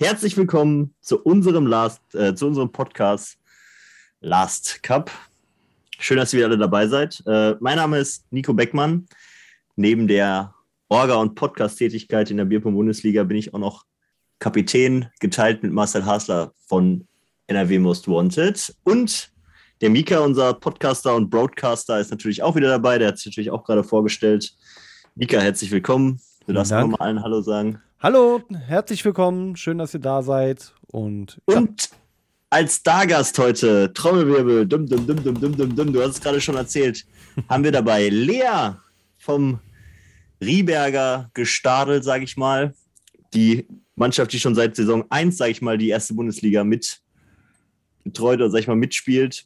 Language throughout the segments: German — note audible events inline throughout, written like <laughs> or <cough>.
Herzlich willkommen zu unserem Last, äh, zu unserem Podcast Last Cup. Schön, dass ihr wieder alle dabei seid. Äh, mein Name ist Nico Beckmann. Neben der Orga- und Podcast-Tätigkeit in der Bierpong-Bundesliga bin ich auch noch Kapitän, geteilt mit Marcel Hasler von NRW Most Wanted. Und der Mika, unser Podcaster und Broadcaster, ist natürlich auch wieder dabei. Der hat sich natürlich auch gerade vorgestellt. Mika, herzlich willkommen. Du darfst nochmal allen Hallo sagen. Hallo, herzlich willkommen. Schön, dass ihr da seid. Und, ja. und als Stargast heute, Trommelwirbel, dumm, dumm, dumm, dumm, dumm, dumm, dumm, du hast es gerade schon erzählt, <laughs> haben wir dabei Lea vom Rieberger Gestadel, sage ich mal. Die Mannschaft, die schon seit Saison 1, sage ich mal, die erste Bundesliga mit betreut oder, sag ich mal, mitspielt.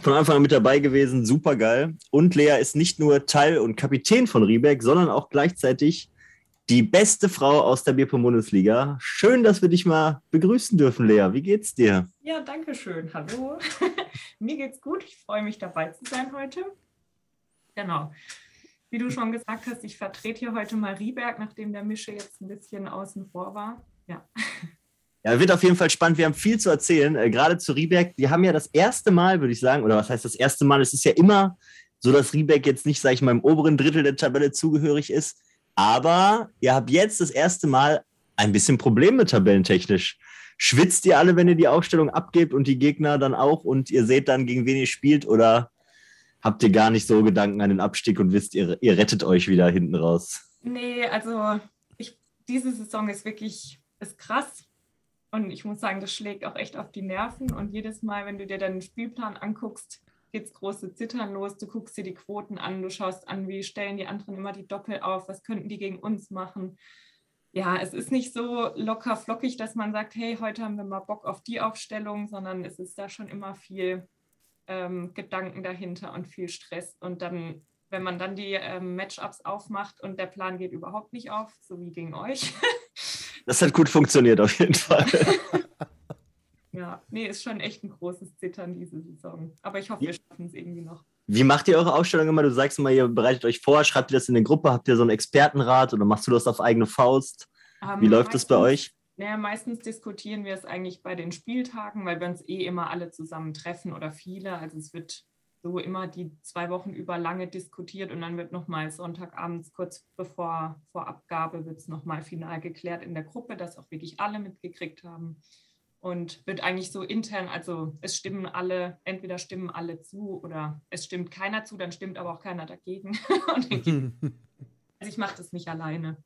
Von Anfang an mit dabei gewesen, super geil. Und Lea ist nicht nur Teil und Kapitän von Rieberg, sondern auch gleichzeitig die beste Frau aus der Bierpong-Bundesliga. Schön, dass wir dich mal begrüßen dürfen, Lea. Wie geht's dir? Ja, danke schön. Hallo. <laughs> Mir geht's gut. Ich freue mich, dabei zu sein heute. Genau. Wie du schon gesagt hast, ich vertrete hier heute mal Rieberg, nachdem der Mische jetzt ein bisschen außen vor war. Ja. Ja, wird auf jeden Fall spannend. Wir haben viel zu erzählen, äh, gerade zu Rieberg. Die haben ja das erste Mal, würde ich sagen, oder was heißt das erste Mal? Es ist ja immer so, dass Rieberg jetzt nicht, sage ich mal, im oberen Drittel der Tabelle zugehörig ist. Aber ihr habt jetzt das erste Mal ein bisschen Probleme tabellentechnisch. Schwitzt ihr alle, wenn ihr die Aufstellung abgebt und die Gegner dann auch und ihr seht dann, gegen wen ihr spielt? Oder habt ihr gar nicht so Gedanken an den Abstieg und wisst, ihr, ihr rettet euch wieder hinten raus? Nee, also ich, diese Saison ist wirklich ist krass. Und ich muss sagen, das schlägt auch echt auf die Nerven. Und jedes Mal, wenn du dir deinen Spielplan anguckst, geht's große Zittern los. Du guckst dir die Quoten an, du schaust an, wie stellen die anderen immer die Doppel auf, was könnten die gegen uns machen. Ja, es ist nicht so locker flockig, dass man sagt, hey, heute haben wir mal Bock auf die Aufstellung, sondern es ist da schon immer viel ähm, Gedanken dahinter und viel Stress. Und dann, wenn man dann die ähm, Matchups aufmacht und der Plan geht überhaupt nicht auf, so wie gegen euch. das hat gut funktioniert auf jeden Fall. <laughs> Ja, nee, ist schon echt ein großes Zittern diese Saison. Aber ich hoffe, wir schaffen es irgendwie noch. Wie macht ihr eure Ausstellung immer? Du sagst immer, ihr bereitet euch vor, schreibt ihr das in der Gruppe, habt ihr so einen Expertenrat oder machst du das auf eigene Faust? Um, Wie läuft das bei euch? Naja, meistens diskutieren wir es eigentlich bei den Spieltagen, weil wir uns eh immer alle zusammen treffen oder viele. Also es wird so immer die zwei Wochen über lange diskutiert und dann wird nochmal Sonntagabends kurz bevor vor Abgabe wird es nochmal final geklärt in der Gruppe, dass auch wirklich alle mitgekriegt haben und wird eigentlich so intern, also es stimmen alle, entweder stimmen alle zu oder es stimmt keiner zu, dann stimmt aber auch keiner dagegen. <laughs> <laughs> also ich mache das nicht alleine.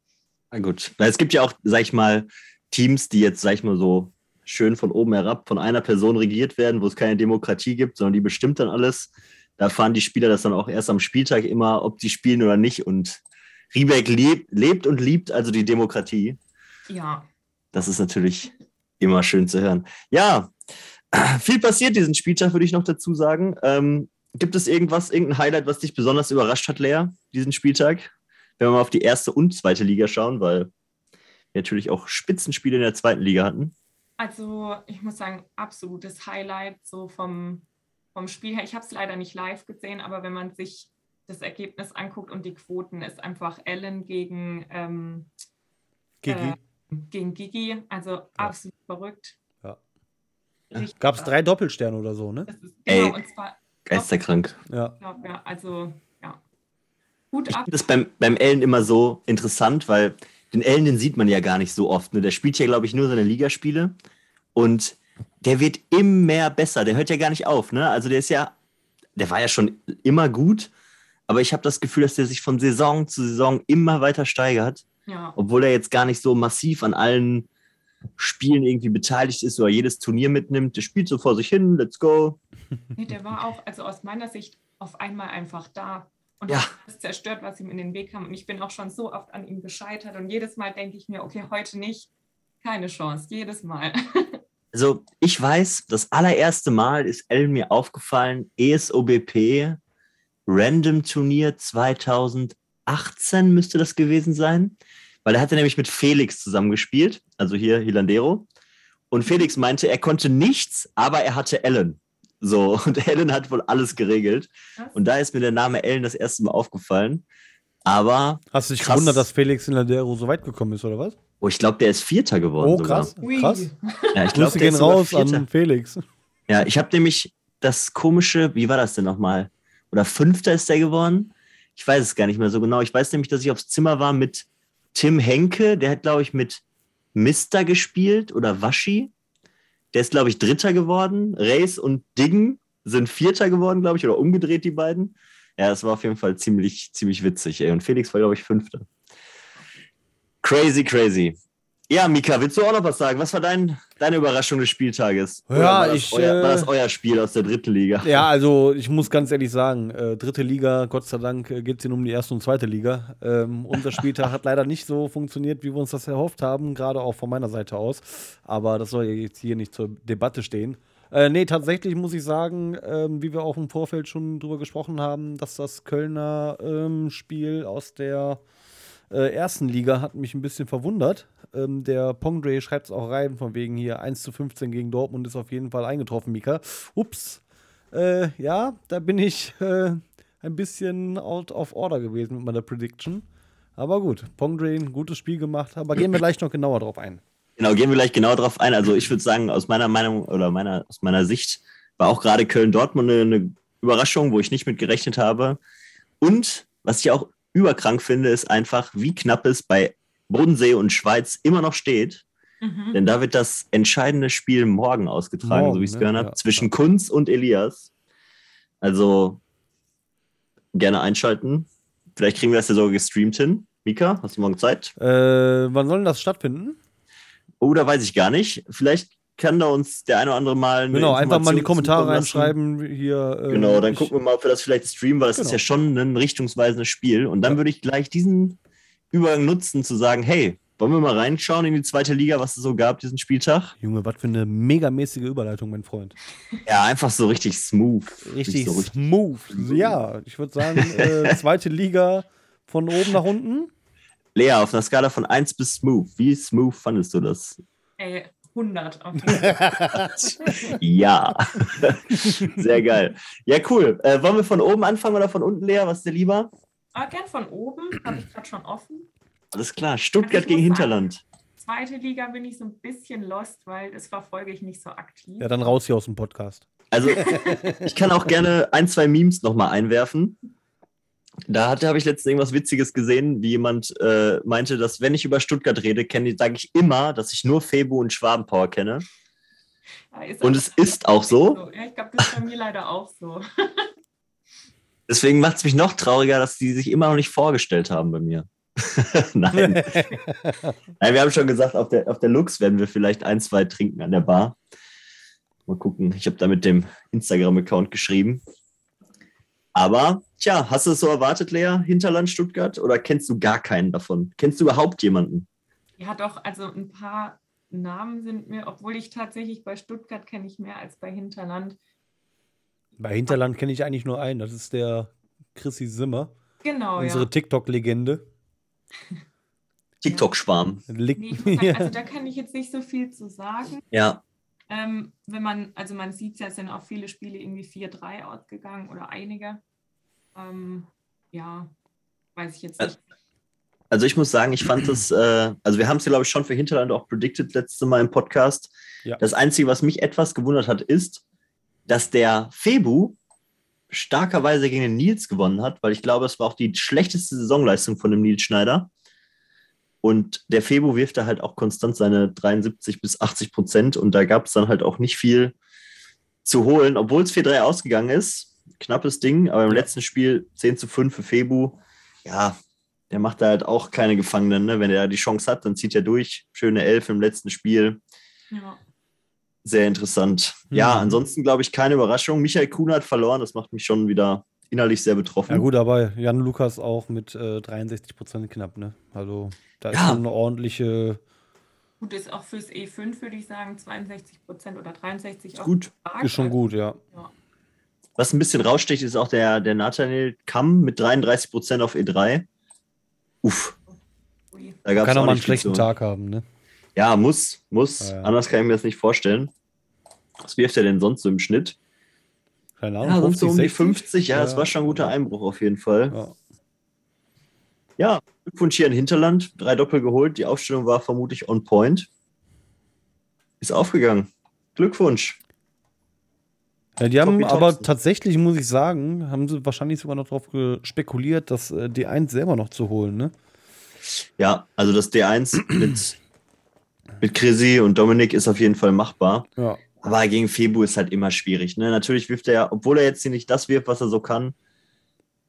Na gut, es gibt ja auch, sag ich mal, Teams, die jetzt, sag ich mal so, schön von oben herab von einer Person regiert werden, wo es keine Demokratie gibt, sondern die bestimmt dann alles. Da fahren die Spieler das dann auch erst am Spieltag immer, ob sie spielen oder nicht. Und Riebeck lebt, lebt und liebt also die Demokratie. Ja. Das ist natürlich Immer schön zu hören. Ja, <clears throat> viel passiert diesen Spieltag, würde ich noch dazu sagen. Ähm, gibt es irgendwas, irgendein Highlight, was dich besonders überrascht hat, Lea, diesen Spieltag? Wenn wir mal auf die erste und zweite Liga schauen, weil wir natürlich auch Spitzenspiele in der zweiten Liga hatten. Also, ich muss sagen, absolutes Highlight so vom, vom Spiel her. Ich habe es leider nicht live gesehen, aber wenn man sich das Ergebnis anguckt und die Quoten, ist einfach Ellen gegen ähm, Gigi. Äh, gegen Gigi. Also ja. absolut verrückt. Ja. Gab es drei Doppelsterne oder so, ne? Ist, genau, Ey, und zwar. Geisterkrank. Ja. Glaub, ja. Also, ja. Gut ich finde das beim, beim Ellen immer so interessant, weil den Ellen, den sieht man ja gar nicht so oft. Ne? Der spielt ja, glaube ich, nur seine Ligaspiele. Und der wird immer besser. Der hört ja gar nicht auf. Ne? Also der ist ja, der war ja schon immer gut. Aber ich habe das Gefühl, dass der sich von Saison zu Saison immer weiter steigert. Ja. Obwohl er jetzt gar nicht so massiv an allen Spielen irgendwie beteiligt ist oder jedes Turnier mitnimmt. Der spielt so vor sich hin, let's go. Nee, der war auch, also aus meiner Sicht, auf einmal einfach da und ja. hat alles zerstört, was ihm in den Weg kam. Und ich bin auch schon so oft an ihm gescheitert. Und jedes Mal denke ich mir, okay, heute nicht, keine Chance, jedes Mal. <laughs> Also ich weiß, das allererste Mal ist Ellen mir aufgefallen, ESOBP Random Turnier 2018 müsste das gewesen sein weil er hatte nämlich mit Felix zusammengespielt, also hier Hilandero. Und Felix meinte, er konnte nichts, aber er hatte Ellen. So, <laughs> und Ellen hat wohl alles geregelt. Und da ist mir der Name Ellen das erste Mal aufgefallen. Aber. Hast du dich krass. gewundert, dass Felix Hilandero so weit gekommen ist, oder was? Oh, ich glaube, der ist Vierter geworden. Oh, sogar. krass. Krass. Ja, ich glaube, gehen raus Vierter. an Felix. Ja, ich habe nämlich das komische, wie war das denn nochmal? Oder Fünfter ist der geworden? Ich weiß es gar nicht mehr so genau. Ich weiß nämlich, dass ich aufs Zimmer war mit Tim Henke, der hat, glaube ich, mit Mister gespielt oder Waschi. Der ist, glaube ich, Dritter geworden. Race und Diggen sind Vierter geworden, glaube ich, oder umgedreht, die beiden. Ja, das war auf jeden Fall ziemlich, ziemlich witzig. Ey. Und Felix war, glaube ich, Fünfter. Crazy, crazy. Ja, Mika, willst du auch noch was sagen? Was war dein, deine Überraschung des Spieltages? Ja, war das ich, Euer, war äh, das euer Spiel aus der dritten Liga? Ja, also ich muss ganz ehrlich sagen, äh, dritte Liga, Gott sei Dank äh, geht es hier um die erste und zweite Liga. Ähm, unser Spieltag hat leider nicht so funktioniert, wie wir uns das erhofft haben, gerade auch von meiner Seite aus. Aber das soll jetzt hier nicht zur Debatte stehen. Äh, nee, tatsächlich muss ich sagen, ähm, wie wir auch im Vorfeld schon drüber gesprochen haben, dass das Kölner ähm, Spiel aus der äh, ersten Liga hat mich ein bisschen verwundert. Ähm, der Pongdre schreibt es auch rein, von wegen hier 1 zu 15 gegen Dortmund ist auf jeden Fall eingetroffen, Mika. Ups. Äh, ja, da bin ich äh, ein bisschen out of order gewesen mit meiner Prediction. Aber gut, Pongdre ein gutes Spiel gemacht, aber gehen wir gleich noch genauer drauf ein. Genau, gehen wir gleich genau drauf ein. Also ich würde sagen, aus meiner Meinung oder meiner, aus meiner Sicht war auch gerade Köln-Dortmund eine, eine Überraschung, wo ich nicht mit gerechnet habe. Und was ich auch überkrank finde, ist einfach, wie knapp es bei Bodensee und Schweiz immer noch steht. Mhm. Denn da wird das entscheidende Spiel morgen ausgetragen, Morgen, so wie ich es ne? gehört habe, Ja, zwischen. Kunz und Elias. Also gerne einschalten. Vielleicht kriegen wir das ja sogar gestreamt hin. Mika, hast du morgen Zeit? Äh, wann soll denn das stattfinden? Oder weiß ich gar nicht. Vielleicht kann da uns der eine oder andere mal. eine Genau, einfach mal in die Kommentare reinschreiben. Hier, äh, Genau, dann ich- gucken wir mal, ob wir das vielleicht streamen, weil es ist Genau. ja schon ein richtungsweisendes Spiel. Und dann Ja. würde ich gleich diesen Übergang nutzen, zu sagen: Hey, wollen wir mal reinschauen in die zweite Liga, was es so gab diesen Spieltag? Junge, was für eine megamäßige Überleitung, mein Freund. Ja, einfach so richtig smooth. Richtig so richtig. smooth. Ja, ich würde sagen, äh, <laughs> zweite Liga von oben nach unten. Lea, auf einer Skala von 1 bis smooth, wie smooth fandest du das? Ey, 100 auf jeden <laughs> Fall. Ja. <laughs> Sehr geil. Ja, cool. Äh, wollen wir von oben anfangen oder von unten, Lea? Was ist dir lieber? Aber gern von oben, habe ich gerade schon offen. Alles klar. Stuttgart Also ich gegen muss sagen- Hinterland. Zweite Liga bin ich so ein bisschen lost, weil das verfolge ich nicht so aktiv. Ja, dann raus hier aus dem Podcast. Also, ich kann auch gerne ein, zwei Memes nochmal einwerfen. Da hatte- habe ich letztens irgendwas Witziges gesehen, wie jemand äh, meinte, dass wenn ich über Stuttgart rede, sage ich immer, dass ich nur Febu und Schwabenpower kenne. Ja, Und es ist auch so. Ja, ich glaube, das ist bei mir <laughs> leider auch so. Deswegen macht es mich noch trauriger, dass die sich immer noch nicht vorgestellt haben bei mir. <laughs> Nein. <laughs> Nein, wir haben schon gesagt, auf der, auf der Lux werden wir vielleicht ein, zwei trinken an der Bar. Mal gucken. Ich habe da mit dem Instagram-Account geschrieben. Aber, tja, hast du es so erwartet, Lea? Hinterland Stuttgart? Oder kennst du gar keinen davon? Kennst du überhaupt jemanden? Ja, doch, also ein paar Namen sind mir, obwohl ich tatsächlich bei Stuttgart kenne ich mehr als bei Hinterland. Bei Hinterland kenne ich eigentlich nur einen. Das ist der Chrissy Simmer, Genau, unsere <laughs> <laughs> ja. TikTok-Legende. TikTok-Schwarm. Nee, also da kann ich jetzt nicht so viel zu sagen. Ja. Ähm, wenn man, also man sieht ja, es sind auch viele Spiele irgendwie 4-3 ausgegangen oder einige. Ähm, ja, weiß ich jetzt nicht. Also ich muss sagen, ich fand es, äh, also wir haben es ja, glaube ich, schon für Hinterland auch predicted letzte Mal im Podcast. Ja. Das Einzige, was mich etwas gewundert hat, ist, dass der Febu starkerweise gegen den Nils gewonnen hat, weil ich glaube, es war auch die schlechteste Saisonleistung von dem Nils Schneider. Und der Febu wirft da halt auch konstant seine 73 bis 80 Prozent und da gab es dann halt auch nicht viel zu holen, obwohl es 4-3 ausgegangen ist. Knappes Ding, aber im letzten Spiel 10 zu 5 für Febu. Ja, der macht da halt auch keine Gefangenen. Ne? Wenn er die Chance hat, dann zieht er durch. Schöne Elf im letzten Spiel. Ja. Sehr interessant. Ja, Mhm. ansonsten glaube ich keine Überraschung. Michael Kuhn hat verloren. Das macht mich schon wieder innerlich sehr betroffen. Ja, gut, aber Jan Lukas auch mit äh, 63 Prozent knapp, ne? Also, da ist Ja. schon eine ordentliche. Gut, ist auch fürs E5, würde ich sagen, 62 Prozent oder 63 auch Gut. stark. Ist schon Also, gut, ja. Ja. Was ein bisschen raussticht, ist auch der, der Nathaniel Kamm mit 33 Prozent auf E3. Uff. Ui. Da gab's Kann auch mal einen schlechten Tag haben, ne? Ja, muss, muss. Ja, ja. Anders kann ich mir das nicht vorstellen. Was wirft er denn sonst so im Schnitt? Keine Ahnung. Ja, sonst so um die 60? 50. Ja, das war schon ein guter Einbruch auf jeden Fall. Ja. Ja, Glückwunsch hier in Hinterland. Drei Doppel geholt. Die Aufstellung war vermutlich on point. Ist aufgegangen. Glückwunsch. Ja, die haben aber tatsächlich, muss ich sagen, haben sie wahrscheinlich sogar noch darauf spekuliert, das äh, D1 selber noch zu holen, ne? Ja, also das D1 mit, mit Chrissy und Dominik ist auf jeden Fall machbar. Ja. Aber gegen Febu ist halt immer schwierig. Ne? Natürlich wirft er ja, obwohl er jetzt hier nicht das wirft, was er so kann.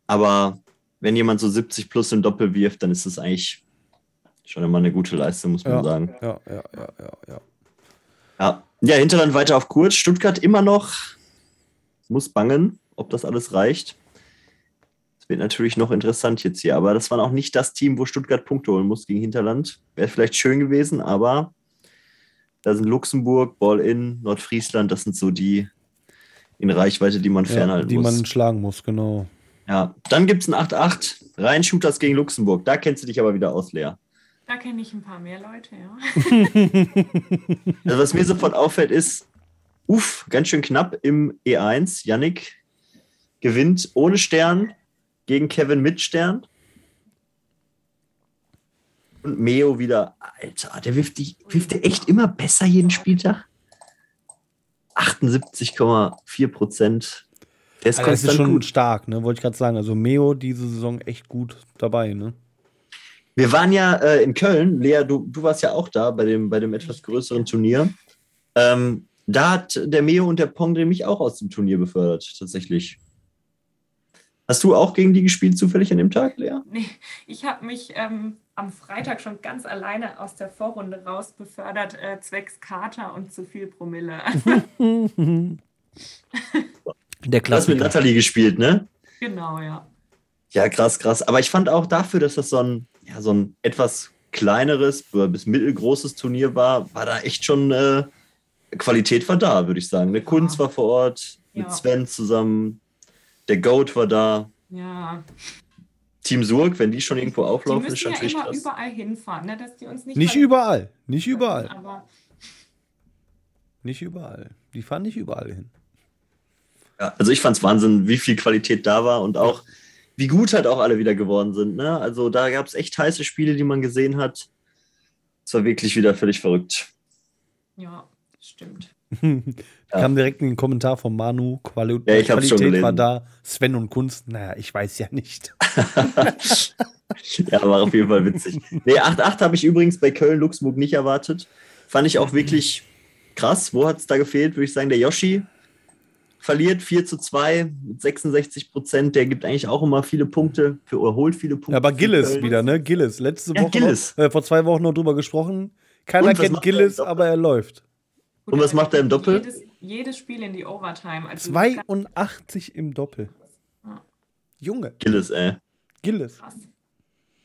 Aber wenn jemand so 70 plus im Doppel wirft, dann ist das eigentlich schon immer eine gute Leistung, muss man Ja. sagen. Ja, ja, ja, ja, ja. Ja. ja, Hinterland weiter auf Kurz. Stuttgart immer noch muss bangen, ob das alles reicht. Das wird natürlich noch interessant jetzt hier, aber das war auch nicht das Team, wo Stuttgart Punkte holen muss gegen Hinterland. Wäre vielleicht schön gewesen, aber da sind Luxemburg, Ball-In, Nordfriesland, das sind so die in Reichweite, die man ja fernhalten die muss. man schlagen muss, genau. ja, dann gibt es ein 8-8, rein Shooters gegen Luxemburg. Da kennst du dich aber wieder aus, Lea. Da kenne ich ein paar mehr Leute, ja. <laughs> Also was mir sofort auffällt, ist, uff, ganz schön knapp im E1. Yannick gewinnt ohne Stern gegen Kevin mit Stern. Und Meo wieder, Alter, der wirft, die, wirft der echt immer besser jeden Spieltag. 78,4 Prozent. Der ist Also das ist konstant schon gut. stark, ne? Wollte ich gerade sagen. Also Meo diese Saison echt gut dabei, ne? Wir waren ja äh, in Köln, Lea, du, du warst ja auch da bei dem, bei dem etwas größeren Turnier. Ähm, da hat der Meo und der Pongre mich auch aus dem Turnier befördert, tatsächlich. Hast du auch gegen die gespielt, zufällig an dem Tag, Lea? Nee, ich habe mich ähm, am Freitag schon ganz alleine aus der Vorrunde raus befördert, äh, zwecks Kater und zu viel Promille. <laughs> Der Du hast mit Klassiker. Nathalie gespielt, ne? genau, ja. Ja, krass, krass. Aber ich fand auch dafür, dass das so ein, ja, so ein etwas kleineres bis mittelgroßes Turnier war, war da echt schon äh, Qualität war da, würde ich sagen. Der Kunz war vor Ort, mit Ja. Sven zusammen, der Goat war da, Ja, Team Surg, wenn die schon irgendwo die auflaufen, ist müssen ja natürlich immer krass. überall hinfahren, ne? dass die uns nicht Nicht überall. Nicht überall. Aber Nicht überall. Die fahren nicht überall hin. Ja, also ich fand's Wahnsinn, wie viel Qualität da war und auch wie gut halt auch alle wieder geworden sind. Ne? Also da gab es echt heiße Spiele, die man gesehen hat. Es war wirklich wieder völlig verrückt. ja, stimmt. <laughs> Kam direkt ein Kommentar von Manu. Quali Ja, ich hab's schon Qualität war da. Sven und Kunst. Naja, ich weiß ja nicht. <laughs> ja, war auf jeden Fall witzig. Nee, 8-8 habe ich übrigens bei Köln-Luxemburg nicht erwartet. Fand ich auch wirklich krass. Wo hat es da gefehlt? Würde ich sagen, der Yoshi verliert 4 zu 2 mit 66 Prozent. Der gibt eigentlich auch immer viele Punkte für, oder holt viele Punkte. Ja, aber Gillis wieder, ne? Gillis. Letzte Ja, Woche, Gillis. Noch, äh, vor zwei Wochen noch drüber gesprochen. Keiner kennt Gillis, aber er läuft. Und was macht er im Doppel? Jedes, jedes Spiel in die Overtime. Also 82 im Doppel. Ja. Junge, Gillis, ey. Gillis. krass.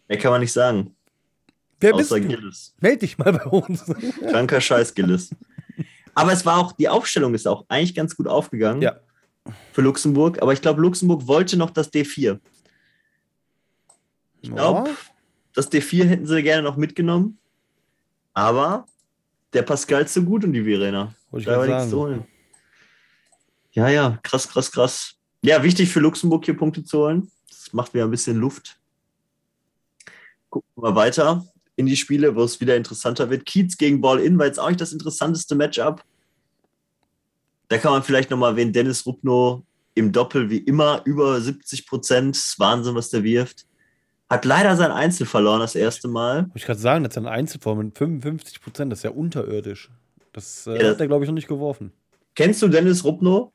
Mehr kann man nicht sagen. Wer bist außer du? Gillis. Meld dich mal bei uns. <laughs> Kranker Scheiß, Gillis. Aber es war auch, die Aufstellung ist auch eigentlich ganz gut aufgegangen Ja. für Luxemburg. Aber ich glaube, Luxemburg wollte noch das D4. Ich glaube, das D4 hätten sie gerne noch mitgenommen. Aber der Pascal so gut und die Verena. Wollte Da war nichts zu holen. Ja, ja, krass, krass, krass. Ja, wichtig für Luxemburg hier Punkte zu holen. Das macht mir ein bisschen Luft. Gucken wir mal weiter in die Spiele, wo es wieder interessanter wird. Kiez gegen Ball-In war jetzt auch nicht das interessanteste Matchup. Da kann man vielleicht nochmal erwähnen, Dennis Rupno im Doppel wie immer über 70 Prozent. Wahnsinn, was der wirft. Hat leider sein Einzel verloren das erste Mal. Wollte ich gerade sagen, das ist ja ein Einzelform mit 55 Prozent, das ist ja unterirdisch. Das äh, Ja, hat er, glaube ich, noch nicht geworfen. Kennst du Dennis Rupno?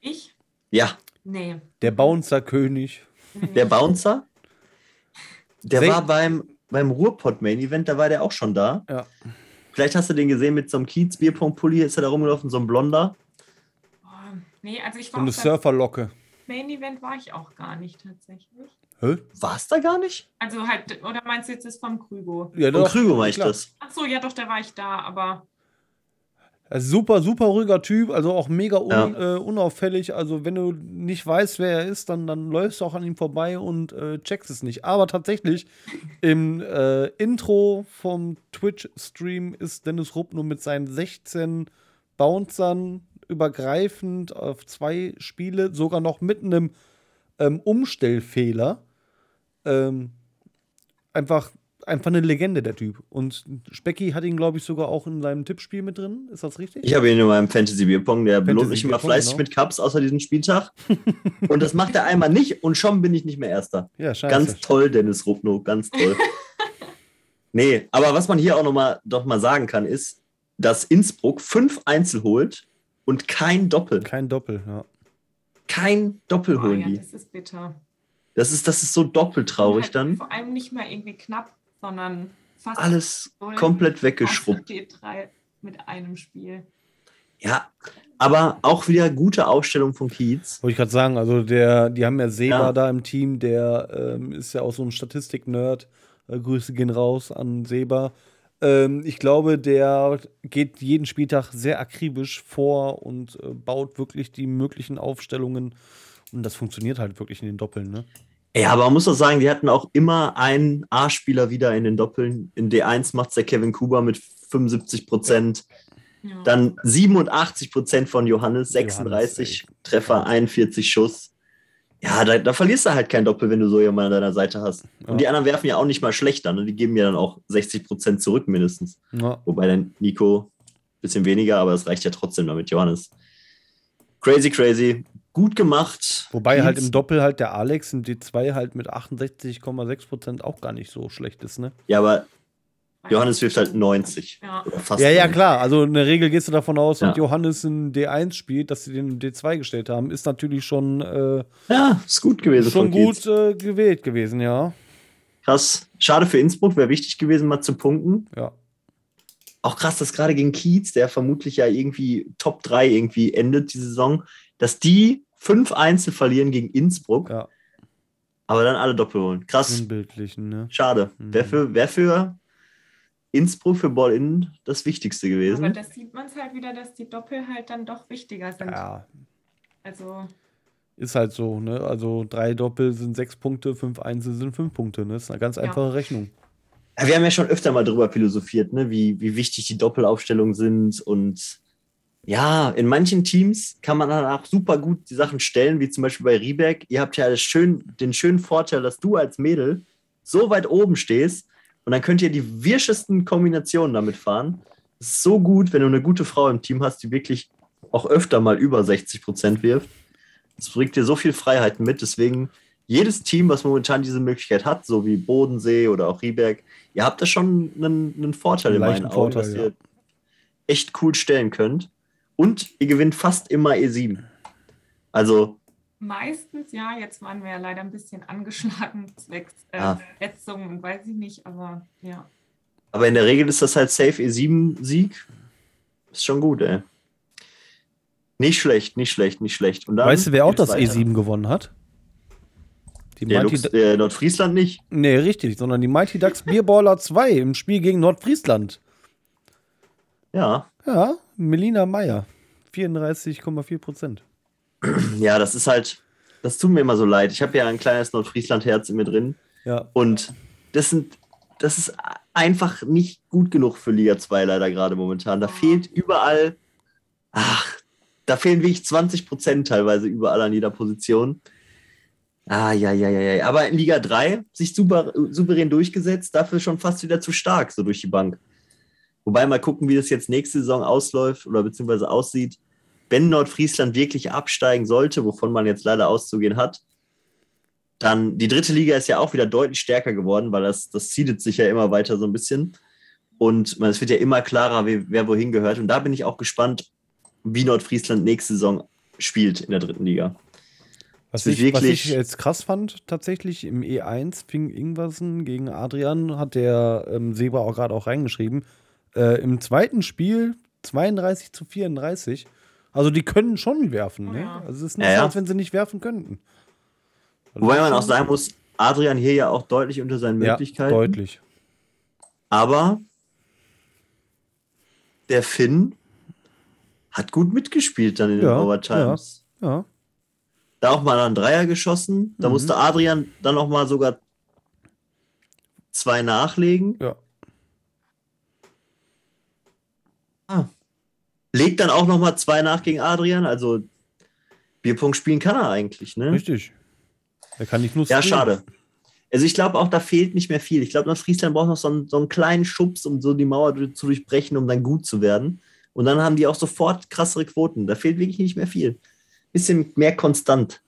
Ich? Ja, Nee. Der Bouncer-König. der Bouncer. Der Sel- war beim, beim Ruhrpott-Main-Event, da war der auch schon da. Ja. Vielleicht hast du den gesehen mit so einem Kiez-Bierpong-Pulli, ist er da rumgelaufen, so ein blonder. Oh, nee, also ich So war eine auf beim Surferlocke. Main Event war ich auch gar nicht tatsächlich. Hä? War es da gar nicht? Also halt, oder meinst du jetzt das vom Krügo? Ja, Von Krüger meine ich klar. das. Ach so, ja doch, da war ich da, aber Er ist super, super ruhiger Typ, also auch mega un, Ja. äh, unauffällig. Also, wenn du nicht weißt, wer er ist, dann, dann läufst du auch an ihm vorbei und äh, checkst es nicht. Aber tatsächlich, <laughs> im äh, Intro vom Twitch-Stream ist Dennis Rupp nur mit seinen 16 Bouncern übergreifend auf zwei Spiele, sogar noch mit einem ähm, Umstellfehler. Ähm, einfach, einfach eine Legende, der Typ. Und Specki hat ihn, glaube ich, sogar auch in seinem Tippspiel mit drin. Ist das richtig? Ich habe ihn in meinem Fantasy Bierpong, der Fantasy belohnt mich immer fleißig genau. mit Cups, außer diesem Spieltag. <laughs> und das macht er einmal nicht und schon bin ich nicht mehr Erster. Ja, scheiße. Ganz toll, Dennis Rupno, ganz toll. <laughs> nee, aber was man hier auch noch mal, doch mal sagen kann, ist, dass Innsbruck fünf Einzel holt und kein Doppel. Kein Doppel, ja. Kein Doppel Oh, holen ja, die. das ist bitter. Das ist, das ist so doppelt traurig Halt dann. Vor allem nicht mal irgendwie knapp, sondern fast Alles komplett weggeschrubbt. D3 mit einem Spiel. Ja, aber auch wieder gute Aufstellung von Kiez. Wollte ich gerade sagen, also der, die haben ja Seba Ja. da im Team, der ähm, ist ja auch so ein Statistik-Nerd. Äh, Grüße gehen raus an Seba. Ähm, ich glaube, der geht jeden Spieltag sehr akribisch vor und äh, baut wirklich die möglichen Aufstellungen. Und das funktioniert halt wirklich in den Doppeln, ne? Ja, aber man muss auch sagen, die hatten auch immer einen A-Spieler wieder in den Doppeln. In D1 macht es der Kevin Kuba mit 75 Prozent. Ja. Dann 87 Prozent von Johannes, Johannes, 36 ey. Treffer, 41 Schuss. Ja, da, da verlierst du halt kein Doppel, wenn du so jemanden an deiner Seite hast. Ja. Und die anderen werfen ja auch nicht mal schlechter. Ne? Die geben ja dann auch 60 Prozent zurück mindestens. Ja. Wobei dann Nico ein bisschen weniger, aber es reicht ja trotzdem damit, Johannes. Crazy, crazy. Gut gemacht. Wobei halt im Doppel halt der Alex im D2 halt mit 68,6% auch gar nicht so schlecht ist, ne? Ja, aber Johannes wirft halt 90. Ja. Ja, ja, 90. klar. Also in der Regel gehst du davon aus, wenn Ja. Johannes in D1 spielt, dass sie den in D2 gestellt haben, ist natürlich schon, äh, Ja, ist gut gewesen. schon von Kiez. gut äh, gewählt gewesen, ja. Krass. Schade für Innsbruck, wäre wichtig gewesen, mal zu punkten. Ja. Auch krass, dass gerade gegen Kiez, der vermutlich ja irgendwie Top 3 irgendwie endet die Saison, dass die fünf Einzel verlieren gegen Innsbruck, Ja, aber dann alle Doppel holen. Krass. ne? Schade. Mhm. Wer, für, wer für Innsbruck für Ball-In das Wichtigste Aber gewesen? das sieht man es halt wieder, dass die Doppel halt dann doch wichtiger sind. Ja, Also, ist halt so, ne? Also drei Doppel sind sechs Punkte, fünf Einzel sind fünf Punkte, ne? Ist eine ganz einfache Rechnung. Ja, wir haben ja schon öfter mal drüber philosophiert, ne? wie, wie wichtig die Doppelaufstellungen sind. Und ja, in manchen Teams kann man dann auch super gut die Sachen stellen, wie zum Beispiel bei Rieberg. Ihr habt ja das schön, den schönen Vorteil, dass du als Mädel so weit oben stehst und dann könnt ihr die wirschesten Kombinationen damit fahren. Es ist so gut, wenn du eine gute Frau im Team hast, die wirklich auch öfter mal über 60 Prozent wirft. Das bringt dir so viel Freiheiten mit. Deswegen jedes Team, was momentan diese Möglichkeit hat, so wie Bodensee oder auch Rieberg, ihr habt da schon einen, einen Vorteil Einen in meinen Augen, Vorteil, dass ja. ihr echt cool stellen könnt. Und ihr gewinnt fast immer E7. Also, meistens, ja, jetzt waren wir ja leider ein bisschen angeschlagen, <laughs> zwecks äh, Ah. Verletzungen und weiß ich nicht, aber ja. aber in der Regel ist das halt safe E7-Sieg. Ist schon gut, ey. Nicht schlecht, nicht schlecht, nicht schlecht. Und dann weißt du, wer auch das weiter. E7 gewonnen hat? Die Der, Mighty Lux, der Nordfriesland nicht. Nee, richtig, sondern die Mighty Ducks Bierballer 2 <laughs> im Spiel gegen Nordfriesland. Ja. Ja, Melina Meyer. 34,4 Prozent. Ja, das ist halt, das tut mir immer so leid. Ich habe ja ein kleines Nordfriesland-Herz in mir drin. Ja, Und das sind, das ist einfach nicht gut genug für Liga 2 leider gerade momentan. Da fehlt überall, ach, da fehlen wirklich 20 Prozent teilweise überall an jeder Position. Ah, ja, ja, ja, ja. Aber in Liga 3 sich super, souverän durchgesetzt, dafür schon fast wieder zu stark, so durch die Bank. Wobei mal gucken, wie das jetzt nächste Saison ausläuft oder beziehungsweise aussieht. Wenn Nordfriesland wirklich absteigen sollte, wovon man jetzt leider auszugehen hat, dann die dritte Liga ist ja auch wieder deutlich stärker geworden, weil das, das zieht sich ja immer weiter so ein bisschen. Und man, es wird ja immer klarer, wer, wer wohin gehört. Und da bin ich auch gespannt, wie Nordfriesland nächste Saison spielt in der dritten Liga. was ich, was wirklich- ich jetzt krass fand, tatsächlich im E1 fing Ingwersen gegen Adrian, hat der ähm, Seba auch gerade auch reingeschrieben. Äh, Im zweiten Spiel 32 zu 34. Also die können schon werfen, ne? Ja. Also es ist nicht Ja, so, ja. als wenn sie nicht werfen könnten. Also Wobei man auch sagen muss, Adrian hier ja auch deutlich unter seinen ja, Möglichkeiten. deutlich. Aber der Finn hat gut mitgespielt dann in den Ja, Overtimes. Ja. Da auch mal einen Dreier geschossen. Da Mhm. musste Adrian dann auch mal sogar zwei nachlegen. Ja. Legt dann auch noch mal zwei nach gegen Adrian. Also Bierpunkt spielen kann er eigentlich, ne? Richtig. Er kann nicht nur Ja, schade. Also ich glaube auch, da fehlt nicht mehr viel. Ich glaube, Nordfriesland braucht noch so einen, so einen kleinen Schubs, um so die Mauer zu durchbrechen, um dann gut zu werden. Und dann haben die auch sofort krassere Quoten. Da fehlt wirklich nicht mehr viel. Bisschen mehr konstant.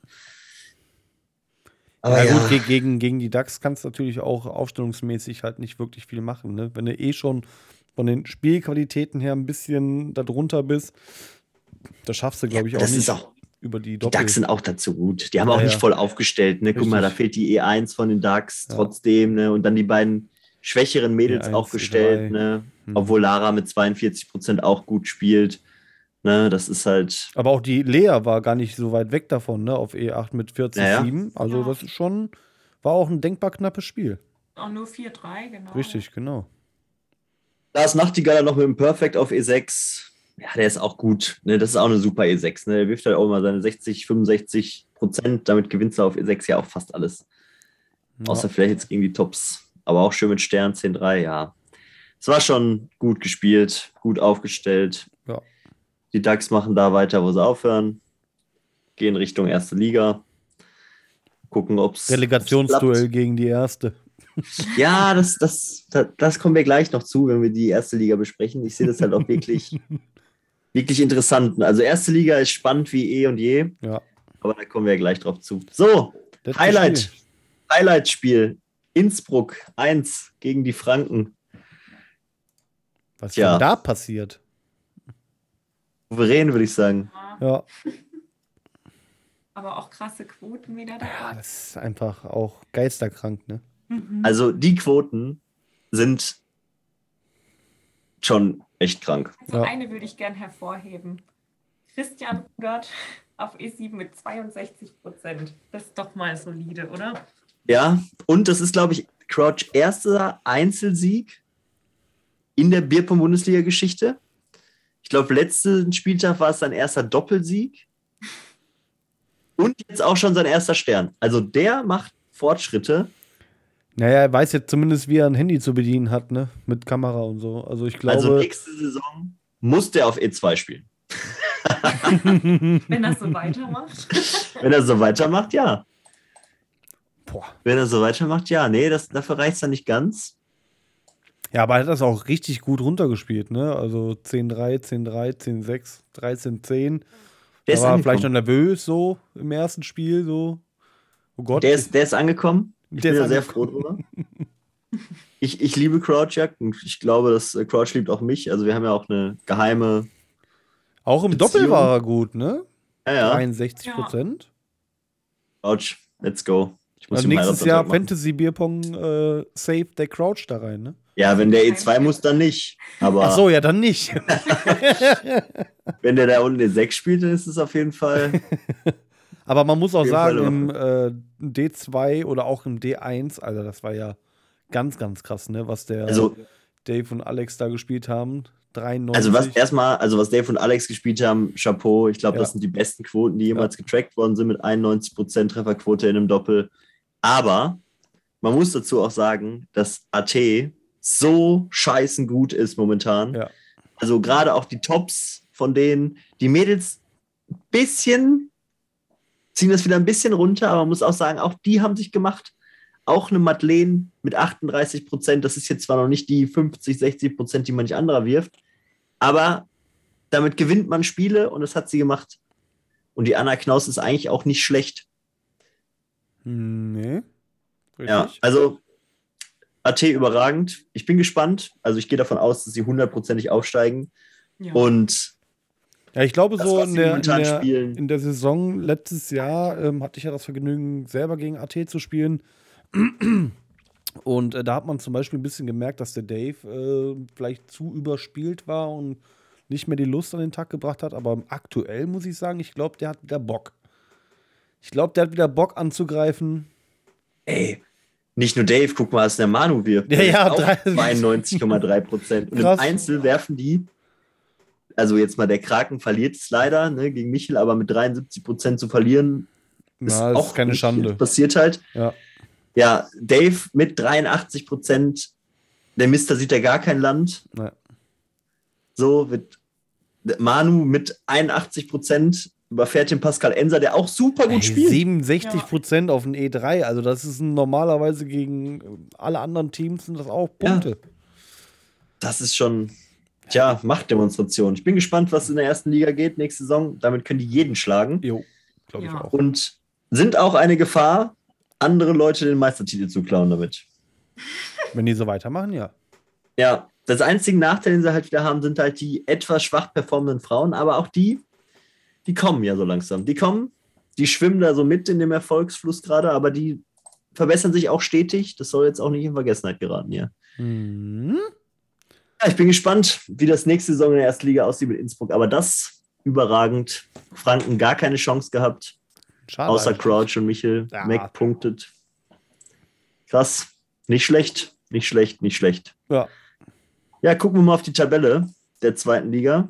Aber ja, gut, gegen, gegen die DAX kannst du natürlich auch aufstellungsmäßig halt nicht wirklich viel machen. Ne? Wenn du eh schon von den Spielqualitäten her ein bisschen darunter bist, das schaffst du, glaube ich, ja, auch nicht. Auch, über die Doppel. Die DAX sind auch dazu gut. Die haben ja, auch nicht ja. voll aufgestellt. Ne? Guck mal, da fehlt die E1 von den DAX trotzdem. Ne? Und dann die beiden schwächeren Mädels E1, aufgestellt. Ne? Hm. Obwohl Lara mit 42 Prozent auch gut spielt. Ne, das ist halt. Aber auch die Lea war gar nicht so weit weg davon, ne? Auf E8 mit 40,7. Ja, also, das ist schon, war auch ein denkbar knappes Spiel. Auch nur 4-3, genau. Richtig, genau. Da ist Nachtigaller noch mit dem Perfect auf E6. Ja, der ist auch gut. Ne? Das ist auch eine super E6. Ne? Der wirft halt auch immer seine 60, 65 Prozent. Damit gewinnst du auf E6 ja auch fast alles. Ja. Außer vielleicht jetzt gegen die Tops. Aber auch schön mit Stern 10-3, ja. Es war schon gut gespielt, gut aufgestellt. Ja. Die DAX machen da weiter, wo sie aufhören. Gehen Richtung erste Liga. Gucken, ob es. Relegationsduell gegen die erste. Ja, das, das, das, das, kommen wir gleich noch zu, wenn wir die erste Liga besprechen. Ich sehe das halt auch wirklich, <laughs> wirklich interessant. Also erste Liga ist spannend wie eh und je. Ja. Aber da kommen wir gleich drauf zu. So, das Highlight. Highlight-Spiel. Innsbruck 1 gegen die Franken. Was ist ja. denn da passiert? Souverän, würde ich sagen. Ja. Aber auch krasse Quoten wieder dabei. Ja, das ist einfach auch geisterkrank, ne? Mhm. Also die Quoten sind schon echt krank. Also ja. eine würde ich gern hervorheben. Christian Rudert auf E7 mit 62 Prozent. Das ist doch mal solide, oder? Ja, und das ist, glaube ich, Crouch erster Einzelsieg in der Bierpong-Bundesliga-Geschichte. Ich glaube, letzten Spieltag war es sein erster Doppelsieg. <laughs> Und jetzt auch schon sein erster Stern. Also der macht Fortschritte. Naja, er weiß jetzt zumindest, wie er ein Handy zu bedienen hat, ne? Mit Kamera und so. Also ich glaube. Also nächste Saison muss der auf E2 spielen. Wenn er so weitermacht. <laughs> Wenn er so weitermacht, ja. Boah. Wenn er so weitermacht, ja. Nee, das, dafür reicht es dann nicht ganz. Ja, aber er hat das auch richtig gut runtergespielt, ne? Also 10-3, 10-3, 10-6, 13-10. Der war angekommen. vielleicht noch nervös so im ersten Spiel, so. Oh Gott. Der ist, der ist angekommen. Ich der bin da sehr froh drüber. ich, ich liebe Crouch ja, und ich glaube, dass äh, Crouch liebt auch mich. Also wir haben ja auch eine geheime. Auch im Beziehung. Doppel war er gut, ne? Ja, ja. 63 Prozent. Ja. Crouch, let's go. also nächstes Jahr Fantasy Bierpong äh, Save der Crouch da rein, ne? Ja, wenn der E2 muss, dann nicht. Aber Ach so, ja, dann nicht. <laughs> <laughs> wenn der da unten E6 spielt, dann ist es auf jeden Fall. <laughs> Aber man muss auch sagen, im äh, D2 oder auch im D1, also das war ja ganz, ganz krass, ne, was der also, Dave und Alex da gespielt haben. 93. Also was erstmal, also was Dave und Alex gespielt haben, Chapeau. Ich glaube, ja. das sind die besten Quoten, die jemals ja. getrackt worden sind mit 91% Trefferquote in einem Doppel. Aber man muss dazu auch sagen, dass AT so scheißen gut ist momentan. Ja. Also gerade auch die Tops von denen, die Mädels ein bisschen ziehen das wieder ein bisschen runter, aber man muss auch sagen, auch die haben sich gemacht. Auch eine Madeleine mit 38 Prozent, das ist jetzt zwar noch nicht die 50, 60 Prozent, die manch anderer wirft, aber damit gewinnt man Spiele und das hat sie gemacht. Und die Anna Knaus ist eigentlich auch nicht schlecht. Nee. Richtig. Ja, also AT überragend. Ich bin gespannt. Also ich gehe davon aus, dass sie hundertprozentig aufsteigen. Ja. Und ja, ich glaube, das, so in der, in, der, in der, Saison letztes Jahr ähm, hatte ich ja das Vergnügen, selber gegen AT zu spielen. Und äh, da hat man zum Beispiel ein bisschen gemerkt, dass der Dave äh, vielleicht zu überspielt war und nicht mehr die Lust an den Tag gebracht hat. Aber aktuell muss ich sagen, ich glaube, der hat wieder Bock. Ich glaube, der hat wieder Bock anzugreifen. Ey, nicht nur Dave, guck mal, was der Manu wirft. Ja, ja, 92,3 Prozent. Und im Einzel werfen die, also jetzt mal der Kraken verliert es leider ne, gegen Michel, aber mit 73 Prozent zu verlieren, ist Na, auch keine Schande. Passiert halt. Ja. ja, Dave mit 83 Prozent, der Mister sieht ja gar kein Land. Ja. So wird Manu mit 81 Prozent überfährt den Pascal Enser, der auch super gut Ey, spielt. 67 Prozent auf den E3, also das ist ein- normalerweise gegen alle anderen Teams sind das auch Ja. Punkte. Das ist schon, tja, Machtdemonstration. Ich bin gespannt, was in der ersten Liga geht nächste Saison. Damit können die jeden schlagen. Jo, glaube ich Ja. auch. Und sind auch eine Gefahr, andere Leute den Meistertitel zu klauen damit. Wenn die so weitermachen, ja. Ja, das einzige Nachteil, den sie halt wieder haben, sind halt die etwas schwach performenden Frauen, aber auch die, die kommen ja so langsam. Die kommen, die schwimmen da so mit in dem Erfolgsfluss gerade, aber die verbessern sich auch stetig. Das soll jetzt auch nicht in Vergessenheit geraten hier. Mhm. Ja, ich bin gespannt, wie das nächste Saison in der ersten Liga aussieht mit Innsbruck, aber das überragend. Franken gar keine Chance gehabt, Schade. außer eigentlich. Crouch und Michel. Ja. Mac punktet. Krass. Nicht schlecht, nicht schlecht, nicht schlecht. Ja. Ja, gucken wir mal auf die Tabelle der zweiten Liga.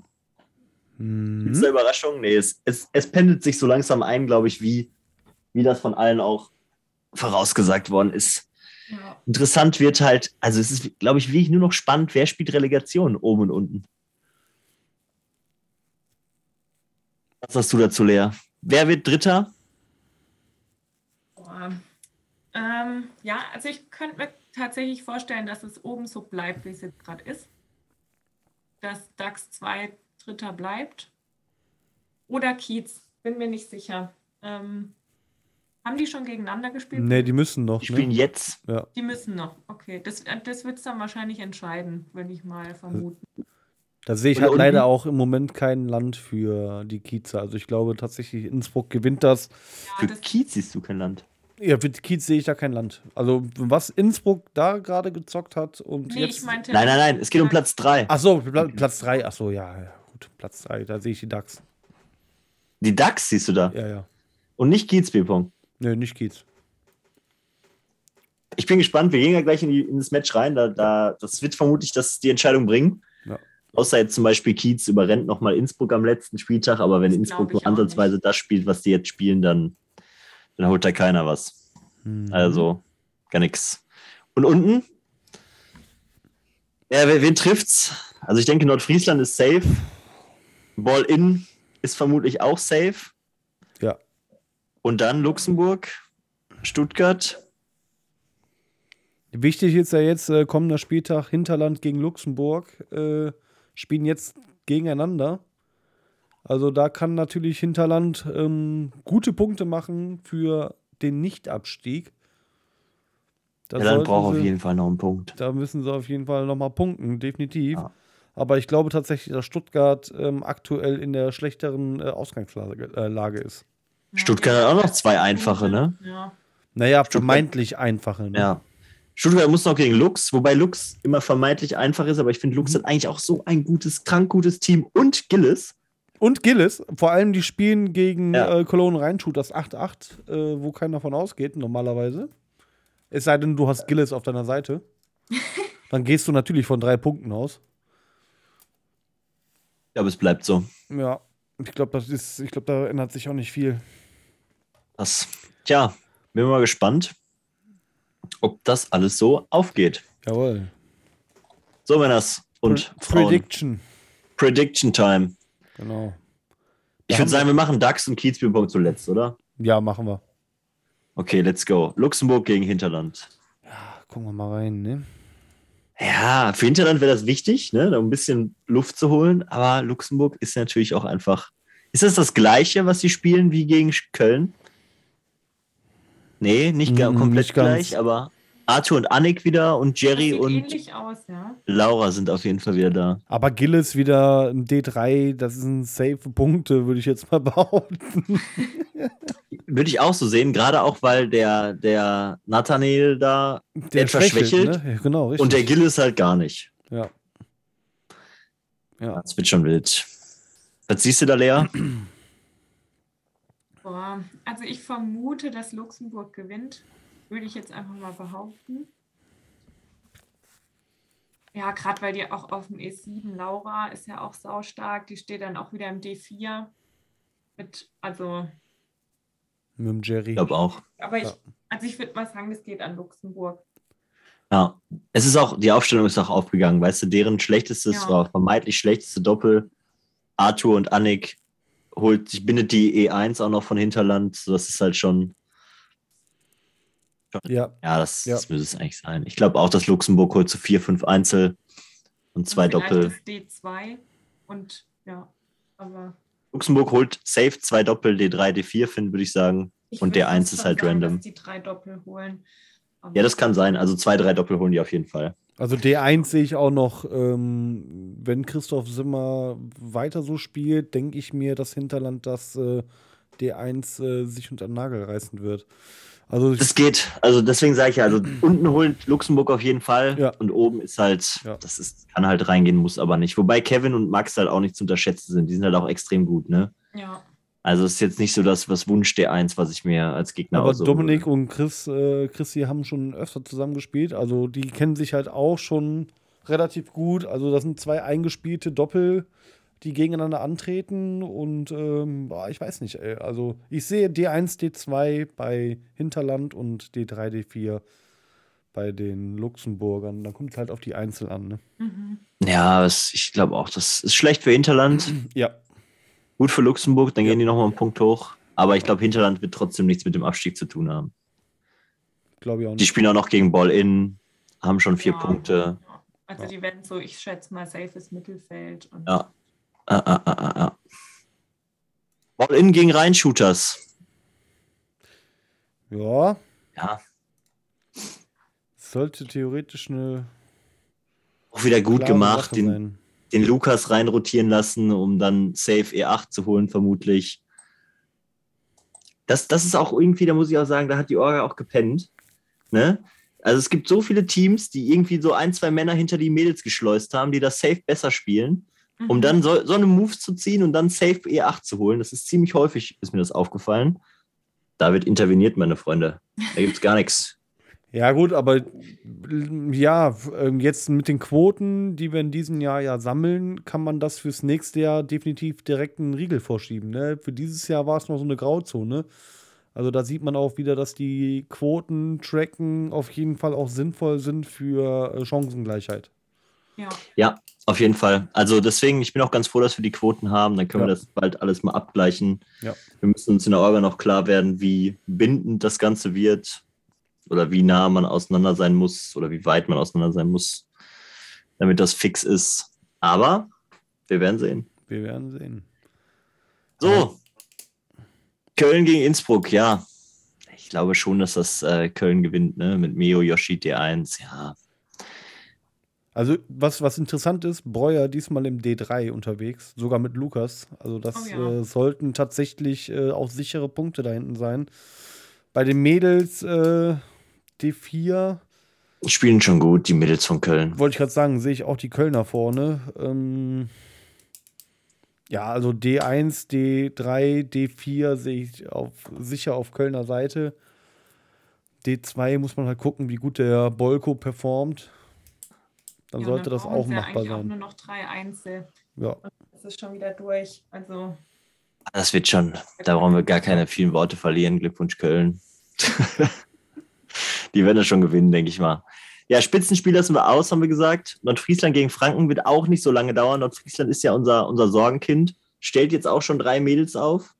Gibt es Mhm. eine Überraschung? Nee, es, es, es pendelt sich so langsam ein, glaube ich, wie, wie das von allen auch vorausgesagt worden ist. Ja. Interessant wird halt, also es ist, glaube ich, wirklich nur noch spannend, wer spielt Relegation oben und unten. Was sagst du dazu, Lea? Wer wird Dritter? Boah. Ähm, ja, also ich könnte mir tatsächlich vorstellen, dass es oben so bleibt, wie es jetzt gerade ist. Dass DAX 2 Dritter bleibt. Oder Kiez, bin mir nicht sicher. Ähm, haben die schon gegeneinander gespielt? Nee, die müssen noch. Die spielen Ne? jetzt. Ja. Die müssen noch. Okay, das, das wird es dann wahrscheinlich entscheiden, würde ich mal vermuten. Da sehe ich halt unten? leider auch im Moment kein Land für die Kieze. Also ich glaube tatsächlich, Innsbruck gewinnt das. Ja, Für das, Kiez siehst du kein Land. Ja, für Kiez sehe ich da kein Land. Also was Innsbruck da gerade gezockt hat und nee, jetzt. ich meinte. Nein, nein, nein, es geht um Platz 3. Ach so, Pla Platz 3. Ach so, ja, ja, gut. Platz 3, da sehe ich die DAX. Die DAX siehst du da. Ja, ja. Und nicht Kiez, Nö, nicht Kiez. Ich bin gespannt, wir gehen ja gleich in, die, in das Match rein. Da, da, das wird vermutlich das die Entscheidung bringen. Ja. Außer jetzt zum Beispiel Kiez überrennt nochmal Innsbruck am letzten Spieltag, aber wenn Das Innsbruck nur ansatzweise das spielt, was die jetzt spielen, dann, dann holt da keiner was. Mhm. Also gar nichts. Und unten? Ja, wer- wen trifft's? Also ich denke, Nordfriesland ist safe. Ball in ist vermutlich auch safe. Ja. Und dann Luxemburg, Stuttgart. Wichtig ist ja jetzt, äh, kommender Spieltag Hinterland gegen Luxemburg, äh, spielen jetzt gegeneinander. Also da kann natürlich Hinterland ähm, gute Punkte machen für den Nichtabstieg. Da Ja, dann sollten braucht auf jeden Fall noch einen Punkt. Da müssen sie auf jeden Fall nochmal punkten, definitiv. Ja. Aber ich glaube tatsächlich, dass Stuttgart ähm, aktuell in der schlechteren äh, Ausgangslage äh, ist. Ja, Stuttgart hat auch noch zwei einfache, ne? Ja. Naja, Stuttgart- vermeintlich einfache. Ne? Ja. Stuttgart muss noch gegen Lux, wobei Lux immer vermeintlich einfach ist, aber ich finde, Mhm. Lux hat eigentlich auch so ein gutes, krank gutes Team und Gillis. Und Gillis, vor allem die spielen gegen Ja. äh, Cologne Rheinshoot das 8-8, äh, wo keiner von ausgeht, normalerweise. Es sei denn, du hast Gillis auf deiner Seite. <laughs> Dann gehst du natürlich von drei Punkten aus. Ich glaube, es bleibt so. Ja, ich glaube, das ist, ich glaube, da ändert sich auch nicht viel. Das, tja, bin mal gespannt, ob das alles so aufgeht. Jawohl. So, Männers und Pre- Frauen. Prediction. Prediction Time. Genau. Ich Da würde sagen, wir machen DAX und Kiezbier-Punkt zuletzt, oder? Ja, machen wir. Okay, let's go. Luxemburg gegen Hinterland. Ach, gucken wir mal rein, ne? Ja, für Hinterland wäre das wichtig, ne, um ein bisschen Luft zu holen. Aber Luxemburg ist natürlich auch einfach. Ist das das Gleiche, was sie spielen wie gegen Köln? Nee, nicht Mm, komplett nicht gleich, aber Arthur und Annik wieder und Das Jerry sieht und aus, ja. Laura sind auf jeden Fall wieder da. Aber Gillis wieder im D3, das sind safe Punkte, würde ich jetzt mal <laughs> behaupten. Würde ich auch so sehen, gerade auch, weil der, der Nathaniel da Der Etwas schwächelt. Ne? Ja, genau, richtig. und der Gilles halt gar nicht. ja. Ja. Das wird schon wild. Was siehst du da, Lea? Boah. Also ich vermute, dass Luxemburg gewinnt. Würde ich jetzt einfach mal behaupten. Ja, gerade weil die auch auf dem E7, Laura ist ja auch saustark, die steht dann auch wieder im D4. Mit, also, Mit dem Jerry. Ich glaube auch. aber ich, also ich würde mal sagen, das geht an Luxemburg. Ja, es ist auch, die Aufstellung ist auch aufgegangen, weißt du, deren schlechtestes, Ja. war vermeintlich schlechteste Doppel, Arthur und Annik holt, sich bindet die E1 auch noch von Hinterland. So, Das ist halt schon, Ja, ja, das, Ja. das müsste es eigentlich sein. Ich glaube auch, dass Luxemburg holt zu vier, fünf Einzel und zwei Und Doppel. Das D2 und ja, aber. Luxemburg holt safe zwei Doppel, D3, D4, finde würde ich sagen. ich Und würde der Eins fast ist halt sagen, random. Dass die drei Doppel holen. Aber Ja, das kann sein. Also zwei, drei Doppel holen die auf jeden Fall. also D1 sehe ich auch noch, ähm, wenn Christoph Simmer weiter so spielt, denke ich mir, dass Hinterland das äh, D1 äh, sich unter den Nagel reißen wird. Also Das geht. Also deswegen sage ich ja, also <clears throat> unten holt Luxemburg auf jeden Fall Ja. und oben ist halt, Ja. das ist, kann halt reingehen, muss aber nicht. Wobei Kevin und Max halt auch nicht zu unterschätzen sind. Die sind halt auch extrem gut, ne? Ja, Also es ist jetzt nicht so das, was Wunsch der Eins, was ich mir als Gegner aber. Dominik und Chris, äh, Chrissy haben schon öfter zusammen gespielt. Also die kennen sich halt auch schon relativ gut. Also das sind zwei eingespielte Doppel, die gegeneinander antreten. Und ähm, boah, ich weiß nicht, ey. Also ich sehe D1, D2 bei Hinterland und D3, D4 bei den Luxemburgern. Dann kommt es halt auf die Einzel an. Ne? mhm. Ja, es, ich glaube auch, das ist schlecht für Hinterland, Ja. gut für Luxemburg, dann Ja. gehen die nochmal einen Punkt hoch. Aber ich glaube, Hinterland wird trotzdem nichts mit dem Abstieg zu tun haben. Glaube ich auch Die nicht. spielen auch noch gegen Ball-In, haben schon vier Ja. Punkte. Ja. Also Ja. die werden so, ich schätze mal, safes Mittelfeld. Und Ja. Ah, ah, ah, ah, ah. Ball-In gegen Rein-Shooters. Ja, Ja, sollte theoretisch eine auch wieder gut gemacht. Sache Den, sein. den Lukas reinrotieren lassen, um dann Safe E8 zu holen, vermutlich. Das, das ist auch irgendwie, da muss ich auch sagen, da hat die Orga auch gepennt. Ne? Also es gibt so viele Teams, die irgendwie so ein, zwei Männer hinter die Mädels geschleust haben, die das Safe besser spielen, um Mhm. dann so, so eine Moves zu ziehen und dann Safe E8 zu holen. Das ist ziemlich häufig, ist mir das aufgefallen. Da wird interveniert, meine Freunde. Da gibt es gar nichts. Ja, gut, aber ja, ähm, jetzt mit den Quoten, die wir in diesem Jahr ja sammeln, kann man das fürs nächste Jahr definitiv direkt einen Riegel vorschieben. Ne? Für dieses Jahr war es noch so eine Grauzone. Also da sieht man auch wieder, dass die Quoten tracken auf jeden Fall auch sinnvoll sind für äh, Chancengleichheit. Ja, Ja, auf jeden Fall. Also deswegen, ich bin auch ganz froh, dass wir die Quoten haben. Dann können Ja. wir das bald alles mal abgleichen. Ja. Wir müssen uns in der Orga noch klar werden, wie bindend das Ganze wird oder wie nah man auseinander sein muss oder wie weit man auseinander sein muss, damit das fix ist. Aber wir werden sehen. Wir werden sehen. So, Köln gegen Innsbruck, ja. Ich glaube schon, dass das äh, Köln gewinnt, ne? Mit Meo Yoshi D1, ja. Also, was, was interessant ist, Breuer diesmal im D3 unterwegs, sogar mit Lukas. Also, das Oh ja. äh, sollten tatsächlich äh, auch sichere Punkte da hinten sein. Bei den Mädels äh, D4, Spielen schon gut, die Mädels von Köln. wollte ich gerade sagen, sehe ich auch die Kölner vorne. Ähm, ja, also D1, D3, D4 sehe ich auf, sicher auf Kölner Seite. D2 muss man halt gucken, wie gut der Bolko performt. Dann Ja, sollte dann das auch sie ja machbar eigentlich auch sein. nur noch drei Einzel. Ja. Das ist schon wieder durch. Also Das wird schon. Da brauchen wir gar keine vielen Worte verlieren. Glückwunsch, Köln. <laughs> Die werden das schon gewinnen, denke ich mal. Ja, Spitzenspiel lassen wir aus, haben wir gesagt. Nordfriesland gegen Franken wird auch nicht so lange dauern. Nordfriesland ist ja unser, unser Sorgenkind. Stellt jetzt auch schon drei Mädels auf.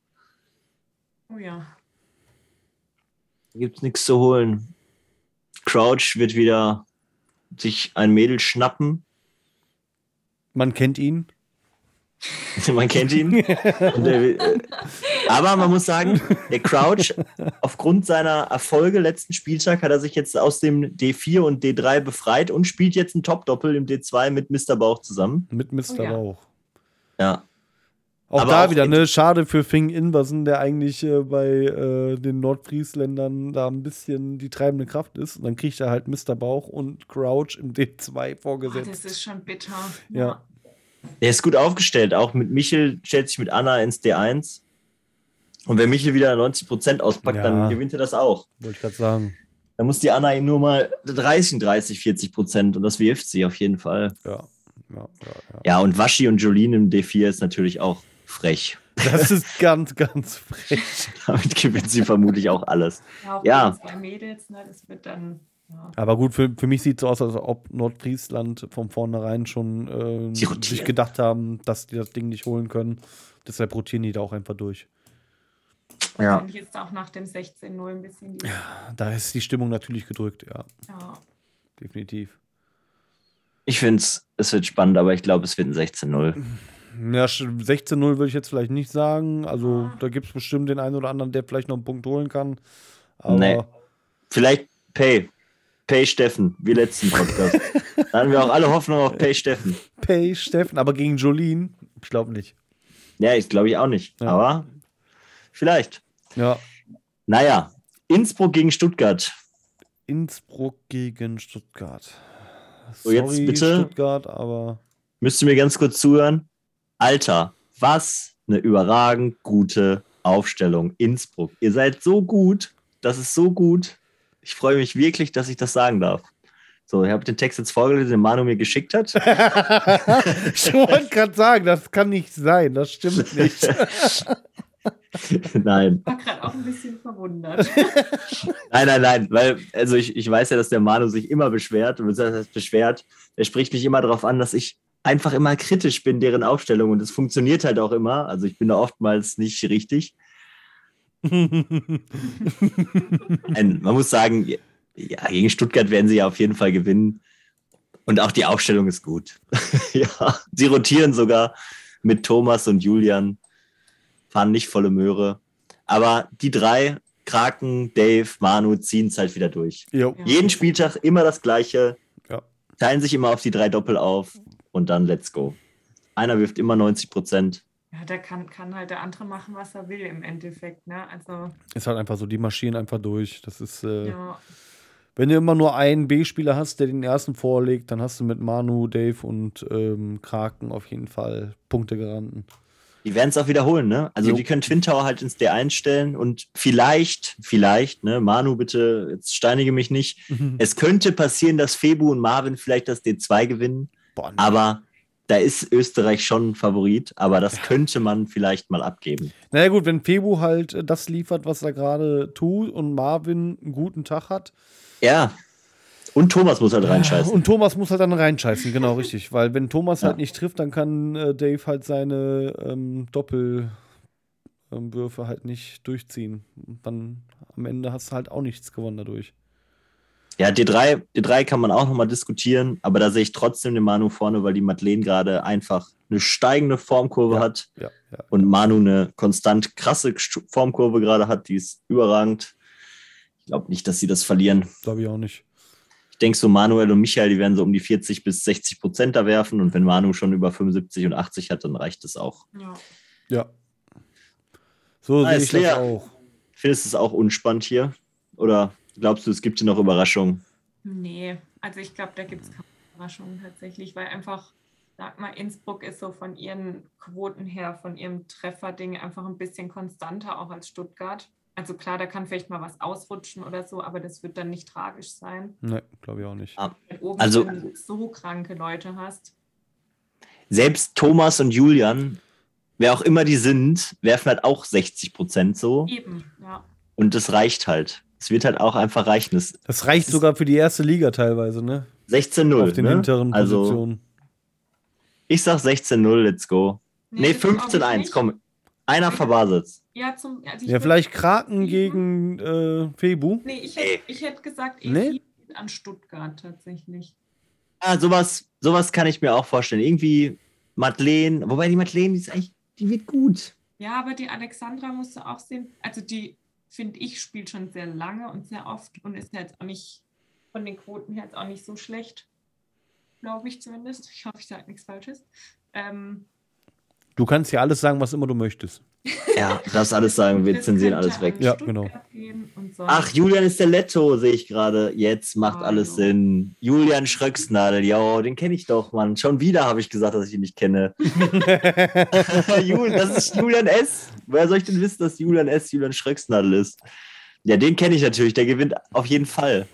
Oh ja. Da gibt es nichts zu holen. Crouch wird wieder sich ein Mädel schnappen. Man kennt ihn. <laughs> Man kennt ihn. Der, äh, aber man muss sagen, der Crouch, aufgrund seiner Erfolge letzten Spieltag, hat er sich jetzt aus dem D4 und D3 befreit und spielt jetzt ein Top-Doppel im D2 mit Mr. Bauch zusammen. Mit Mr. Oh ja. Bauch. Ja. Auch Aber da auch wieder, ne? Schade für Fing Inversen, der eigentlich äh, bei äh, den Nordfriesländern da ein bisschen die treibende Kraft ist. Und dann kriegt er halt Mr. Bauch und Crouch im D2 Oh, vorgesetzt. das ist schon bitter. Ja. Der ist gut aufgestellt. Auch mit Michel stellt sich mit Anna ins D1. Und wenn Michel wieder 90% auspackt, Ja. dann gewinnt er das auch. Wollte ich gerade sagen. Dann muss die Anna ihm nur mal 30, 30, 40 Prozent und das wirft sie auf jeden Fall. Ja. Ja, ja, ja. Ja, und Waschi und Jolene im D4 ist natürlich auch frech. Das ist ganz, ganz frech. <laughs> Damit gewinnt sie vermutlich auch alles. Ja, auch Ja. zwei Mädels, ne, das wird dann Ja. Aber gut, für, für mich sieht es so aus, als ob Nordfriesland von vornherein schon rotieren. sich gedacht haben, dass die das Ding nicht holen können. Deshalb rotieren die da auch einfach durch. Ja. Finde ich jetzt auch nach dem 16-0 ein bisschen die. Da ist die Stimmung natürlich gedrückt, ja, Ja. definitiv. Ich finde es, es wird spannend, aber ich glaube, es wird ein 16-0. <laughs> Ja, sch- 16-0 würde ich jetzt vielleicht nicht sagen. Also da gibt es bestimmt den einen oder anderen, der vielleicht noch einen Punkt holen kann. Aber Nee. Vielleicht Pay. Pay Steffen, wie letzten Podcast. <laughs> da hatten wir auch alle Hoffnung auf Pay Steffen. Pay, Steffen, aber gegen Jolien, ich glaube nicht. Ja, ich glaube ich auch nicht. Ja. Aber vielleicht. Ja, Naja, Innsbruck gegen Stuttgart. Innsbruck gegen Stuttgart. So, jetzt bitte. Stuttgart, aber Müsst ihr mir ganz kurz zuhören? Alter, was eine überragend gute Aufstellung. Innsbruck. Ihr seid so gut. Das ist so gut. Ich freue mich wirklich, dass ich das sagen darf. So, ich habe den Text jetzt vorgelesen, den Manu mir geschickt hat. <laughs> ich wollte gerade sagen, das kann nicht sein, das stimmt nicht. <laughs> nein, Ich war gerade auch ein bisschen verwundert. <laughs> nein, nein, nein. Weil, also ich, ich weiß ja, dass der Manu sich immer beschwert. Und wenn er das beschwert, er spricht mich immer darauf an, dass ich einfach immer kritisch bin, deren Aufstellung. Und es funktioniert halt auch immer. Also ich bin da oftmals nicht richtig. Nein, man muss sagen, ja, gegen Stuttgart werden sie ja auf jeden Fall gewinnen. Und auch die Aufstellung ist gut. <laughs> ja, sie rotieren sogar mit Thomas und Julian, fahren nicht volle Möhre. Aber die drei, Kraken, Dave, Manu, ziehen es halt wieder durch. jo. Jeden Spieltag immer das Gleiche, Ja. teilen sich immer auf die drei Doppel auf und dann let's go. Einer wirft immer 90 Prozent. Ja, da kann, kann halt der andere machen, was er will im Endeffekt. Ne? Also, Ist halt einfach so, die marschieren einfach durch. Das ist, äh, ja. wenn du immer nur einen B-Spieler hast, der den ersten vorlegt, dann hast du mit Manu, Dave und ähm, Kraken auf jeden Fall Punkte gerannt. Die werden es auch wiederholen, ne? Also Jo. die können Twin Tower halt ins D1 stellen und vielleicht, vielleicht, ne, Manu, bitte, jetzt steinige mich nicht. <laughs> Es könnte passieren, dass Febu und Marvin vielleicht das D2 gewinnen, Boah, nee. aber da ist Österreich schon Favorit, aber das könnte man vielleicht mal abgeben. Naja gut, wenn Febu halt äh, das liefert, was er gerade tut und Marvin einen guten Tag hat. Ja. Und Thomas muss halt reinscheißen. Und Thomas muss halt dann reinscheißen, genau richtig. Weil wenn Thomas Ja. halt nicht trifft, dann kann äh, Dave halt seine ähm, Doppelwürfe halt nicht durchziehen. Und dann am Ende hast du halt auch nichts gewonnen dadurch. Ja, D3, D3 kann man auch nochmal diskutieren, aber da sehe ich trotzdem den Manu vorne, weil die Madeleine gerade einfach eine steigende Formkurve Ja. hat Ja, ja. und Manu eine konstant krasse Formkurve gerade hat, die ist überragend. Ich glaube nicht, dass sie das verlieren. Glaube ich auch nicht. Ich denke so, Manuel und Michael, die werden so um die 40 bis 60 Prozent da werfen und wenn Manu schon über 75 und 80 hat, dann reicht es auch. ja. Ja. So sehe ich das auch. Findest du es auch unspannend hier? Oder glaubst du, es gibt hier noch Überraschungen? Nee, also ich glaube, da gibt es keine Überraschungen tatsächlich, weil einfach, sag mal, Innsbruck ist so von ihren Quoten her, von ihrem Trefferding einfach ein bisschen konstanter auch als Stuttgart. Also klar, da kann vielleicht mal was ausrutschen oder so, aber das wird dann nicht tragisch sein. Ne, glaube ich auch nicht. Ah, Wenn oben Also- wenn du so kranke Leute hast. Selbst Thomas und Julian, wer auch immer die sind, werfen halt auch 60 Prozent so. Eben, ja. Und das reicht halt. Es wird halt auch einfach reichen. Das Das reicht sogar für die erste Liga teilweise, ne? 16-0. Auf den ne? hinteren also, Positionen. ich sag 16-0, let's go. Nee, ich 15-1, nicht. komm. Einer verbaselt. Ja, zum, also Ja, vielleicht Kraken gegen äh, Febu. Nee, ich hätte ich hätt gesagt, ich Nee? an Stuttgart tatsächlich. Ah, sowas, sowas kann ich mir auch vorstellen. Irgendwie Madeleine, wobei die Madeleine, die ist eigentlich, die wird gut. Ja, aber die Alexandra musst du auch sehen. Also die, finde ich, spielt schon sehr lange und sehr oft und ist jetzt auch nicht von den Quoten her jetzt auch nicht so schlecht. Glaube ich zumindest. Ich hoffe, ich sage nichts Falsches. Ähm, Du kannst ja alles sagen, was immer du möchtest. Ja, das alles sagen, wir zensieren alles weg. Ja, genau. Ach, Julian ist der Letto, sehe ich gerade. Jetzt macht Hallo. alles Sinn. Julian Schröcksnadel, ja, den kenne ich doch, Mann. Schon wieder habe ich gesagt, dass ich ihn nicht kenne. <laughs> <laughs> Das ist Julian S. Woher soll ich denn wissen, dass Julian S. Julian Schröcksnadel ist? Ja, den kenne ich natürlich. Der gewinnt auf jeden Fall.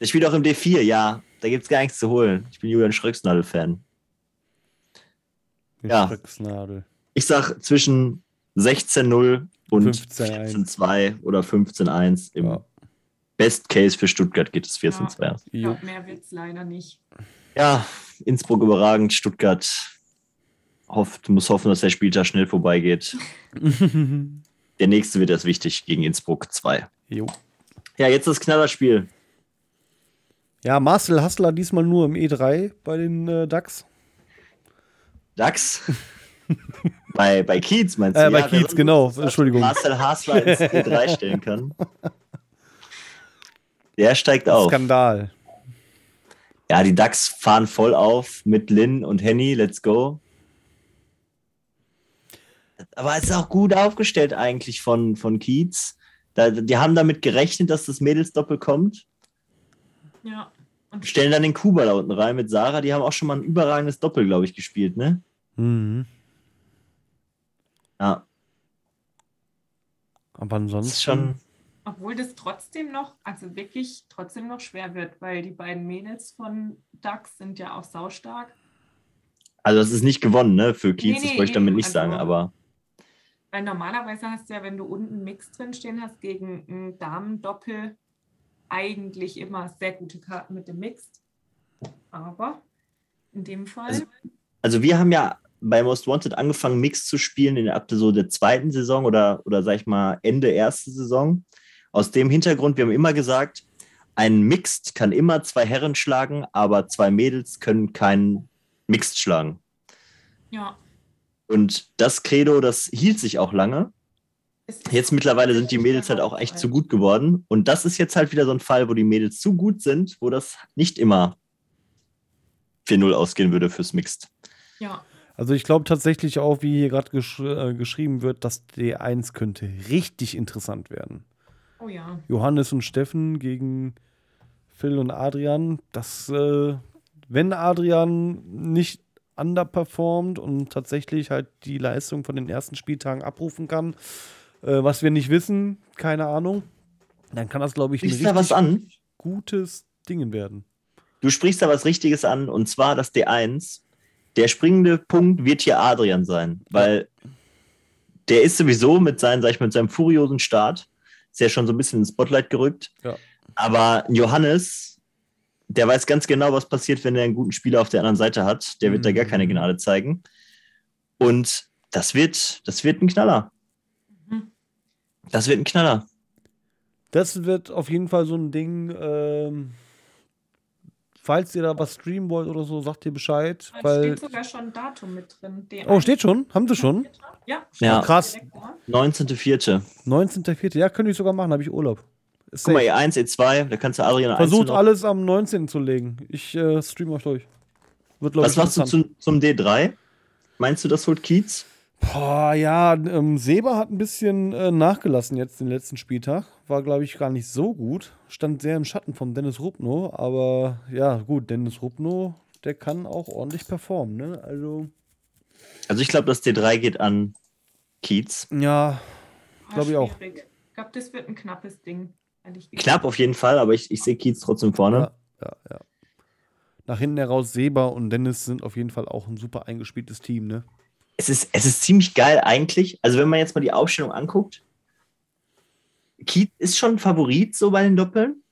Der spielt auch im D4, ja. Da gibt es gar nichts zu holen. Ich bin Julian Schröcksnadel-Fan. Ja. Schröcksnadel. Ich sag zwischen 16-0 und 15-1. 14-2 oder 15-1 im Ja. Best Case für Stuttgart geht es 4 zu Ja. 2 aus. Ich Jo. glaube, mehr wird es leider nicht. Ja, Innsbruck überragend, Stuttgart hofft, muss hoffen, dass der Spieltag schnell vorbeigeht. <laughs> Der nächste wird erst wichtig gegen Innsbruck 2. jo. Ja, jetzt das Knallerspiel. Ja, Marcel Hassler diesmal nur im E3 bei den äh, DAX. DAX. <laughs> bei, bei Kiez meinst du? Äh, bei wer Kiez, genau. was Entschuldigung. Marcel Hasler ins <laughs> E3 stellen kann. Der steigt auf. Skandal. Ja, die DAX fahren voll auf mit Lin und Henny. Let's go. Aber es ist auch gut aufgestellt eigentlich von, von Kiez. Da, die haben damit gerechnet, dass das Mädelsdoppel kommt. Ja. Und Stellen dann den Kuba da unten rein mit Sarah. Die haben auch schon mal ein überragendes Doppel, glaube ich, gespielt, ne? Mhm. Ja, Aber das ansonsten. ist schon. obwohl das trotzdem noch, also wirklich trotzdem noch schwer wird, weil die beiden Mädels von DAX sind ja auch saustark. Also, das ist nicht gewonnen, ne? Für Kiez, Nee, das nee, wollte ich damit nicht also- sagen, aber. Weil normalerweise hast du ja, wenn du unten Mix drin stehen hast, gegen ein Damen-Doppel eigentlich immer sehr gute Karten mit dem Mixed. Aber in dem Fall, Also- Also wir haben ja bei Most Wanted angefangen, Mix zu spielen in der ab so der zweiten Saison oder, oder sag ich mal Ende erste Saison. Aus dem Hintergrund, wir haben immer gesagt, ein Mixed kann immer zwei Herren schlagen, aber zwei Mädels können keinen Mixed schlagen. ja. Und das Credo, das hielt sich auch lange. Jetzt mittlerweile sind die Mädels halt auch echt zu gut geworden. Und das ist jetzt halt wieder so ein Fall, wo die Mädels zu gut sind, wo das nicht immer 4-0 ausgehen würde fürs Mixed. Ja, Also ich glaube tatsächlich auch, wie hier gerade gesch äh, geschrieben wird, dass D1 könnte richtig interessant werden. oh ja. Johannes und Steffen gegen Phil und Adrian. Das, äh, wenn Adrian nicht underperformt und tatsächlich halt die Leistung von den ersten Spieltagen abrufen kann, äh, was wir nicht wissen, keine Ahnung, dann kann das, glaube ich, ein Sprichst da was richtig an? gutes Ding werden. Du sprichst da was Richtiges an, und zwar das D1. Der springende Punkt wird hier Adrian sein, weil der ist sowieso mit, seinen, sag ich, mal, mit seinem furiosen Start, ist ja schon so ein bisschen ins Spotlight gerückt. Ja. Aber Johannes, der weiß ganz genau, was passiert, wenn er einen guten Spieler auf der anderen Seite hat. Der wird da gar keine Mhm. Gnade zeigen. Und das wird, das wird ein Knaller. Mhm. Das wird ein Knaller. Das wird auf jeden Fall so ein Ding. Ähm, falls ihr da was streamen wollt oder so, sagt ihr Bescheid. Es Weil, steht sogar schon ein Datum mit drin. D1. oh, steht schon? Haben sie schon? Ja, Ja. steht Krass. direkt da. 19.04. 19.04. Ja, könnte ich sogar machen, habe ich Urlaub. Ist Guck mal, safe. E1, E2, da kannst du Adrian Versucht alles am 19. zu legen. Ich äh, stream euch durch. Wird, Was machst du zum, zum D3? Meinst du, das holt Kiez? Boah, ja, ähm, Seba hat ein bisschen äh, nachgelassen jetzt den letzten Spieltag. War, glaube ich, gar nicht so gut. Stand sehr im Schatten von Dennis Rupno. Aber ja, gut, Dennis Rupno, der kann auch ordentlich performen. Ne? Also, Also ich glaube, das D3 geht an Kiez. ja, Ah, Glaub ich auch. schwierig. Ich glaube, das wird ein knappes Ding. Knapp auf jeden Fall, aber ich, ich sehe Kiez trotzdem vorne. ja, ja, ja. Nach hinten heraus, Seba und Dennis sind auf jeden Fall auch ein super eingespieltes Team, ne? Es, ist, es ist ziemlich geil eigentlich. Also wenn man jetzt mal die Aufstellung anguckt, Kiez ist schon Favorit so bei den Doppeln,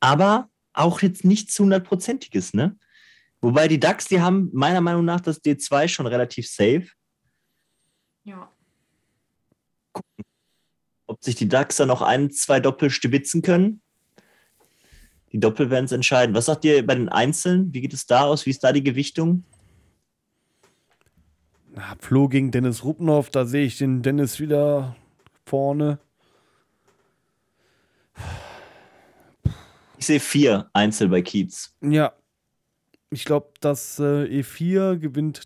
aber auch jetzt nichts hundertprozentiges, ne? Wobei die DAX, die haben meiner Meinung nach das D2 schon relativ safe. Ja. Ob sich die DAX da noch ein, zwei Doppel stibitzen können. Die Doppel werden es entscheiden. Was sagt ihr bei den Einzelnen? Wie geht es da aus? Wie ist da die Gewichtung? Na, Flo gegen Dennis Rupnow, da sehe ich den Dennis wieder vorne. Ich sehe vier Einzel bei Kiez. Ja. Ich glaube, dass äh, E4 gewinnt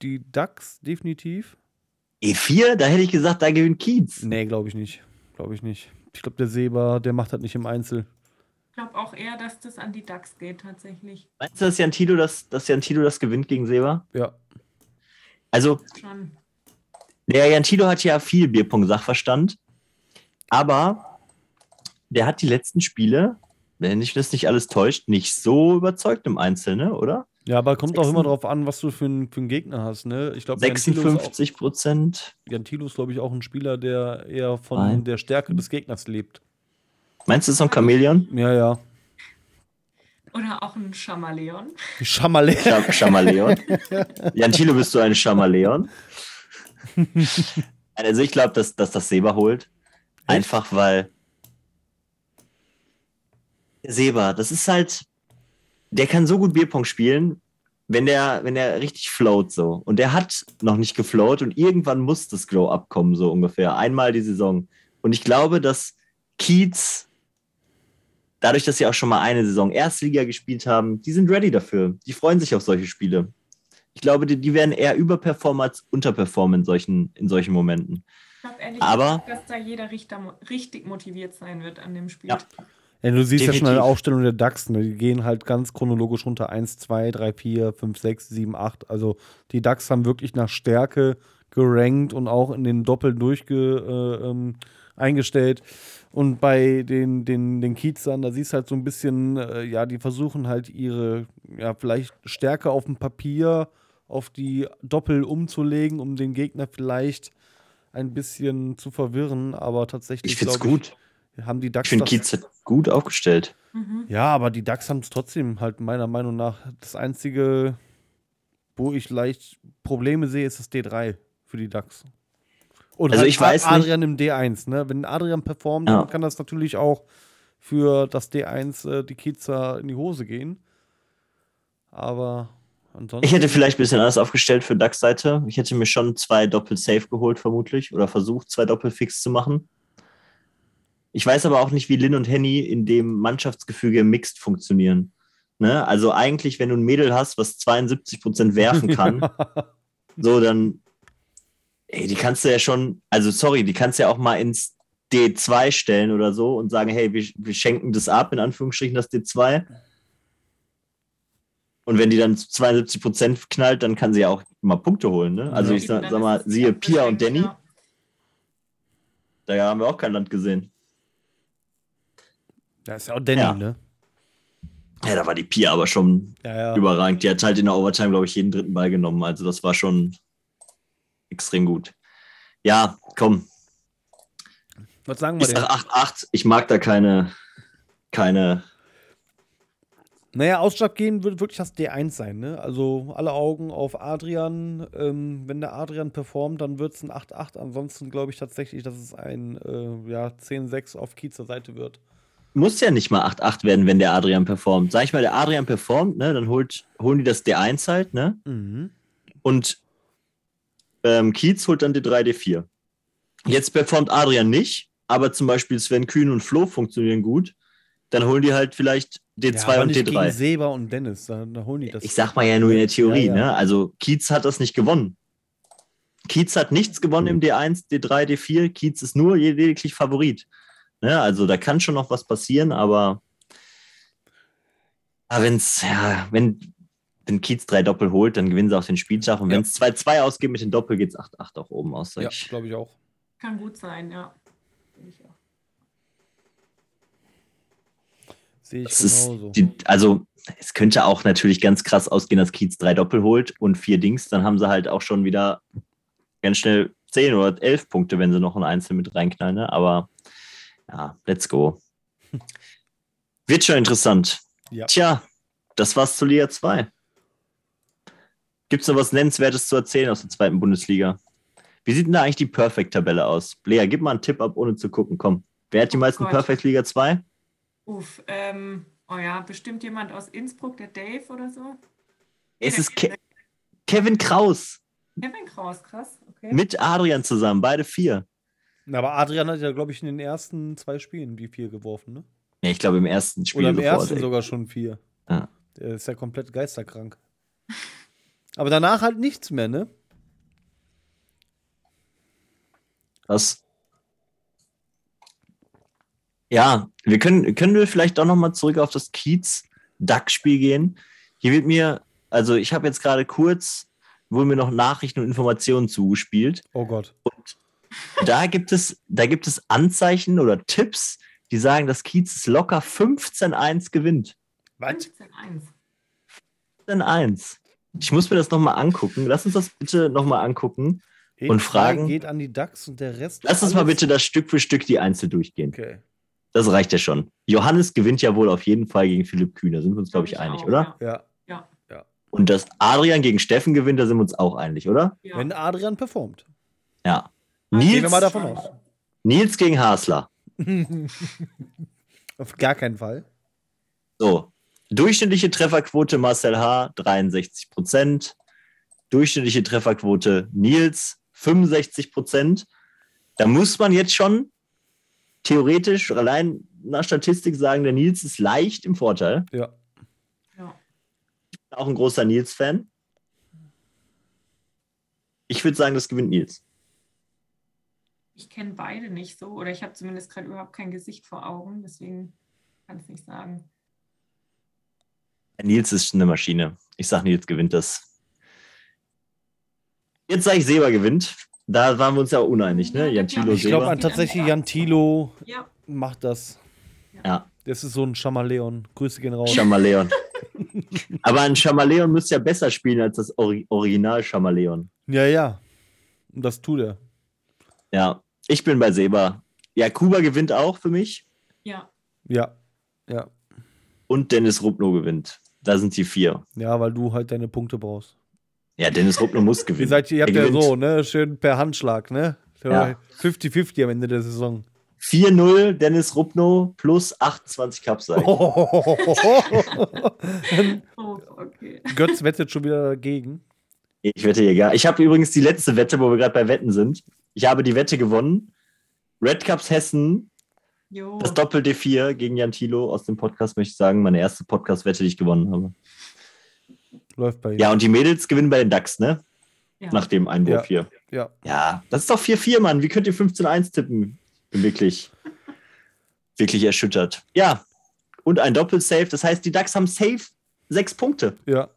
die DAX definitiv. E4, da hätte ich gesagt, da gewinnt Kiez. Nee, glaube ich nicht. Glaube ich nicht. Ich glaube, der Seba, der macht das nicht im Einzel. Ich glaube auch eher, dass das an die DAX geht tatsächlich. Meinst du, dass Jan Tilo das, dass Jan Tilo das gewinnt gegen Seba? Ja. Also, der Jan Tilo hat ja viel Bierpunkt-Sachverstand, aber der hat die letzten Spiele, wenn ich das nicht alles täuscht, nicht so überzeugt im Einzelnen, oder? Ja, aber kommt auch immer 56 drauf an, was du für einen für einen Gegner hast, ne? Ich auch- 56 Prozent. Jan Thilo ist, glaube ich, auch ein Spieler, der eher von Nein. der Stärke des Gegners lebt. Meinst du, es ist so ein Chamäleon? Ja, ja. Oder auch ein Chamaleon. Schamale. Sch Chamaleon? Jan Thiele, bist du ein Chamaleon? <laughs> Also ich glaube, dass, dass das Seba holt. Einfach weil der Seba, das ist halt, der kann so gut Bierpong spielen, wenn der, wenn der richtig float so. Und der hat noch nicht gefloat und irgendwann muss das Glow-Up kommen, so ungefähr. Einmal die Saison. Und ich glaube, dass Kiez, dadurch, dass sie auch schon mal eine Saison Erstliga gespielt haben, die sind ready dafür. Die freuen sich auf solche Spiele. Ich glaube, die, die werden eher überperformen als unterperformen in solchen, in solchen Momenten. Ich glaube ehrlich Aber- gesagt, dass da jeder Richter richtig motiviert sein wird an dem Spiel. Ja. Ja, du siehst ja schon an der Definitiv. Aufstellung der DAX, ne? die gehen halt ganz chronologisch runter. 1, 2, 3, 4, 5, 6, 7, 8. Also die DAX haben wirklich nach Stärke gerankt und auch in den Doppeln durchge, äh, ähm, eingestellt. Und bei den, den, den Kiezern, da siehst du halt so ein bisschen, äh, ja, die versuchen halt ihre, ja, vielleicht Stärke auf dem Papier auf die Doppel umzulegen, um den Gegner vielleicht ein bisschen zu verwirren, aber tatsächlich Ich finde es glaub gut. haben die DAX Ich finde Kiez gut aufgestellt. Mhm. ja, aber die DAX haben es trotzdem halt meiner Meinung nach. Das einzige, wo ich leicht Probleme sehe, ist das D3 für die DAX. Und Also halt ich weiß A- nicht- Adrian im D1, ne? Wenn Adrian performt, Ja. dann kann das natürlich auch für das D1 äh, die Kizer in die Hose gehen. Aber ansonsten. Ich hätte vielleicht ein bisschen anders aufgestellt für DAX-Seite. Ich hätte mir schon zwei Doppel-Safe geholt, vermutlich, oder versucht, zwei Doppel-Fix zu machen. Ich weiß aber auch nicht, wie Lin und Henny in dem Mannschaftsgefüge Mixed funktionieren. Ne? Also eigentlich, wenn du ein Mädel hast, was 72% werfen <laughs> kann, so dann, ey, die kannst du ja schon, also sorry, die kannst du ja auch mal ins D2 stellen oder so und sagen, hey, wir, wir schenken das ab, in Anführungsstrichen, das D2. Und wenn die dann zu 72 Prozent knallt, dann kann sie ja auch mal Punkte holen. Ne? Also Ja. ich sag, sag mal, siehe Pia und Danny, ja. da haben wir auch kein Land gesehen. Ja, ist ja auch Danny, Ja. ne? Ja, da war die Pia aber schon Ja, ja. überragend. Die hat halt in der Overtime, glaube ich, jeden dritten Ball genommen. Also das war schon extrem gut. Ja, komm, Was sagen wir ich denn? sag 8-8. Ich mag da keine, keine Naja, ausschlaggebend wird wirklich das D1 sein, ne? Also alle Augen auf Adrian. Ähm, wenn der Adrian performt, dann wird es ein 8-8. Ansonsten glaube ich tatsächlich, dass es ein äh, ja, 10-6 auf Kiezer Seite wird. muss ja nicht mal 8-8 werden, wenn der Adrian performt. Sag ich mal, der Adrian performt, ne, dann holt, holen die das D1 halt, ne? Mhm. Und ähm, Kiez holt dann D3, D4. Jetzt performt Adrian nicht, aber zum Beispiel Sven Kühn und Flo funktionieren gut. Dann holen die halt vielleicht D2 aber und nicht gegen D3. Seba und Dennis. Da, da holen die das. Ich sag mal ja nur in der Theorie, Ja, ja. ne? Also Kiez hat das nicht gewonnen. Kiez hat nichts gewonnen im D1, D3, D4. Kiez ist nur lediglich Favorit. Ne? Also da kann schon noch was passieren, aber, aber wenn's, ja, wenn, wenn Kiez drei Doppel holt, dann gewinnen sie auch den Spieltag. Und Ja. wenn es 2-2 ausgeht mit den Doppel, geht es 8-8 auch oben aus. Ja, ich. glaube ich auch. Kann gut sein, ja. Finde ich auch. Sehe ich Das ist genauso. die, also es könnte auch natürlich ganz krass ausgehen, dass Kiez drei Doppel holt und vier Dings. Dann haben sie halt auch schon wieder ganz schnell zehn oder elf Punkte, wenn sie noch ein Einzel mit reinknallen. Ne? Aber ja, let's go. <laughs> Wird schon interessant. Ja. Tja, das war's zu Liga 2. Gibt es noch was Nennenswertes zu erzählen aus der zweiten Bundesliga? Wie sieht denn da eigentlich die Perfect-Tabelle aus? Lea, gib mal einen Tipp ab, ohne zu gucken. Komm. Wer hat die Oh meisten Gott. Perfect Liga 2? Uff, ähm, oh ja, bestimmt jemand aus Innsbruck, der Dave oder so? Es Der ist Ke Kevin Kraus. Kevin Kraus, krass, okay. Mit Adrian zusammen, beide vier. Na, Aber Adrian hat ja, glaube ich, in den ersten zwei Spielen die vier geworfen, ne? Ja, ich glaube im ersten Spiel. Oder im bevor ersten der- sogar schon vier. Ja. Der ist ja komplett geisterkrank. Aber danach halt nichts mehr, ne? Was? Ja, wir können, können wir vielleicht auch nochmal zurück auf das Kiez-Duck-Spiel gehen. Hier wird mir, also ich habe jetzt gerade kurz, wurden mir noch Nachrichten und Informationen zugespielt. Oh Gott. Da gibt es, da gibt es Anzeichen oder Tipps, die sagen, dass Kiez es locker 15-1 gewinnt. Was? 15-1. 15-1. Ich muss mir das nochmal angucken. Lass uns das bitte nochmal angucken. Und E2 fragen- geht an die DAX und der Rest. Lass uns mal bitte das Stück für Stück die Einzel durchgehen. Okay. Das reicht ja schon. Johannes gewinnt ja wohl auf jeden Fall gegen Philipp Kühne. Sind wir uns, glaube ich, Glaub einig, auch, oder? Ja. Und dass Adrian gegen Steffen gewinnt, da sind wir uns auch einig, oder? Ja. Wenn Adrian performt. Ja. Also, Gehen wir Nils, mal davon aus. Nils gegen Hasler. <laughs> Auf gar keinen Fall. So. Durchschnittliche Trefferquote Marcel H. 63 Prozent. Durchschnittliche Trefferquote Nils 65 Prozent. Da muss man jetzt schon theoretisch allein nach Statistik sagen, der Nils ist leicht im Vorteil. Ja. Ja. Auch ein großer Nils-Fan. Ich würde sagen, das gewinnt Nils. Ich kenne beide nicht so oder ich habe zumindest gerade überhaupt kein Gesicht vor Augen, deswegen kann ich nicht sagen. Nils ist eine Maschine. Ich sage, Nils gewinnt das. Jetzt sage ich, Seba gewinnt. Da waren wir uns ja auch uneinig, ne? Ja, Jan ich Thilo, Ich glaube tatsächlich Jan Thilo Ja, macht das. Ja, Das ist so ein Schamaleon. Grüße gehen raus. Chamaleon. <laughs> Aber ein Chamaleon müsste ja besser spielen als das Ori Original Chamaleon. Ja, ja. Und das tut er. Ja, ich bin bei Seba. Ja, Kuba gewinnt auch für mich. ja. Ja. Ja. Und Dennis Rupno gewinnt. Da sind die vier. Ja, weil du halt deine Punkte brauchst. Ja, Dennis Rupno muss gewinnen. Ihr, seid, ihr habt ja so, ne? Schön per Handschlag, ne? Ja. 50-50 am Ende der Saison. 4-0 Dennis Rupno plus 28 Cupsieg. <laughs> Oh, okay. Götz wettet schon wieder dagegen. Ich wette hier gar. Ich habe übrigens die letzte Wette, wo wir gerade bei Wetten sind. Ich habe die Wette gewonnen. Red Cups Hessen, Jo. das Doppel D4 gegen Jan Thilo aus dem Podcast, möchte ich sagen. Meine erste Podcast-Wette, die ich gewonnen habe. Läuft bei ihm. Ja, und die Mädels gewinnen bei den DAX, ne? ja. Nach dem Einwurf Ja. hier. Ja. Ja, das ist doch 4-4, Mann. Wie könnt ihr 15-1 tippen? Bin wirklich, wirklich erschüttert. Ja, und ein Doppel-Safe. Das heißt, die DAX haben safe sechs Punkte. Ja.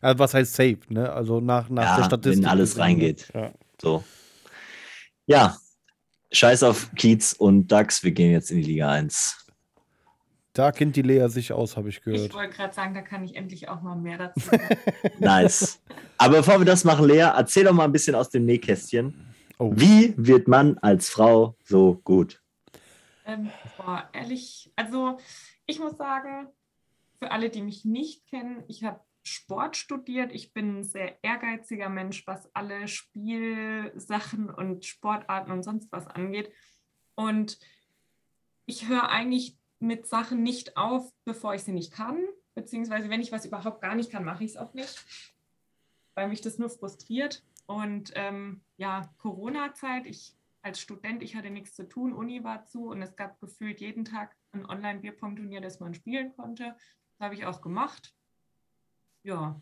Also was heißt safe, ne? Also nach, nach Ja, der Statistik. wenn alles gesehen, reingeht. Ja. So. Ja, scheiß auf Kiez und DAX. Wir gehen jetzt in die Liga 1. Da kennt die Lea sich aus, habe ich Ich gehört. wollte gerade sagen, da kann ich endlich auch mal mehr dazu sagen. <laughs> Nice. Aber bevor wir das machen, Lea, erzähl doch mal ein bisschen aus dem Nähkästchen. Oh. Wie wird man als Frau so gut? ähm, boah, ehrlich, also ich muss sagen, für alle, die mich nicht kennen, ich habe Sport studiert. Ich bin ein sehr ehrgeiziger Mensch, was alle Spielsachen und Sportarten und sonst was angeht. Und ich höre eigentlich mit Sachen nicht auf, bevor ich sie nicht kann. Beziehungsweise, wenn ich was überhaupt gar nicht kann, mache ich es auch nicht, weil mich das nur frustriert. Und ähm, ja, Corona-Zeit, ich als Student, ich hatte nichts zu tun, Uni war zu und es gab gefühlt jeden Tag ein Online-Bierpong-Turnier, das man spielen konnte. Das habe ich auch gemacht. Ja.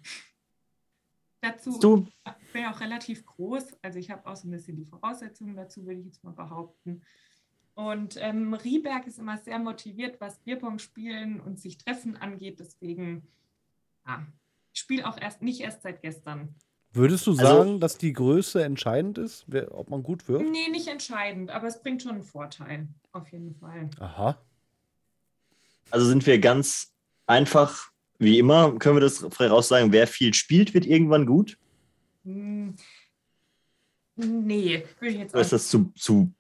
Dazu Du, ich bin auch relativ groß, also ich habe auch so ein bisschen die Voraussetzungen dazu, würde ich jetzt mal behaupten. Und ähm, Rieberg ist immer sehr motiviert, was Bierpong spielen und sich treffen angeht. Deswegen, ja, ich spiele auch erst nicht erst seit gestern. Würdest du Also- sagen, dass die Größe entscheidend ist, wer, ob man gut wird? Nee, nicht entscheidend, aber es bringt schon einen Vorteil, auf jeden Fall. Aha. also sind wir ganz einfach, wie immer, können wir das frei raus sagen, wer viel spielt, wird irgendwann gut. Hm, Nee, würde ich jetzt Oder ist das zu, zu,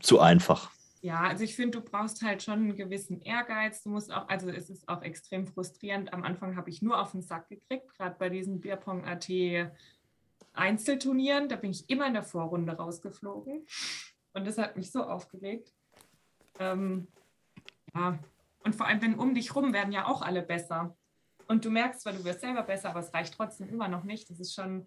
zu einfach? Ja, also ich finde, du brauchst halt schon einen gewissen Ehrgeiz. Du musst auch, also es ist auch extrem frustrierend. Am Anfang habe ich nur auf den Sack gekriegt, gerade bei diesen Bierpong.at Einzelturnieren. Da bin ich immer in der Vorrunde rausgeflogen. Und das hat mich so aufgeregt. Ähm, ja, und vor allem, wenn um dich rum werden ja auch alle besser. Und du merkst zwar, du wirst selber besser, aber es reicht trotzdem immer noch nicht. Das ist schon,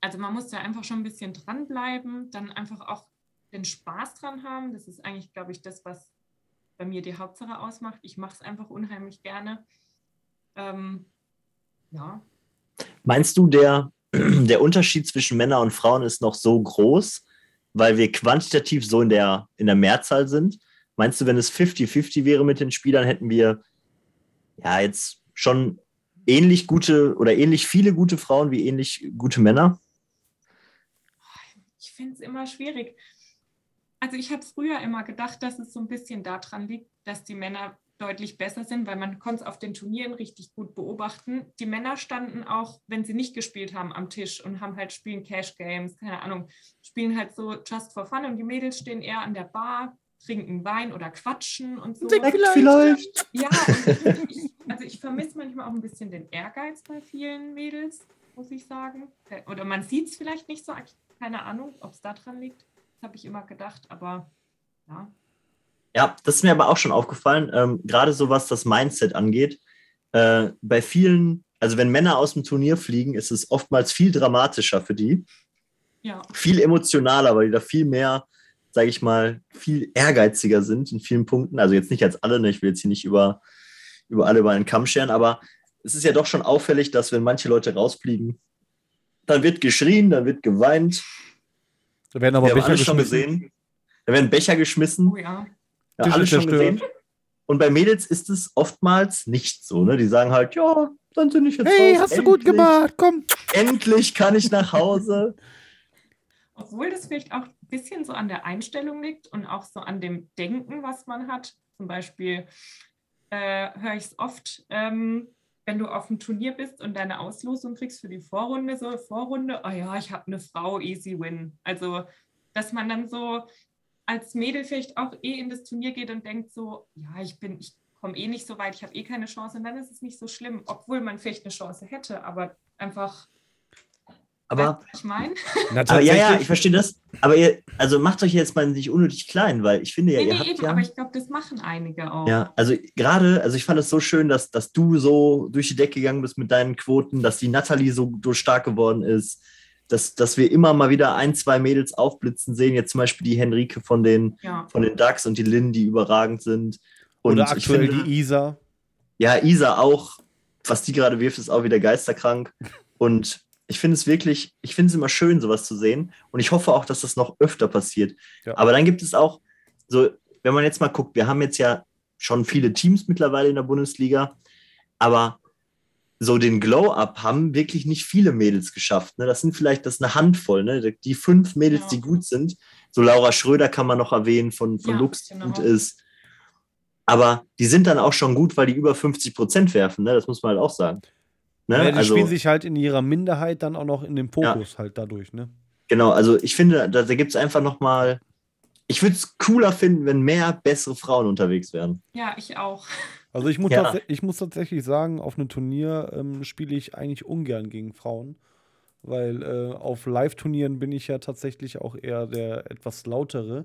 also man muss da einfach schon ein bisschen dranbleiben, dann einfach auch den Spaß dran haben. Das ist eigentlich, glaube ich, das, was bei mir die Hauptsache ausmacht. Ich mache es einfach unheimlich gerne. Ähm, ja, Meinst du, der, <clears throat> der Unterschied zwischen Männern und Frauen ist noch so groß, weil wir quantitativ so in der, in der Mehrzahl sind? Meinst du, wenn es 50-50 wäre mit den Spielern, hätten wir ja jetzt schon ähnlich gute oder ähnlich viele gute Frauen wie ähnlich gute Männer? ich finde es immer schwierig. Also ich habe früher immer gedacht, dass es so ein bisschen daran liegt, dass die Männer deutlich besser sind, weil man konnte es auf den Turnieren richtig gut beobachten. Die Männer standen auch, wenn sie nicht gespielt haben, am Tisch und haben halt spielen Cash Games, keine Ahnung, spielen halt so just for fun und die Mädels stehen eher an der Bar, trinken Wein oder quatschen und so. Sekt vielleicht. Vielleicht. Ja, ich, also ich vermisse manchmal auch ein bisschen den Ehrgeiz bei vielen Mädels, muss ich sagen. Oder man sieht es vielleicht nicht so, keine Ahnung, ob es daran liegt. Das habe ich immer gedacht, aber ja. Ja, das ist mir aber auch schon aufgefallen, ähm, gerade so was das Mindset angeht. Äh, bei vielen, also wenn Männer aus dem Turnier fliegen, ist es oftmals viel dramatischer für die, Ja, viel emotionaler, weil die da viel mehr, sage ich mal, viel ehrgeiziger sind in vielen Punkten. Also jetzt nicht als alle, ne? ich will jetzt hier nicht über, über alle über einen Kamm scheren, aber es ist ja doch schon auffällig, dass wenn manche Leute rausfliegen, dann wird geschrien, dann wird geweint. Da werden aber Wir haben Becher alles schon geschmissen. gesehen. Da werden Becher geschmissen. oh ja. Ja, alles schon gesehen. Und bei Mädels ist es oftmals nicht so. Ne? Die sagen halt, ja, dann sind ich jetzt Hey, raus. hast du gut Endlich- gemacht, komm. Endlich kann ich nach Hause. Obwohl das vielleicht auch bisschen so an der Einstellung liegt und auch so an dem Denken, was man hat. Zum Beispiel äh, höre ich es oft, ähm, wenn du auf dem Turnier bist und deine Auslosung kriegst für die Vorrunde, so Vorrunde, oh ja, ich habe eine Frau, easy win. Also, dass man dann so als Mädel vielleicht auch eh in das Turnier geht und denkt so, ja, ich bin, ich komme eh nicht so weit, ich habe eh keine Chance und dann ist es nicht so schlimm, obwohl man vielleicht eine Chance hätte, aber einfach, Aber, ich meine? <laughs> Aber ja, ja, ich verstehe das. Aber ihr, also macht euch jetzt mal nicht unnötig klein, weil ich finde ja, Nee, ihr nee, habt eben, ja. aber ich glaube, das machen einige auch. Ja, also gerade, also ich fand es so schön, dass, dass du so durch die Decke gegangen bist mit deinen Quoten, dass die Natalie so, so stark geworden ist, dass, dass wir immer mal wieder ein, zwei Mädels aufblitzen sehen. Jetzt zum Beispiel die Henrike von den, Ja. von den Ducks und die Lynn, die überragend sind. Und Oder ich aktuell finde, die Isa. Ja, Isa auch. Was die gerade wirft, ist auch wieder geisterkrank. <laughs> Und ich finde es wirklich, ich finde es immer schön, sowas zu sehen. Und ich hoffe auch, dass das noch öfter passiert. Ja. Aber dann gibt es auch, so, wenn man jetzt mal guckt, wir haben jetzt ja schon viele Teams mittlerweile in der Bundesliga, aber so den Glow-Up haben wirklich nicht viele Mädels geschafft. Ne? Das sind vielleicht das ist eine Handvoll, ne? Die fünf Mädels, Ja. die gut sind. So Laura Schröder kann man noch erwähnen von, von Ja, Lux, die genau. gut ist. Aber die sind dann auch schon gut, weil die über 50 Prozent werfen, ne? Das muss man halt auch sagen. Ne? Ja, die also, spielen sich halt in ihrer Minderheit dann auch noch in den Fokus halt dadurch, ne? genau, also ich finde, da, da gibt es einfach nochmal. Ich würde es cooler finden, wenn mehr bessere Frauen unterwegs wären. ja, ich auch. Also ich muss, Ja. tats- ich muss tatsächlich sagen, auf einem Turnier ähm, spiele ich eigentlich ungern gegen Frauen. Weil äh, auf Live-Turnieren bin ich ja tatsächlich auch eher der etwas lautere.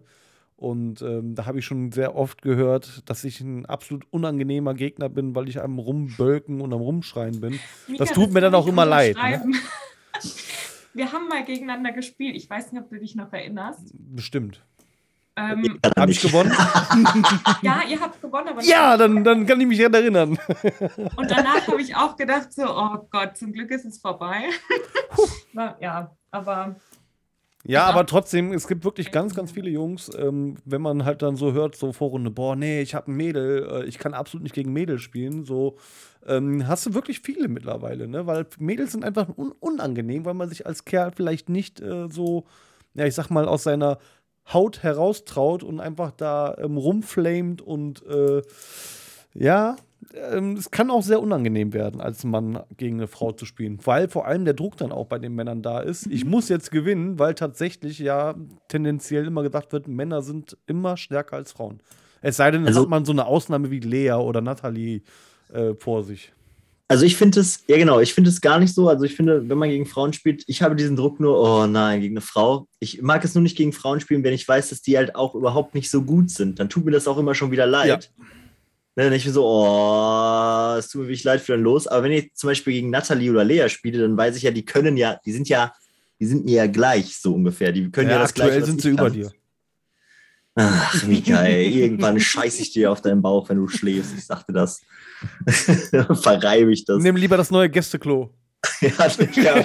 Und ähm, da habe ich schon sehr oft gehört, dass ich ein absolut unangenehmer Gegner bin, weil ich am Rumbölken und am Rumschreien bin. Mika, tut mir dann auch immer leid, ne? <laughs> Wir haben mal gegeneinander gespielt. Ich weiß nicht, ob du dich noch erinnerst. Bestimmt. Ähm, Habe ich gewonnen? <laughs> ja, ihr habt gewonnen, aber ja, dann, dann kann ich mich daran erinnern. <laughs> Und danach habe ich auch gedacht, so, oh Gott, zum Glück ist es vorbei. Ja, aber Ja, aber trotzdem, es gibt wirklich ganz, ganz viele Jungs, ähm, wenn man halt dann so hört, so Vorrunde, boah, nee, ich habe ein Mädel, äh, ich kann absolut nicht gegen Mädel spielen, so ähm, hast du wirklich viele mittlerweile, ne? Weil Mädels sind einfach un unangenehm, weil man sich als Kerl vielleicht nicht äh, so, ja, ich sag mal, aus seiner Haut heraustraut und einfach da ähm, rumflamet und äh, ja, ähm, es kann auch sehr unangenehm werden, als Mann gegen eine Frau zu spielen, weil vor allem der Druck dann auch bei den Männern da ist. Ich muss jetzt gewinnen, weil tatsächlich ja tendenziell immer gesagt wird, Männer sind immer stärker als Frauen. Es sei denn, es Also- hat man so eine Ausnahme wie Lea oder Nathalie äh, vor sich. Also ich finde es, ja genau, ich finde es gar nicht so. Also ich finde, wenn man gegen Frauen spielt, ich habe diesen Druck nur, oh nein, gegen eine Frau. Ich mag es nur nicht gegen Frauen spielen, wenn ich weiß, dass die halt auch überhaupt nicht so gut sind. Dann tut mir das auch immer schon wieder leid. Ne, dann ich mir so, oh, es tut mir wirklich leid für den los. Aber wenn ich zum Beispiel gegen Natalie oder Lea spiele, dann weiß ich ja, die können ja, die sind ja, die sind mir ja gleich so ungefähr. Die können ja, Ja, das aktuell gleiche, was sind sie über dir. Ach, Mika, <laughs> ey, irgendwann scheiße ich dir auf deinen Bauch, wenn du schläfst. Ich sagte das. <laughs> Verreibe ich das. Nimm lieber das neue Gästeklo. <laughs> Ja,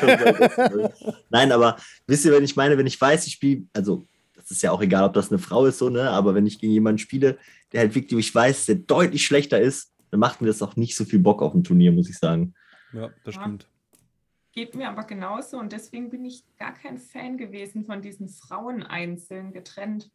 Nein, aber wisst ihr, wenn ich meine, wenn ich weiß, ich spiele, also ist ja auch egal, ob das eine Frau ist, so, ne? Aber wenn ich gegen jemanden spiele, der halt wirklich, ich weiß, der deutlich schlechter ist, dann macht mir das auch nicht so viel Bock auf ein Turnier, muss ich sagen. Ja, das Ja. stimmt. geht mir aber genauso und deswegen bin ich gar kein Fan gewesen von diesen Frauen einzeln getrennt.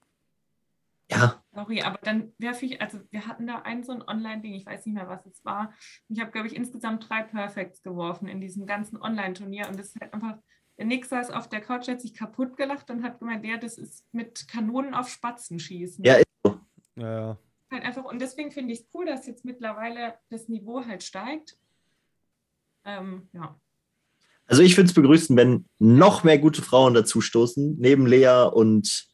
Ja, Sorry, aber dann werfe ich, also wir hatten da ein so ein Online-Ding, ich weiß nicht mehr, was es war. Ich habe, glaube ich, insgesamt drei Perfects geworfen in diesem ganzen Online-Turnier und das ist halt einfach, Nick saß auf der Couch, hat sich kaputt gelacht und hat gemeint, ja, das ist mit Kanonen auf Spatzen schießen. Ja, ist so. Ja. Halt einfach, und deswegen finde ich es cool, dass jetzt mittlerweile das Niveau halt steigt. Ähm, ja. Also ich würde es begrüßen, wenn noch mehr gute Frauen dazu stoßen, neben Lea und,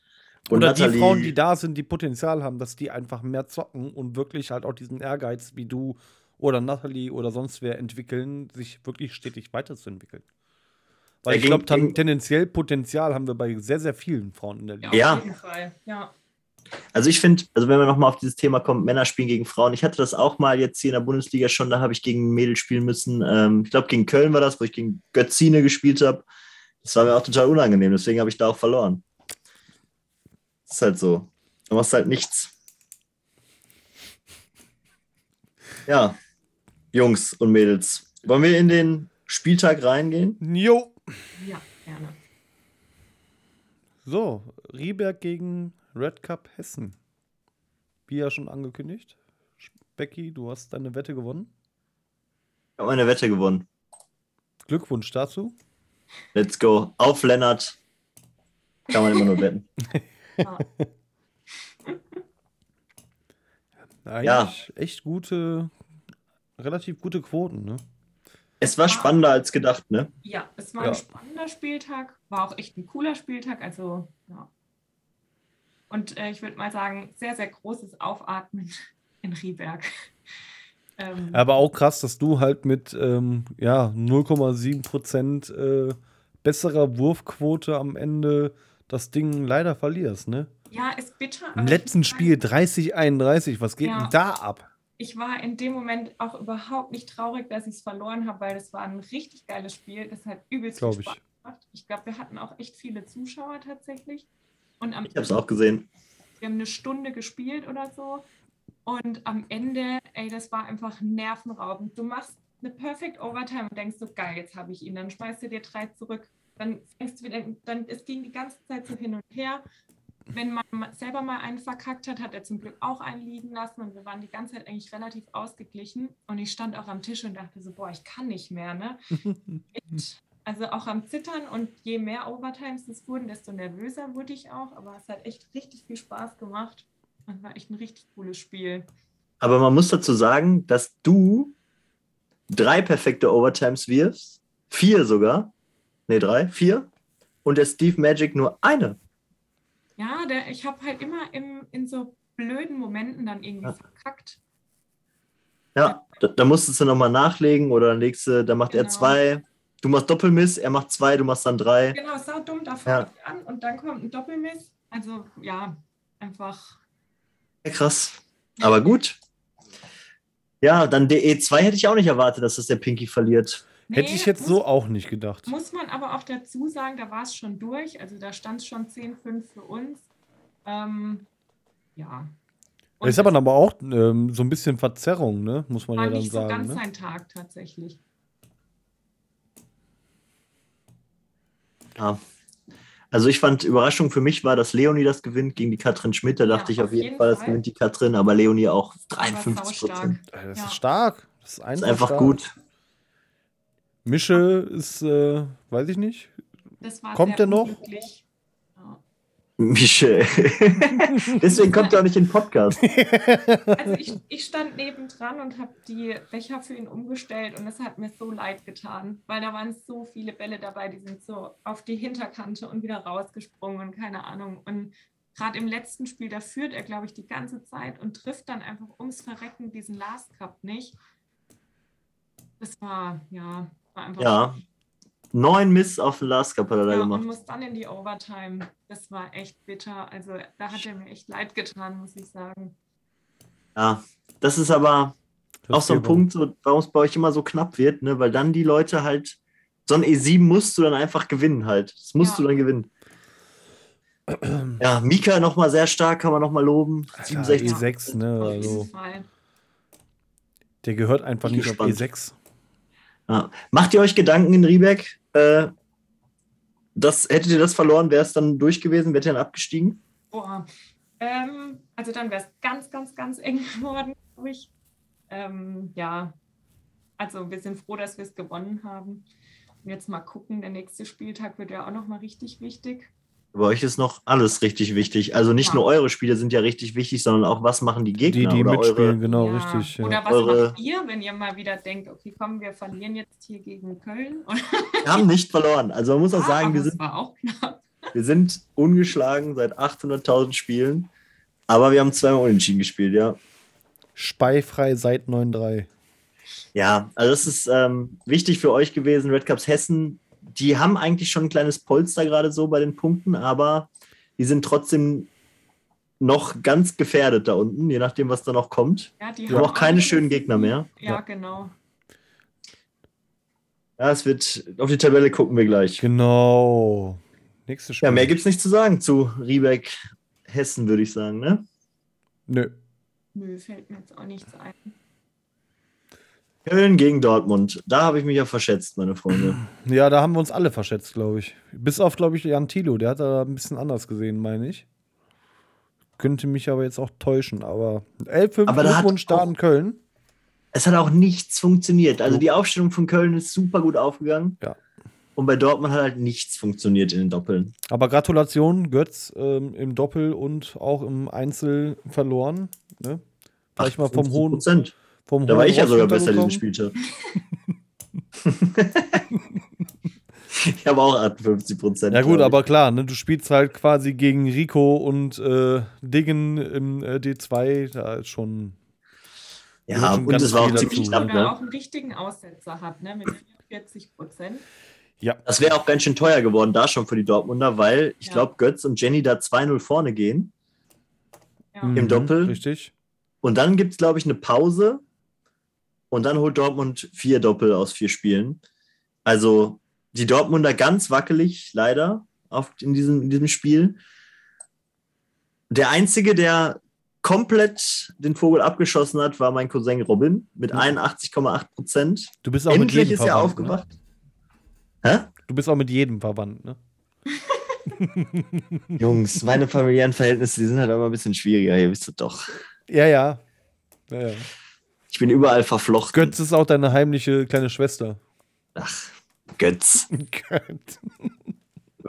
und Oder Nathalie. die Frauen, die da sind, die Potenzial haben, dass die einfach mehr zocken und wirklich halt auch diesen Ehrgeiz wie du oder Natalie oder sonst wer entwickeln, sich wirklich stetig weiterzuentwickeln. Weil ich gegen- glaube, tendenziell Potenzial haben wir bei sehr, sehr vielen Frauen in der Liga. Ja. Auf jeden Fall. Ja. Also ich finde, also wenn wir nochmal auf dieses Thema kommen, Männer spielen gegen Frauen. Ich hatte das auch mal jetzt hier in der Bundesliga schon, da habe ich gegen ein Mädel spielen müssen. Ähm, ich glaube, gegen Köln war das, wo ich gegen Götzine gespielt habe. Das war mir auch total unangenehm, deswegen habe ich da auch verloren. Das ist halt so. Du machst halt nichts. Ja, Jungs und Mädels. Wollen wir in den Spieltag reingehen? Jo. Ja, gerne. So, Rieberg gegen Red Cup Hessen. Wie ja schon angekündigt. Becky, du hast deine Wette gewonnen. Ich habe meine Wette gewonnen. Glückwunsch dazu. Let's go. Auf Lennart. Kann man immer nur wetten. <laughs> Ja. Eigentlich echt gute, relativ gute Quoten, ne? Es war spannender als gedacht, ne? Ja, es war Ja. ein spannender Spieltag, war auch echt ein cooler Spieltag, also ja. Und äh, ich würde mal sagen, sehr, sehr großes Aufatmen <laughs> in Rieberg. <laughs> Ähm, Aber auch krass, dass du halt mit ähm, ja, 0,7 Prozent äh, besserer Wurfquote am Ende das Ding leider verlierst, ne? ja, ist bitter. Im letzten Spiel sagen, 30, 31, was geht Ja. denn da ab? Ich war in dem Moment auch überhaupt nicht traurig, dass ich es verloren habe, weil das war ein richtig geiles Spiel. Das hat übelst viel Glaub ich. Spaß gemacht. Ich glaube, wir hatten auch echt viele Zuschauer tatsächlich. Und am Ich habe es auch gesehen. Wir haben eine Stunde gespielt oder so. Und am Ende, ey, das war einfach nervenraubend. Du machst eine Perfect Overtime und denkst so, geil, jetzt habe ich ihn. Dann schmeißt du dir drei zurück. Dann fängst du wieder, dann, es ging die ganze Zeit so hin und her. Wenn man ma- selber mal einen verkackt hat, hat er zum Glück auch einen liegen lassen und wir waren die ganze Zeit eigentlich relativ ausgeglichen. Und ich stand auch am Tisch und dachte so, boah, ich kann nicht mehr, ne? <laughs> Also auch am Zittern und je mehr Overtimes es wurden, desto nervöser wurde ich auch. Aber es hat echt richtig viel Spaß gemacht. Es war echt ein richtig cooles Spiel. Aber man muss dazu sagen, dass du drei perfekte Overtimes wirfst. Vier sogar. Ne, drei, vier. Und der Steve Magic nur eine. Ja, der, ich habe halt immer im, in so blöden Momenten dann irgendwie Ja. verkackt. Ja, da, da musstest du nochmal nachlegen oder dann legst du, dann macht er Genau. zwei. Du machst Doppelmiss, er macht zwei, du machst dann drei. Genau, sau dumm, da Ja. fange ich an und dann kommt ein Doppelmiss. Also ja, einfach. Ja, krass. Aber gut. Ja, dann der E2 hätte ich auch nicht erwartet, dass das der Pinky verliert. Hätte Nee, ich jetzt muss, so auch nicht gedacht. Muss man aber auch dazu sagen, da war es schon durch. Also da stand es schon 10-5 für uns. Ähm, ja. Und ist aber es aber auch ähm, so ein bisschen Verzerrung, ne? Muss man war ja dann nicht so sagen. ganz Ne? sein Tag tatsächlich. Ja. Also ich fand, Überraschung für mich war, dass Leonie das gewinnt gegen die Katrin Schmidt. Da Ja, dachte ich auf jeden jeden Fall, das gewinnt die Katrin, aber Leonie auch Aber 53 saustark. Prozent. Das Ja. ist stark. Das ist Das einfach, ist einfach stark. gut. Mische ist, äh, weiß ich nicht. Das war Kommt der noch? Michel. <laughs> Deswegen kommt er auch nicht in den Podcast. Also ich, ich stand nebendran und habe die Becher für ihn umgestellt und es hat mir so leid getan, weil da waren so viele Bälle dabei, die sind so auf die Hinterkante und wieder rausgesprungen und keine Ahnung. Und gerade im letzten Spiel, da führt er, glaube ich, die ganze Zeit und trifft dann einfach ums Verrecken diesen Last Cup nicht. Das war, ja, einfach. Ja, Neun Miss auf den Last Cup hat er da Ja, und gemacht. muss dann in die Overtime. Das war echt bitter. Also da hat er mir echt leid getan, muss ich sagen. Ja, das ist aber Das auch so ein Punkt, so, warum es bei euch immer so knapp wird, ne? weil dann die Leute halt, so ein E7 musst du dann einfach gewinnen halt. Das musst Ja. du dann gewinnen. Ja, Mika nochmal sehr stark, kann man nochmal loben. Ja, 67. E6, ne? Also, der gehört einfach nicht auf gespannt. E6. Ja. Macht ihr euch Gedanken in Riebeck? Äh, das, hättet ihr das verloren, wäre es dann durch gewesen, wärt ihr dann abgestiegen? Boah. Ähm, also dann wäre es ganz, ganz, ganz eng <laughs> geworden, glaube ich. Ähm, ja, also wir sind froh, dass wir es gewonnen haben. Und jetzt mal gucken, der nächste Spieltag wird ja auch nochmal richtig wichtig. Bei euch ist noch alles richtig wichtig. Also nicht Ja. nur eure Spiele sind ja richtig wichtig, sondern auch, was machen die Die, Gegner die oder mitspielen, eure. genau, Ja. richtig. Ja. Oder was Eure- macht ihr, wenn ihr mal wieder denkt, okay, komm, wir verlieren jetzt hier gegen Köln? Und, <laughs> Wir haben nicht verloren. Also man muss auch Ja, sagen, wir sind, war auch knapp. wir sind ungeschlagen seit 800.000 Spielen. Aber wir haben zweimal unentschieden gespielt, ja. Speifrei seit 9-3. Ja, also das ist ähm, wichtig für euch gewesen. Red Cups Hessen, die haben eigentlich schon ein kleines Polster gerade so bei den Punkten, aber die sind trotzdem noch ganz gefährdet da unten, je nachdem, was da noch kommt. Ja, die Wir haben auch keine schönen Gegner mehr. Ja, Ja. genau. Ja, es wird, auf die Tabelle gucken wir gleich. Genau. Nächstes Spiel. Ja, mehr gibt's nicht zu sagen zu Riebeck Hessen, würde ich sagen, ne? Nö. Nö, fällt mir jetzt auch nichts ein. Köln gegen Dortmund. Da habe ich mich ja verschätzt, meine Freunde. Ja, da haben wir uns alle verschätzt, glaube ich. Bis auf, glaube ich, Jan Thilo. Der hat da ein bisschen anders gesehen, meine ich. Könnte mich aber jetzt auch täuschen. Aber 11 Aber da hat Glückwunsch da auch- an Köln. Es hat auch nichts funktioniert. Also Jo. die Aufstellung von Köln ist super gut aufgegangen. Ja. Und bei Dortmund hat halt nichts funktioniert in den Doppeln. Aber Gratulation, Götz ähm, im Doppel und auch im Einzel verloren. Ne? Gleich mal vom hohen, 50%. Vom Da war ich ja sogar besser diesen. Spieltag. <laughs> ich habe auch 58 Prozent. Ja gut, aber klar, ne, du spielst halt quasi gegen Rico und äh, Diggen im äh, D2, da ist schon Ja, schon und es war auch ziemlich dazu, knapp, Oder ne? auch einen richtigen Aussetzer hat, ne? Mit 44 Prozent. ja, Das wäre auch ganz schön teuer geworden, da schon für die Dortmunder, weil ich Ja. glaube, Götz und Jenny da 2-0 vorne gehen. Ja. Mhm, Doppel? Richtig. Und dann gibt es, glaube ich, eine Pause. Und dann holt Dortmund vier Doppel aus vier Spielen. Also die Dortmunder ganz wackelig, leider, auf, in, diesem, in diesem Spiel. Der Einzige, der komplett den Vogel abgeschossen hat, war mein Cousin Robin mit Mhm. 81,8 Prozent. Du bist auch mit Endlich jedem ist er. Ne? aufgewacht. Hä? Du bist auch mit jedem verwandt, ne? <laughs> <laughs> Jungs, meine familiären Verhältnisse, die sind halt immer ein bisschen schwieriger, ihr wisst es doch. Ja, ja. ja, ja. Ich bin überall verflochten. Götz ist auch deine heimliche kleine Schwester. Ach, Götz. <laughs> Götz.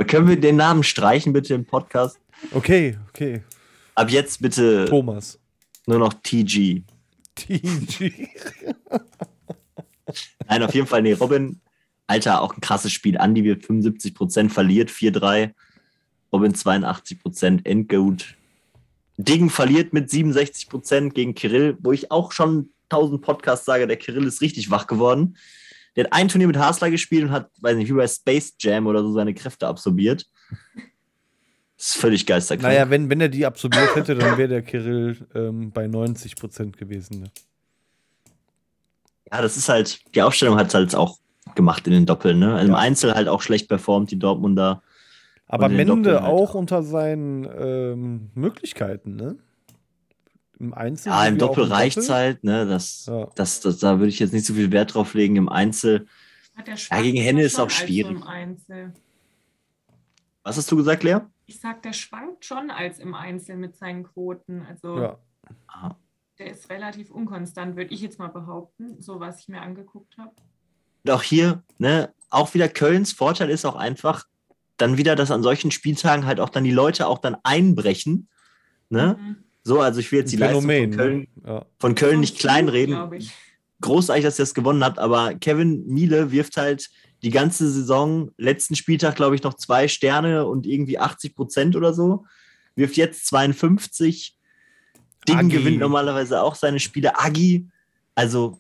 Können wir den Namen streichen, bitte im Podcast? Okay, okay. Ab jetzt bitte Thomas. nur noch TG. TG. <laughs> Nein, auf jeden Fall, nee, Robin, Alter, auch ein krasses Spiel. Andi wird 75%, verliert 4-3. Robin 82%, endgut. Ding verliert mit 67% gegen Kirill, wo ich auch schon 1000 Podcasts sage, der Kirill ist richtig wach geworden. Der hat ein Turnier mit Hasler gespielt und hat, weiß nicht, wie bei Space Jam oder so seine Kräfte absorbiert. Das ist völlig geisterkrank. Naja, wenn, wenn er die absolviert hätte, dann wäre der Kirill ähm, bei 90 Prozent gewesen. Ne? Ja, das ist halt, die Aufstellung hat es halt auch gemacht in den Doppeln. Ne? Im Ja. Einzel halt auch schlecht performt, die Dortmunder. Aber Mende halt auch auch. unter seinen ähm, Möglichkeiten, ne? Im Einzel. Ja, im Doppel reicht's halt. Ne? Das, Ja. das, das, da würde ich jetzt nicht so viel Wert drauf legen. Im Einzel. Hat der Ja, gegen Henne ist auch schwierig. Im Einzel. Was hast du gesagt, Lea? Ich sag, der schwankt schon als im Einzel mit seinen Quoten. Also Ja. Der ist relativ unkonstant, würde ich jetzt mal behaupten, so was ich mir angeguckt habe. Und auch hier, ne, auch wieder Kölns Vorteil ist auch einfach, dann wieder, dass an solchen Spieltagen halt auch dann die Leute auch dann einbrechen. Ne? Mhm. So, also ich will jetzt die Leistung von Köln, ne? Ja. von Köln nicht kleinreden. ich. großartig, dass ihr das gewonnen habt, aber Kevin Miele wirft halt die ganze Saison, letzten Spieltag, glaube ich, noch zwei Sterne und irgendwie 80 Prozent oder so. Wirft jetzt 52. Ding Agi. gewinnt normalerweise auch seine Spiele. Agi, also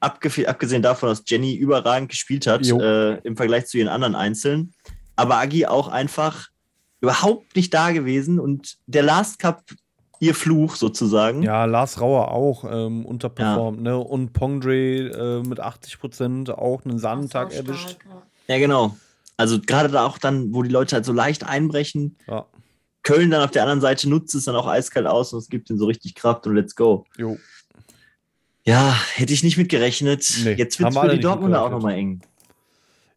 abge abgesehen davon, dass Jenny überragend gespielt hat äh, im Vergleich zu ihren anderen Einzelnen. Aber Agi auch einfach überhaupt nicht da gewesen und der Last Cup ihr Fluch sozusagen. ja, Lars Rauer auch ähm, unterperformt, ne? Und Pongdre äh, mit 80 Prozent auch einen Sandtag erwischt. stark, ja. Ja, genau. Also gerade da auch dann, wo die Leute halt so leicht einbrechen. Ja, Köln dann auf der anderen Seite nutzt es dann auch eiskalt aus und es gibt ihnen so richtig Kraft und let's go. jo. Ja, hätte ich nicht mit gerechnet. Nee, Jetzt wird es für die Dortmunder auch mitgerechnet. nochmal eng.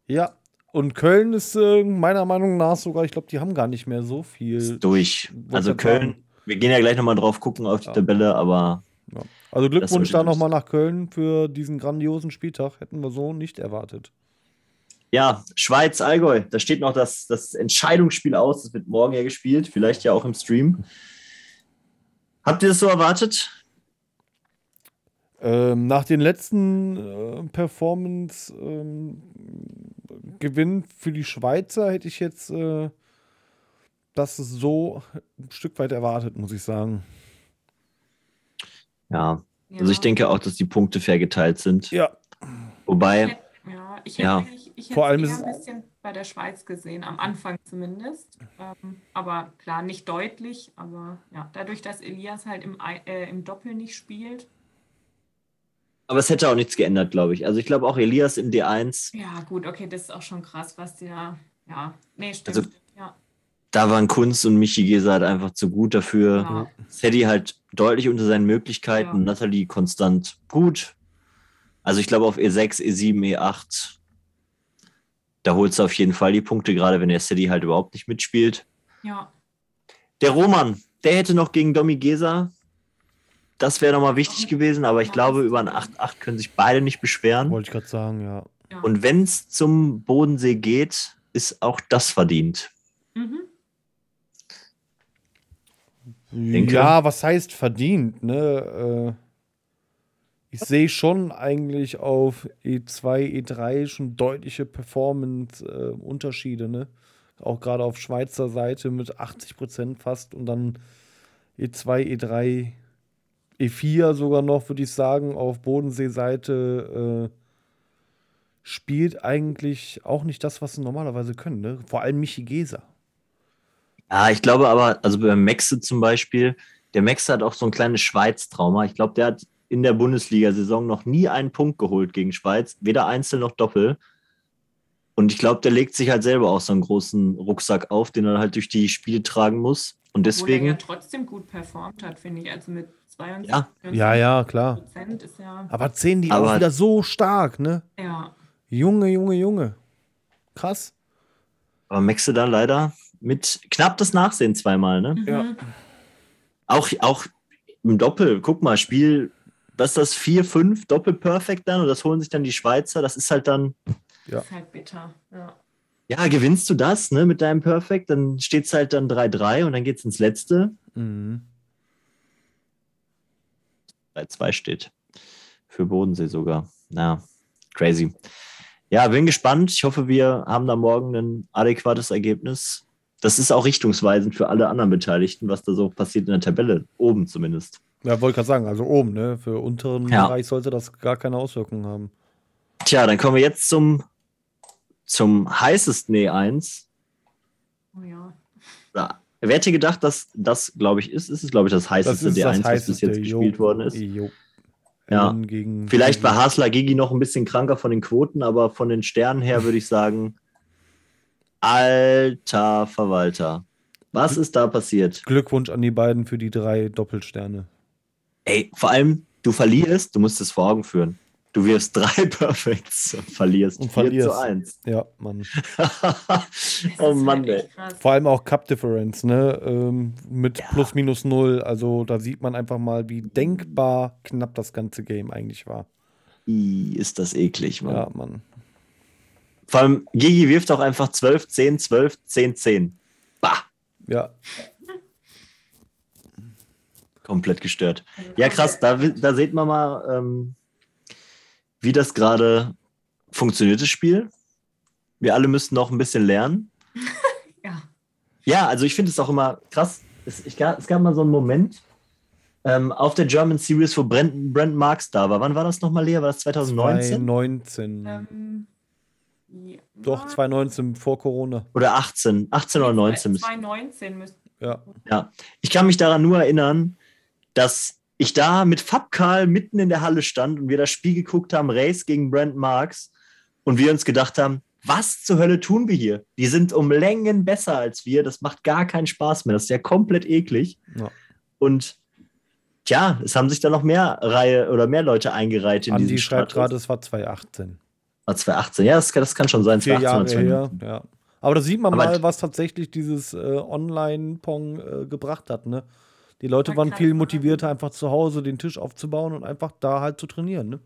Ja. Und Köln ist äh, meiner Meinung nach sogar, ich glaube, die haben gar nicht mehr so viel. Ist durch. Also. Köln, wir gehen ja gleich nochmal drauf gucken auf die Ja. Tabelle, aber Ja. Also Glückwunsch da nochmal nach Köln für diesen grandiosen Spieltag. Hätten wir so nicht erwartet. Ja, Schweiz, Allgäu. Da steht noch das, das Entscheidungsspiel aus. Das wird morgen ja gespielt. Vielleicht ja auch im Stream. Habt ihr das so erwartet? Ähm, nach den letzten äh, Performance-Gewinn ähm, für die Schweizer hätte ich jetzt äh, das so ein Stück weit erwartet, muss ich sagen. Ja, ja. also ich denke auch, dass die Punkte fair geteilt sind. Ja. Wobei. Ja, ich hätte, ja. Ich, ich Vor allem ist ein bisschen bei der Schweiz gesehen, am Anfang zumindest. Ähm, aber klar, nicht deutlich, aber ja, dadurch, dass Elias halt im, äh, im Doppel nicht spielt, aber es hätte auch nichts geändert, glaube ich. Also ich glaube auch Elias im D1. Ja, gut, okay, das ist auch schon krass, was der. Ja, nee, stimmt. Also. Da waren Kunst und Michi Gesa halt einfach zu gut dafür. Ja. Sadie halt deutlich unter seinen Möglichkeiten. Ja. Nathalie konstant gut. Also ich glaube auf E6, E7, E8, da holst du auf jeden Fall die Punkte, gerade wenn der Sadie halt überhaupt nicht mitspielt. Ja. Der Roman, der hätte noch gegen Domi Gesa das wäre nochmal wichtig gewesen, aber ich glaube, über ein 8-8 können sich beide nicht beschweren. Wollte ich gerade sagen, ja. Und wenn es zum Bodensee geht, ist auch das verdient. Mhm. Ja, was heißt verdient? Ne? Äh, ich sehe schon eigentlich auf E2, E3 schon deutliche Performance-Unterschiede. ne? Auch gerade auf Schweizer Seite mit 80 Prozent fast und dann E2, E3 E4 sogar noch, würde ich sagen, auf Bodenseeseite äh, spielt eigentlich auch nicht das, was sie normalerweise können. Ne? Vor allem Michi Geser. Ja, ich glaube aber, also beim Maxe zum Beispiel, der Maxe hat auch so ein kleines Schweiz-Trauma. Ich glaube, der hat in der Bundesliga-Saison noch nie einen Punkt geholt gegen Schweiz, weder Einzel noch Doppel. Und ich glaube, der legt sich halt selber auch so einen großen Rucksack auf, den er halt durch die Spiele tragen muss. Und deswegen. Obwohl er ja trotzdem gut performt hat, finde ich. Also mit 22. Ja, ja, ja klar. Ja aber 10 die aber auch wieder so stark, ne? Ja. Junge, Junge, Junge. Krass. Aber Maxe da leider mit knapp das Nachsehen zweimal, ne? Mhm. Ja. Auch, auch im Doppel, guck mal, Spiel, was ist das, 4-5 Doppel-Perfekt dann und das holen sich dann die Schweizer, das ist halt dann. Ja. Das ist halt bitter, ja. Ja, gewinnst du das ne, mit deinem Perfect, dann steht es halt dann 3-3 und dann geht es ins Letzte. Mhm. 3-2 steht. Für Bodensee sogar. Na, crazy. Ja, bin gespannt. Ich hoffe, wir haben da morgen ein adäquates Ergebnis. Das ist auch richtungsweisend für alle anderen Beteiligten, was da so passiert in der Tabelle, oben zumindest. Ja, wollte gerade sagen, also oben, ne? Für unteren ja. Bereich sollte das gar keine Auswirkungen haben. Tja, dann kommen wir jetzt zum, zum heißesten E1. Oh ja. Da Wer hätte gedacht, dass das, glaube ich, ist? Ist es, glaube ich, das heißeste das D1, was bis jetzt jo, gespielt worden ist. Jo. Ja. Gegen, Vielleicht war Hasler Gigi noch ein bisschen kranker von den Quoten, aber von den Sternen her würde ich sagen, alter Verwalter. Was ist da passiert? Glückwunsch an die beiden für die drei Doppelsterne. Ey, vor allem, du verlierst, du musst es vor Augen führen. Du wirst <laughs> drei Perfects und verlierst, und verlierst. 4 zu 1. Ja, Mann. <laughs> oh Mann, ey. Vor allem auch Cup Difference, ne? Ähm, mit ja. plus minus null. Also da sieht man einfach mal, wie denkbar knapp das ganze Game eigentlich war. I, ist das eklig, Mann. Ja, Mann. Vor allem, Gigi wirft auch einfach 12, 10, 12, 10, 10. Bah! Ja. Komplett gestört. Ja, krass, da, da sieht man mal, ähm, wie das gerade funktioniert, das Spiel. Wir alle müssten noch ein bisschen lernen. <laughs> ja. Ja, also ich finde es auch immer krass. Es, ich, es gab mal so einen Moment ähm, auf der German Series, wo Brandon, Brandon Marks da war. Wann war das nochmal, Lea? War das 2019? 2019. Ähm, ja. Doch, 2019 vor Corona. Oder 18. 18 oder 19. 2019 müsste. Ja. ja. Ich kann mich daran nur erinnern, dass ich da mit Fabkarl mitten in der Halle stand und wir das Spiel geguckt haben, Race gegen Brent Marks, und wir uns gedacht haben, was zur Hölle tun wir hier? Die sind um Längen besser als wir. Das macht gar keinen Spaß mehr. Das ist ja komplett eklig. Ja. Und tja, es haben sich da noch mehr Reihe oder mehr Leute eingereiht in Andi diesen schreibt gerade, es war 2018. War 2018, ja, das, das kann schon sein. Vier Jahre her, ja. Aber da sieht man Aber mal, was tatsächlich dieses äh, Online-Pong äh, gebracht hat, ne? Die Leute waren viel motivierter, einfach zu Hause den Tisch aufzubauen und einfach da halt zu trainieren, ne?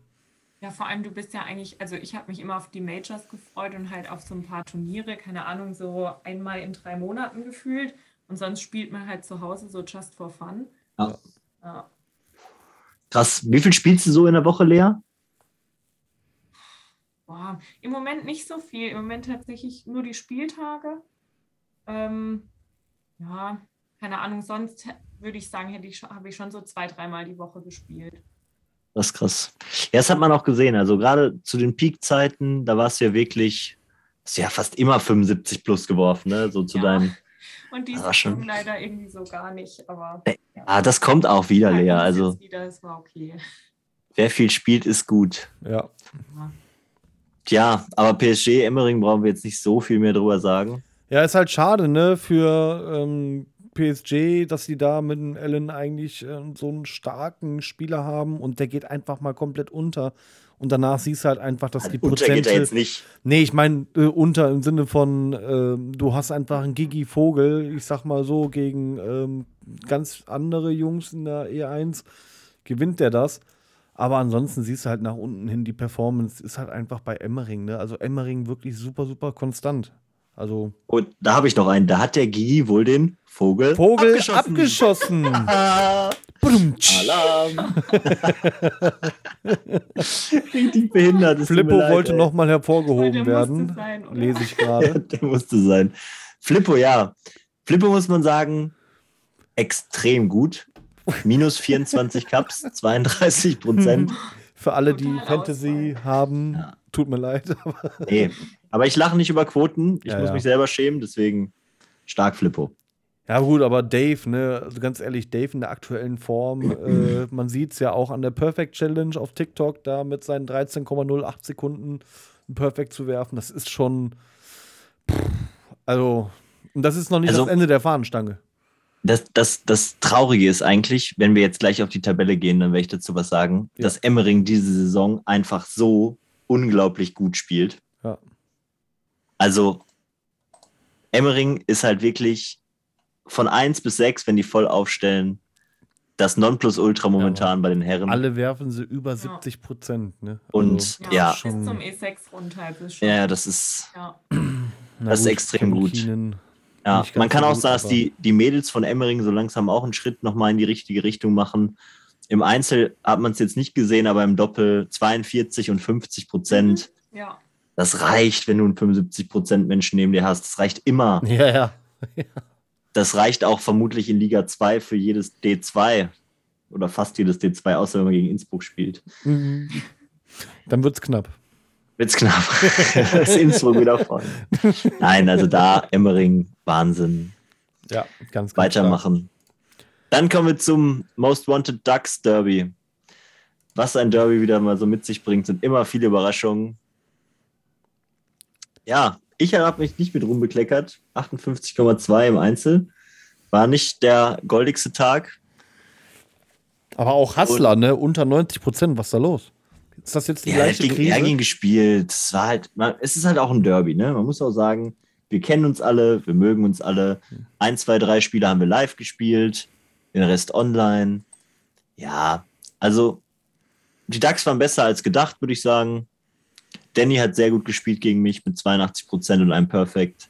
Ja, vor allem du bist ja eigentlich, also ich habe mich immer auf die Majors gefreut und halt auf so ein paar Turniere, keine Ahnung, so einmal in drei Monaten gefühlt. Und sonst spielt man halt zu Hause so just for fun. Ja. Ja. Krass. Wie viel spielst du so in der Woche, Lea? Boah, im Moment nicht so viel. Im Moment tatsächlich nur die Spieltage. Ähm, ja, keine Ahnung, sonst würde ich sagen, hätte ich schon, habe ich schon so zwei, dreimal die Woche gespielt. Das ist krass. Ja, das hat man auch gesehen. Also gerade zu den Peak-Zeiten, da warst du ja wirklich, hast du ja fast immer 75 plus geworfen, ne? So zu Ja. deinen. <laughs> Und die Das Saison leider irgendwie so gar nicht, aber Ah, das kommt auch wieder, ja, Lea. Also wieder, es war okay. wer viel spielt, ist gut. Ja. Ja. Tja, aber PSG, Emmering brauchen wir jetzt nicht so viel mehr drüber sagen. Ja, ist halt schade, ne, für ähm, PSG, dass sie da mit dem Allen eigentlich äh, so einen starken Spieler haben und der geht einfach mal komplett unter. Und danach siehst du halt einfach, dass die Unter geht er Prozente. jetzt nicht. Nee, ich meine äh, unter im Sinne von, ähm, du hast einfach einen Gigi Vogel, ich sag mal so, gegen ähm, ganz andere Jungs in der E1 gewinnt der das. Aber ansonsten siehst du halt nach unten hin, die Performance ist halt einfach bei Emmering, ne? Also Emmering wirklich super, super konstant. Also Und da habe ich noch einen. Da hat der Gigi wohl den Vogel, Vogel abgeschossen. abgeschossen. <laughs> Ah. Alarm. <laughs> Richtig behindert. tut Flippo leid, wollte nochmal hervorgehoben Der musste werden. sein? Lese ich Ja, <laughs> gerade. der musste sein. Flippo, ja. Flippo muss man sagen, extrem gut. Minus 24 Cups, 32 Prozent. <laughs> Für alle, die Fantasy haben, Ja. tut mir leid. <laughs> Nee. Aber ich lache nicht über Quoten. Ich Ja, muss ja. mich selber schämen, deswegen stark Flippo. Ja, gut, aber Dave, ne, also ganz ehrlich, Dave in der aktuellen Form, äh, <clears throat> man sieht es ja auch an der Perfect Challenge auf TikTok, da mit seinen 13,08 Sekunden ein Perfect zu werfen, das ist schon. Pff, also, und das ist noch nicht Also- das Ende der Fahnenstange. Das, das, das Traurige ist eigentlich, wenn wir jetzt gleich auf die Tabelle gehen, dann werde ich dazu was sagen, Ja. dass Emmering diese Saison einfach so unglaublich gut spielt. Ja. Also, Emmering ist halt wirklich von 1 bis 6, wenn die voll aufstellen, das Nonplusultra momentan bei den Herren. Alle werfen sie über 70 Prozent, ne? Und Ja, ja, bis zum E6 runter. Das ist schon, ja, das ist, ja. Das ist extrem gut. Ja, man kann so auch sagen, dass die, die Mädels von Emmering so langsam auch einen Schritt nochmal in die richtige Richtung machen. Im Einzel hat man es jetzt nicht gesehen, aber im Doppel 42 und 50 Prozent. ja. Das reicht, wenn du einen 75 Prozent Menschen neben dir hast. Das reicht immer. <laughs> Ja, ja. Das reicht auch vermutlich in Liga 2 für jedes D2 oder fast jedes D2, außer wenn man gegen Innsbruck spielt. Mhm. Dann wird's knapp. Wird's knapp. <laughs> das Innsbruck wieder voll. Nein, also da Emmering, Wahnsinn. Ja, ganz, ganz Weitermachen. Dann kommen wir zum Most Wanted Ducks Derby. Was ein Derby wieder mal so mit sich bringt, sind immer viele Überraschungen. Ja, ich habe mich nicht mit rumbekleckert. 58,2 im Einzel. War nicht der goldigste Tag. Aber auch Hassler, ne? Unter 90 Prozent, was ist da los? Ist das jetzt die Ja, gleiche gegen Krise? Ergin gespielt. Es war halt, man, es ist halt auch ein Derby, ne? Man muss auch sagen, wir kennen uns alle, wir mögen uns alle. Ein, zwei, drei Spiele haben wir live gespielt, den Rest online. Ja, also die Ducks waren besser als gedacht, würde ich sagen. Danny hat sehr gut gespielt gegen mich mit 82 Prozent und einem Perfect.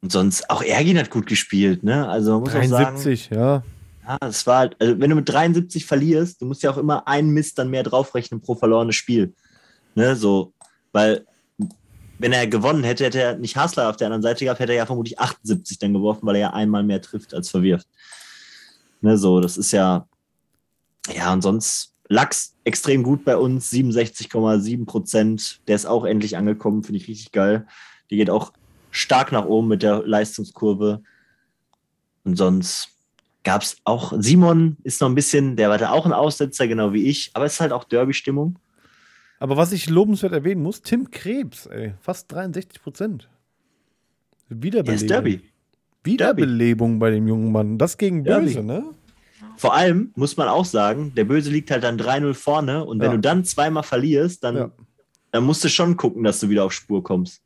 Und sonst, auch Ergin hat gut gespielt, ne? Also man muss auch sagen, 73, ja. Ja, es war halt, also wenn du mit 73 verlierst, du musst ja auch immer einen Mist dann mehr draufrechnen pro verlorenes Spiel. Ne, so, weil wenn er gewonnen hätte, hätte er nicht Hassler auf der anderen Seite gehabt, hätte er ja vermutlich 78 dann geworfen, weil er ja einmal mehr trifft als verwirft. Ne, so, das ist ja, ja, und sonst Lachs extrem gut bei uns, 67,7 Prozent. Der ist auch endlich angekommen, finde ich richtig geil. Die geht auch stark nach oben mit der Leistungskurve. Und sonst gab es auch, Simon ist noch ein bisschen, der war da auch ein Aussetzer, genau wie ich, aber es ist halt auch Derby-Stimmung. Aber was ich lobenswert erwähnen muss, Tim Krebs, ey, fast 63 Prozent. Ja, Wiederbelebung. ist Derby. Wiederbelebung bei dem jungen Mann. Das gegen Derby. Böse, ne? Vor allem muss man auch sagen, der Böse liegt halt dann 3-0 vorne und wenn Ja. du dann zweimal verlierst, dann, Ja. dann musst du schon gucken, dass du wieder auf Spur kommst.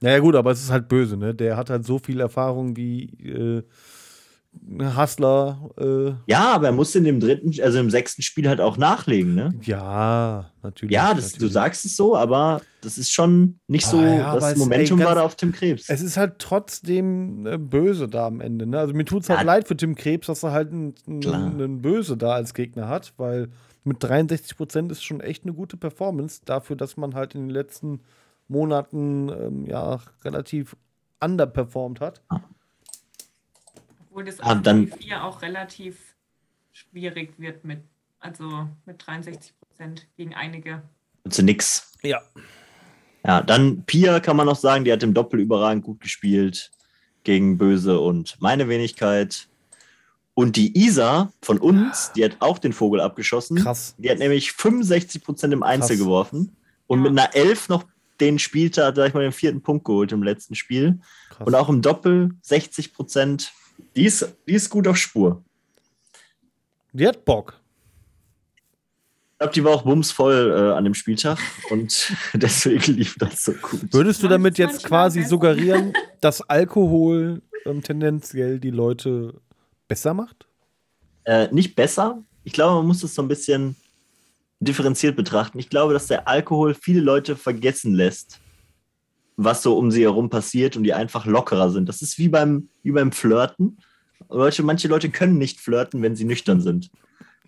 Naja, gut, aber es ist halt böse, ne? Der hat halt so viel Erfahrung wie äh, Hustler. Äh, Ja, aber er musste in dem dritten, also im sechsten Spiel halt auch nachlegen, ne? ja, natürlich. Ja, das, du natürlich. sagst es so, aber das ist schon nicht so, Ah, ja, aber das Momentum ey, war da auf Tim Krebs. Es ist halt trotzdem äh, böse da am Ende. Ne? Also mir tut es halt Ja. leid für Tim Krebs, dass er halt einen, Böse da als Gegner hat, weil mit 63 Prozent ist schon echt eine gute Performance dafür, dass man halt in den letzten Monaten ähm, ja relativ underperformed hat. Obwohl das Ah, dann- P4 auch relativ schwierig wird mit, also mit 63 Prozent gegen einige. Zu nix. Ja. Ja, dann Pia kann man noch sagen, die hat im Doppel überragend gut gespielt gegen Böse und meine Wenigkeit. Und die Isa von uns, die hat auch den Vogel abgeschossen. Krass. Die hat nämlich 65 Prozent im Einzel Krass. geworfen und Ja. mit einer 11 noch den Spieltag, sag ich mal, den vierten Punkt geholt im letzten Spiel. Krass. Und auch im Doppel 60 Prozent. Die ist, die ist gut auf Spur. Die hat Bock. Ich glaube, die war auch bumsvoll äh, an dem Spieltag und <laughs> deswegen lief das so gut. Würdest du damit jetzt quasi suggerieren, <laughs> <laughs> dass Alkohol ähm, tendenziell die Leute besser macht? Äh, nicht besser. Ich glaube, man muss das so ein bisschen differenziert betrachten. Ich glaube, dass der Alkohol viele Leute vergessen lässt, was so um sie herum passiert und die einfach lockerer sind. Das ist wie beim, wie beim Flirten. Leute, manche Leute können nicht flirten, wenn sie nüchtern sind.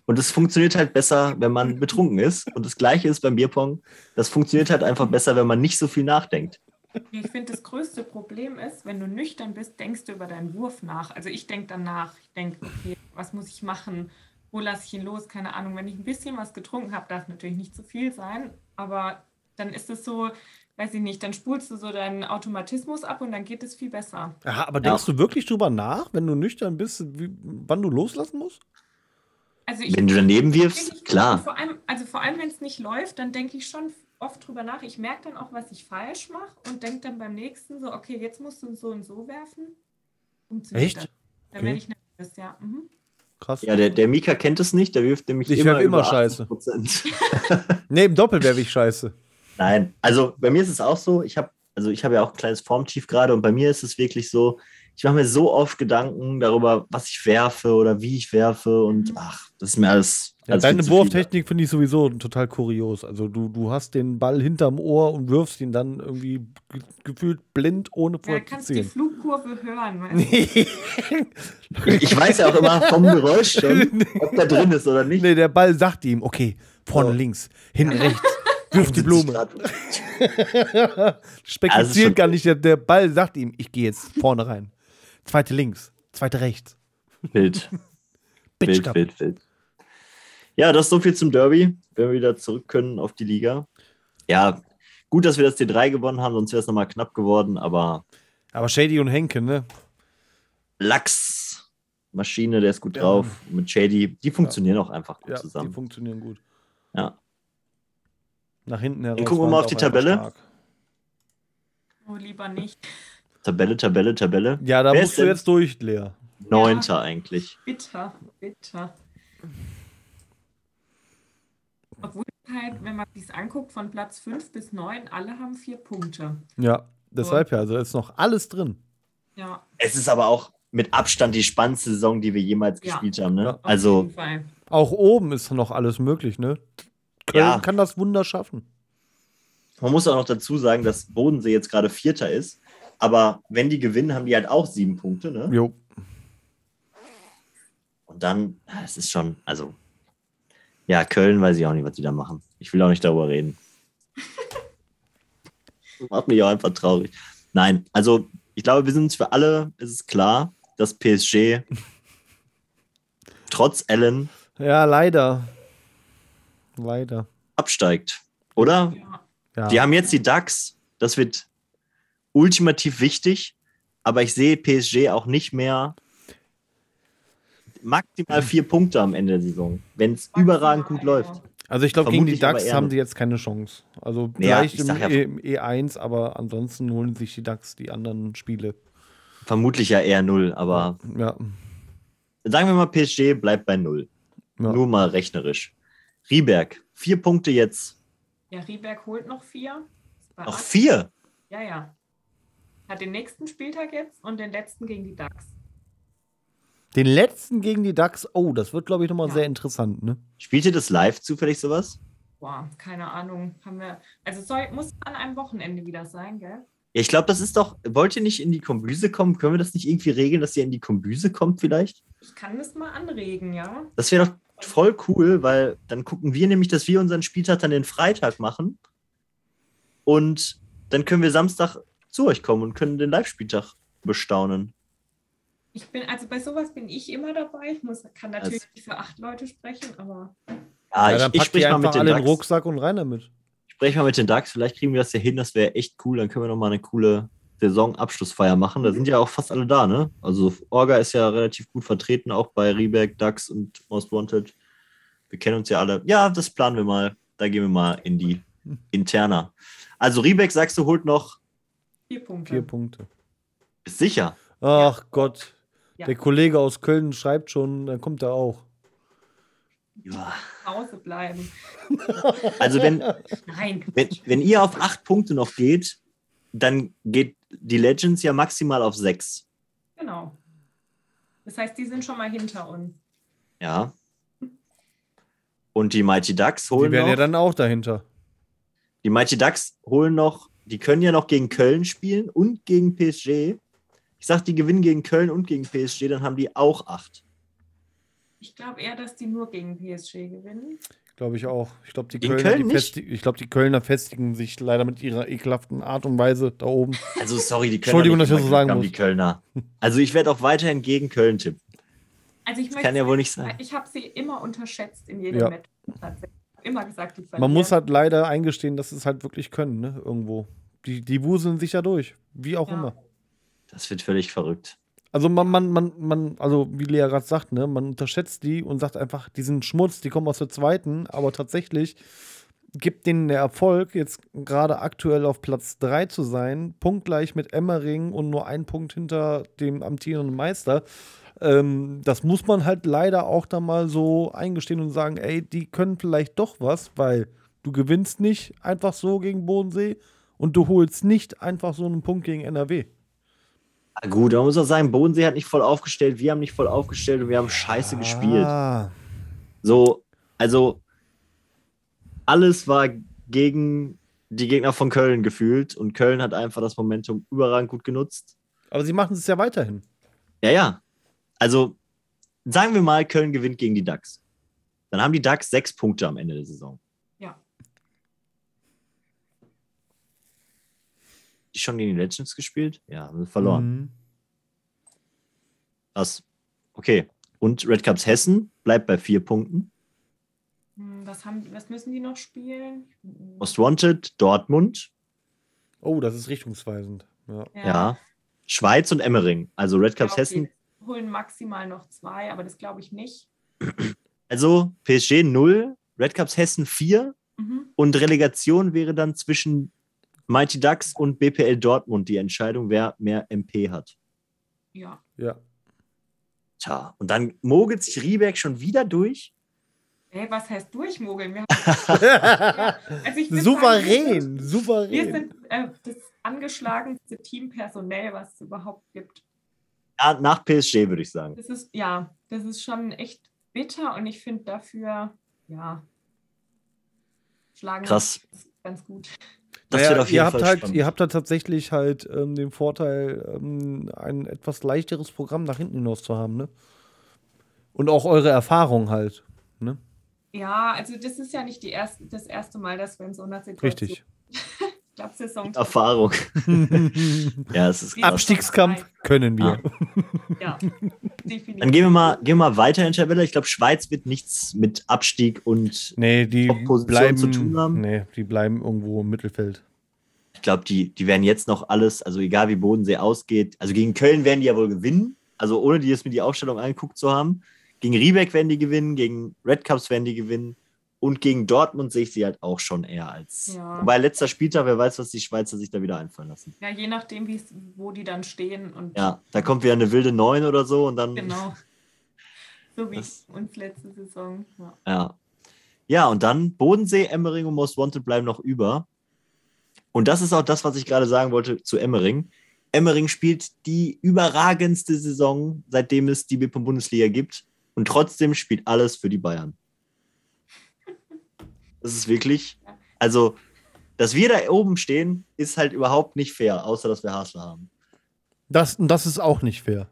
Und es funktioniert halt besser, wenn man betrunken ist. Und das Gleiche ist beim Bierpong. Das funktioniert halt einfach besser, wenn man nicht so viel nachdenkt. Ich finde, das größte Problem ist, wenn du nüchtern bist, denkst du über deinen Wurf nach. Also ich denke danach. Ich denke, okay, was muss ich machen? Wo lasse ich ihn los? Keine Ahnung. Wenn ich ein bisschen was getrunken habe, darf natürlich nicht zu viel sein. Aber dann ist es so, weiß ich nicht, dann spulst du so deinen Automatismus ab und dann geht es viel besser. Aha, aber denkst du wirklich drüber nach, wenn du nüchtern bist, wie, wann du loslassen musst? Also ich Wenn du daneben wirfst, ich- klar. Vor allem, also vor allem, wenn es nicht läuft, dann denke ich schon oft drüber nach. Ich merke dann auch, was ich falsch mache und denke dann beim nächsten so, okay, jetzt musst du so und so werfen. Um zu Echt? nüchtern. Dann Okay. werde ich nervös, ja. Mhm. Krass. Ja, der, der Mika kennt es nicht, der wirft nämlich Ich immer, werf immer über Scheiße. 80%. Nee, im Doppel werfe ich scheiße. Nein, also bei mir ist es auch so, ich habe also ich habe ja auch ein kleines Formtief gerade und bei mir ist es wirklich so, ich mache mir so oft Gedanken darüber, was ich werfe oder wie ich werfe und ach, das ist mir alles. Ja, alles deine. Wurftechnik finde ich sowieso total kurios. Also du, du hast den Ball hinterm Ohr und wirfst ihn dann irgendwie ge gefühlt blind, ohne Ja, vorher zu kannst du die. Flugkurve hören. Weißt du? Ich weiß ja auch immer vom Geräusch schon, ob da drin ist oder nicht. nee, der Ball sagt ihm, okay, vorne Oh. links, hinten rechts, wirf die 71 Blume. <laughs> Spekuliert gar nicht, der, Ball sagt ihm, ich gehe jetzt vorne rein. Zweite links, zweite rechts. Wild, <laughs> wild, Cup. wild, wild. Ja, das ist so viel zum Derby, wenn wir wieder zurück können auf die Liga. Ja, gut, dass wir das T3 gewonnen haben, sonst wäre es nochmal knapp geworden, aber Aber Shady und Henke, ne? Lachs, Maschine, der ist gut Ja. drauf. Mit Shady, die funktionieren auch einfach gut Ja, die zusammen. funktionieren gut. Ja. Nach hinten heraus. gucken wir mal auf die Tabelle. stark. Oh, lieber nicht. Tabelle, Tabelle, Tabelle. Ja, da Wer musst du jetzt durch, Lea. Neunter eigentlich. Bitter, bitter. Obwohl halt, wenn man sich anguckt, von Platz 5 bis 9, alle haben vier Punkte. Ja, deshalb ja. Also ist noch alles drin. Ja, Es ist aber auch mit Abstand die spannendste Saison, die wir jemals Ja. gespielt haben. Ne? Ja. auf Also, jeden Fall. Auch oben ist noch alles möglich, ne? Köln Ja. kann das Wunder schaffen. man muss auch noch dazu sagen, dass Bodensee jetzt gerade Vierter ist. Aber wenn die gewinnen, haben die halt auch sieben Punkte. Ne? Jo. Und dann, es ist schon, also, ja, Köln weiß ich auch nicht, was die da machen. Ich will auch nicht darüber reden. Das <laughs> macht mich auch einfach traurig. Nein, also, ich glaube, wir sind uns für alle, ist es klar, dass PSG <laughs> trotz Allen Ja, leider. Leider. absteigt, oder? Ja. Ja. Die haben jetzt die DAX, das wird ultimativ wichtig, aber ich sehe PSG auch nicht mehr maximal vier Punkte am Ende der Saison, wenn es überragend gut läuft. Also ich glaube, gegen die DAX haben sie jetzt keine Chance. Also Ja, vielleicht ich im, ja- e im E1, aber ansonsten holen sich die DAX die anderen Spiele. Vermutlich ja eher null, aber Ja. sagen wir mal, PSG bleibt bei null. ja. Nur mal rechnerisch. Rieberg, vier Punkte jetzt. Ja, Rieberg holt noch vier. Noch acht. vier. Ja, ja. Hat den nächsten Spieltag jetzt und den letzten gegen die DAX. Den letzten gegen die Ducks, oh, das wird, glaube ich, nochmal Ja. sehr interessant, ne? Spielt ihr das live zufällig sowas? Boah, keine Ahnung. Haben wir. Also soll, muss an einem Wochenende wieder sein, gell? Ja, ich glaube, das ist doch. Wollt ihr nicht in die Kombüse kommen? Können wir das nicht irgendwie regeln, dass ihr in die Kombüse kommt, vielleicht? Ich kann das mal anregen, ja. Das wäre doch voll cool, weil dann gucken wir nämlich, dass wir unseren Spieltag dann den Freitag machen. Und dann können wir Samstag zu euch kommen und können den Live-Spieltag bestaunen. Ich bin, also bei sowas bin ich immer dabei. Ich muss, kann natürlich Also- für acht Leute sprechen, aber Ja, ja, ich, dann ich spreche mal einfach mit den alle. Rucksack und rein damit. Ich spreche mal mit den Ducks. Vielleicht kriegen wir das ja hin. Das wäre echt cool. Dann können wir nochmal eine coole Saisonabschlussfeier machen. Da sind ja auch fast alle da, ne? Also Orga ist ja relativ gut vertreten, auch bei Rieberg, Ducks und Most Wanted. Wir kennen uns ja alle. Ja, das planen wir mal. Da gehen wir mal in die Interna. Also Riebeck, sagst du, holt noch. vier Punkte. Vier Punkte. Ist sicher. Ach Gott. Ja. Der Kollege aus Köln schreibt schon, dann kommt er auch. Ja. Hause bleiben. Also wenn, Nein. wenn, wenn ihr auf acht Punkte noch geht, dann geht die Legends ja maximal auf sechs. Genau. Das heißt, die sind schon mal hinter uns. Ja. Und die Mighty Ducks Die holen wären noch. ja dann auch dahinter. Die Mighty Ducks holen noch, die können ja noch gegen Köln spielen und gegen PSG. Ich sag, die gewinnen gegen Köln und gegen PSG, dann haben die auch acht. Ich glaube eher, dass die nur gegen PSG gewinnen. Glaube ich auch. Ich glaube, die, Kölner, Köln die, nicht? festi ich glaub, die Kölner festigen sich leider mit ihrer ekelhaften Art und Weise da oben. Also sorry, die Kölner. Entschuldigung, dass ich immer so sagen muss. Die Kölner. Also ich werde auch weiterhin gegen Köln tippen. Also ich Das möchte kann ja wohl nicht sein. Ich habe sie immer unterschätzt in jedem Ja. Match. Immer gesagt, die Man muss halt leider eingestehen, dass sie es halt wirklich können, ne? Irgendwo. Die, die wuseln sich ja durch. Wie auch Ja. immer. Das wird völlig verrückt. Also man, man, man, man, also wie Lea gerade sagt, ne, man unterschätzt die und sagt einfach, die sind Schmutz, die kommen aus der zweiten, aber tatsächlich gibt denen der Erfolg, jetzt gerade aktuell auf Platz 3 zu sein, punktgleich mit Emmering und nur ein Punkt hinter dem amtierenden Meister. Ähm, das muss man halt leider auch da mal so eingestehen und sagen, ey, die können vielleicht doch was, weil du gewinnst nicht einfach so gegen Bodensee und du holst nicht einfach so einen Punkt gegen NRW. Gut, man muss auch sagen, Bodensee hat nicht voll aufgestellt, wir haben nicht voll aufgestellt und wir haben scheiße gespielt. Ah. So, also alles war gegen die Gegner von Köln gefühlt und Köln hat einfach das Momentum überragend gut genutzt. Aber sie machen es ja weiterhin. Ja, ja. Also sagen wir mal, Köln gewinnt gegen die Ducks. Dann haben die Ducks sechs Punkte am Ende der Saison. Ja. Die schon gegen die Legends gespielt? Ja, haben sie verloren. Mhm. Das, okay. Und Red Cups Hessen bleibt bei vier Punkten. Hm, Was, haben, was müssen die noch spielen? Most Wanted, Dortmund, Oh, das ist richtungsweisend. Ja. ja. Schweiz und Emmering. Also Red Cups okay. Hessen. Holen maximal noch zwei, aber das glaube ich nicht. Also PSG 0, Red Cups Hessen 4 Mhm. und Relegation wäre dann zwischen Mighty Ducks und BPL Dortmund die Entscheidung, wer mehr MP hat. Ja. ja. Tja, und dann mogelt sich Rieberg schon wieder durch. Hey, was heißt durchmogeln? Wir <laughs> haben, also souverän, Sagen, wir souverän. sind äh, das angeschlagenste Team personell, was es überhaupt gibt. Ja, nach PSG würde ich sagen. Das ist, ja, das ist schon echt bitter und ich finde dafür, ja, schlagen wir Krass. ganz gut. Das Naja, wird auf jeden ihr habt Fall halt, spannend. Ihr habt da tatsächlich halt ähm, den Vorteil, ähm, ein etwas leichteres Programm nach hinten hinaus zu haben, ne? Und auch eure Erfahrung halt. Ne? Ja, also das ist ja nicht die erste, das erste Mal, dass wir in so einer Situation Richtig. Ich glaube, Saison Erfahrung. <laughs> ja, es ist krass. Abstiegskampf können wir. Ja, <laughs> definitiv. Dann gehen wir mal, gehen wir mal weiter in Tabelle. Ich glaube, Schweiz wird nichts mit Abstieg und Nee, die Top-Position bleiben, zu tun haben? nee, die bleiben irgendwo im Mittelfeld. ich glaube, die, die werden jetzt noch alles, also egal wie Bodensee ausgeht, also gegen Köln werden die ja wohl gewinnen, also ohne die jetzt mir die Aufstellung angeguckt zu haben. Gegen Riebeck werden die gewinnen, gegen Red Cups werden die gewinnen und gegen Dortmund sehe ich sie halt auch schon eher als. Ja. Wobei letzter Spieltag, wer weiß, was die Schweizer sich da wieder einfallen lassen. Ja, je nachdem, wo die dann stehen und Ja, da kommt wieder eine wilde Neun oder so und dann. genau. <laughs> So wie Das- uns letzte Saison. Ja. Ja. Ja, und dann Bodensee, Emmering und Most Wanted bleiben noch über. Und das ist auch das, was ich gerade sagen wollte zu Emmering. Emmering spielt die überragendste Saison, seitdem es die BIP-Bundesliga gibt. Und trotzdem spielt alles für die Bayern. Das ist wirklich, also, dass wir da oben stehen, ist halt überhaupt nicht fair, außer dass wir Hasler haben. Das, das ist auch nicht fair.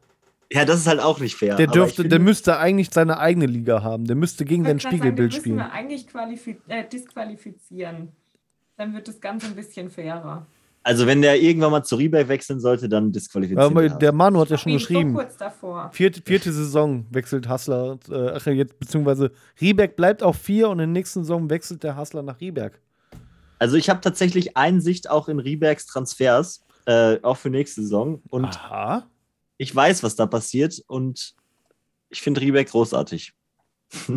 Ja, das ist halt auch nicht fair. Der dürfte, finde- der müsste eigentlich seine eigene Liga haben. Der müsste gegen wollte grad sagen, Spiegelbild den spielen. müssen wir eigentlich äh, disqualifizieren. Dann wird das Ganze ein bisschen fairer. Also, wenn der irgendwann mal zu Rieberg wechseln sollte, dann disqualifizieren Aber der Manu hat ja schon geschrieben. So kurz davor. Vierte, vierte Saison wechselt Hassler, äh, ach, jetzt, beziehungsweise Rieberg bleibt auf vier und in der nächsten Saison wechselt der Hassler nach Rieberg. Also ich habe tatsächlich Einsicht auch in Riebergs Transfers, äh, auch für nächste Saison. Und Aha. ich weiß, was da passiert. Und ich finde Rieberg großartig. <laughs>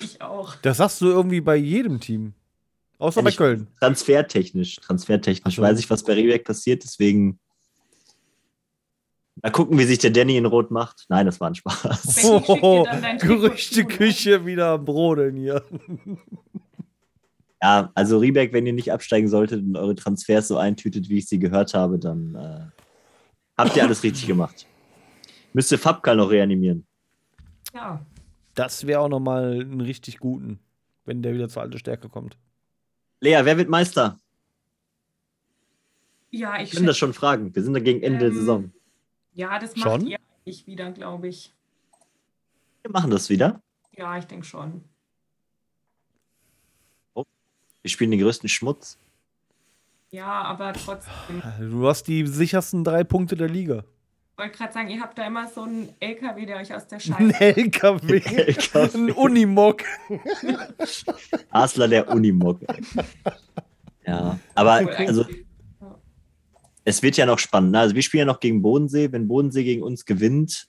Ich auch. Das sagst du irgendwie bei jedem Team. Außer Ja, bei Köln. Transfertechnisch, transfertechnisch so. weiß ich, was bei Rieberg passiert. Deswegen mal gucken, wie sich der Danny in Rot macht. Nein, das war ein Spaß. <laughs> Trikot Gerüchteküche wieder am Brodeln hier. Ja, also Rieberg, wenn ihr nicht absteigen solltet und eure Transfers so eintütet, wie ich sie gehört habe, dann äh, habt ihr alles richtig gemacht. Müsst ihr Fabkal noch reanimieren. Ja, Das wäre auch nochmal einen richtig guten, wenn der wieder zur alten Stärke kommt. Lea, wer wird Meister? ja, ich Ich kann das schon fragen. Wir sind da gegen Ende der Ähm, Saison. Ja, das macht Schon? ihr eigentlich wieder, glaube ich. Wir machen das wieder. Ja, ich denke schon. Wir spielen den größten Schmutz. Ja, aber trotzdem. Du hast die sichersten drei Punkte der Liga. Ich wollte gerade sagen, ihr habt da immer so einen LKW, der euch aus der Ein Scheiße. LKW. LKW. <laughs> Ein Unimog. Asler der Unimog. Ja, aber Cool, also es wird ja noch spannend. ne? Also wir spielen ja noch gegen Bodensee. Wenn Bodensee gegen uns gewinnt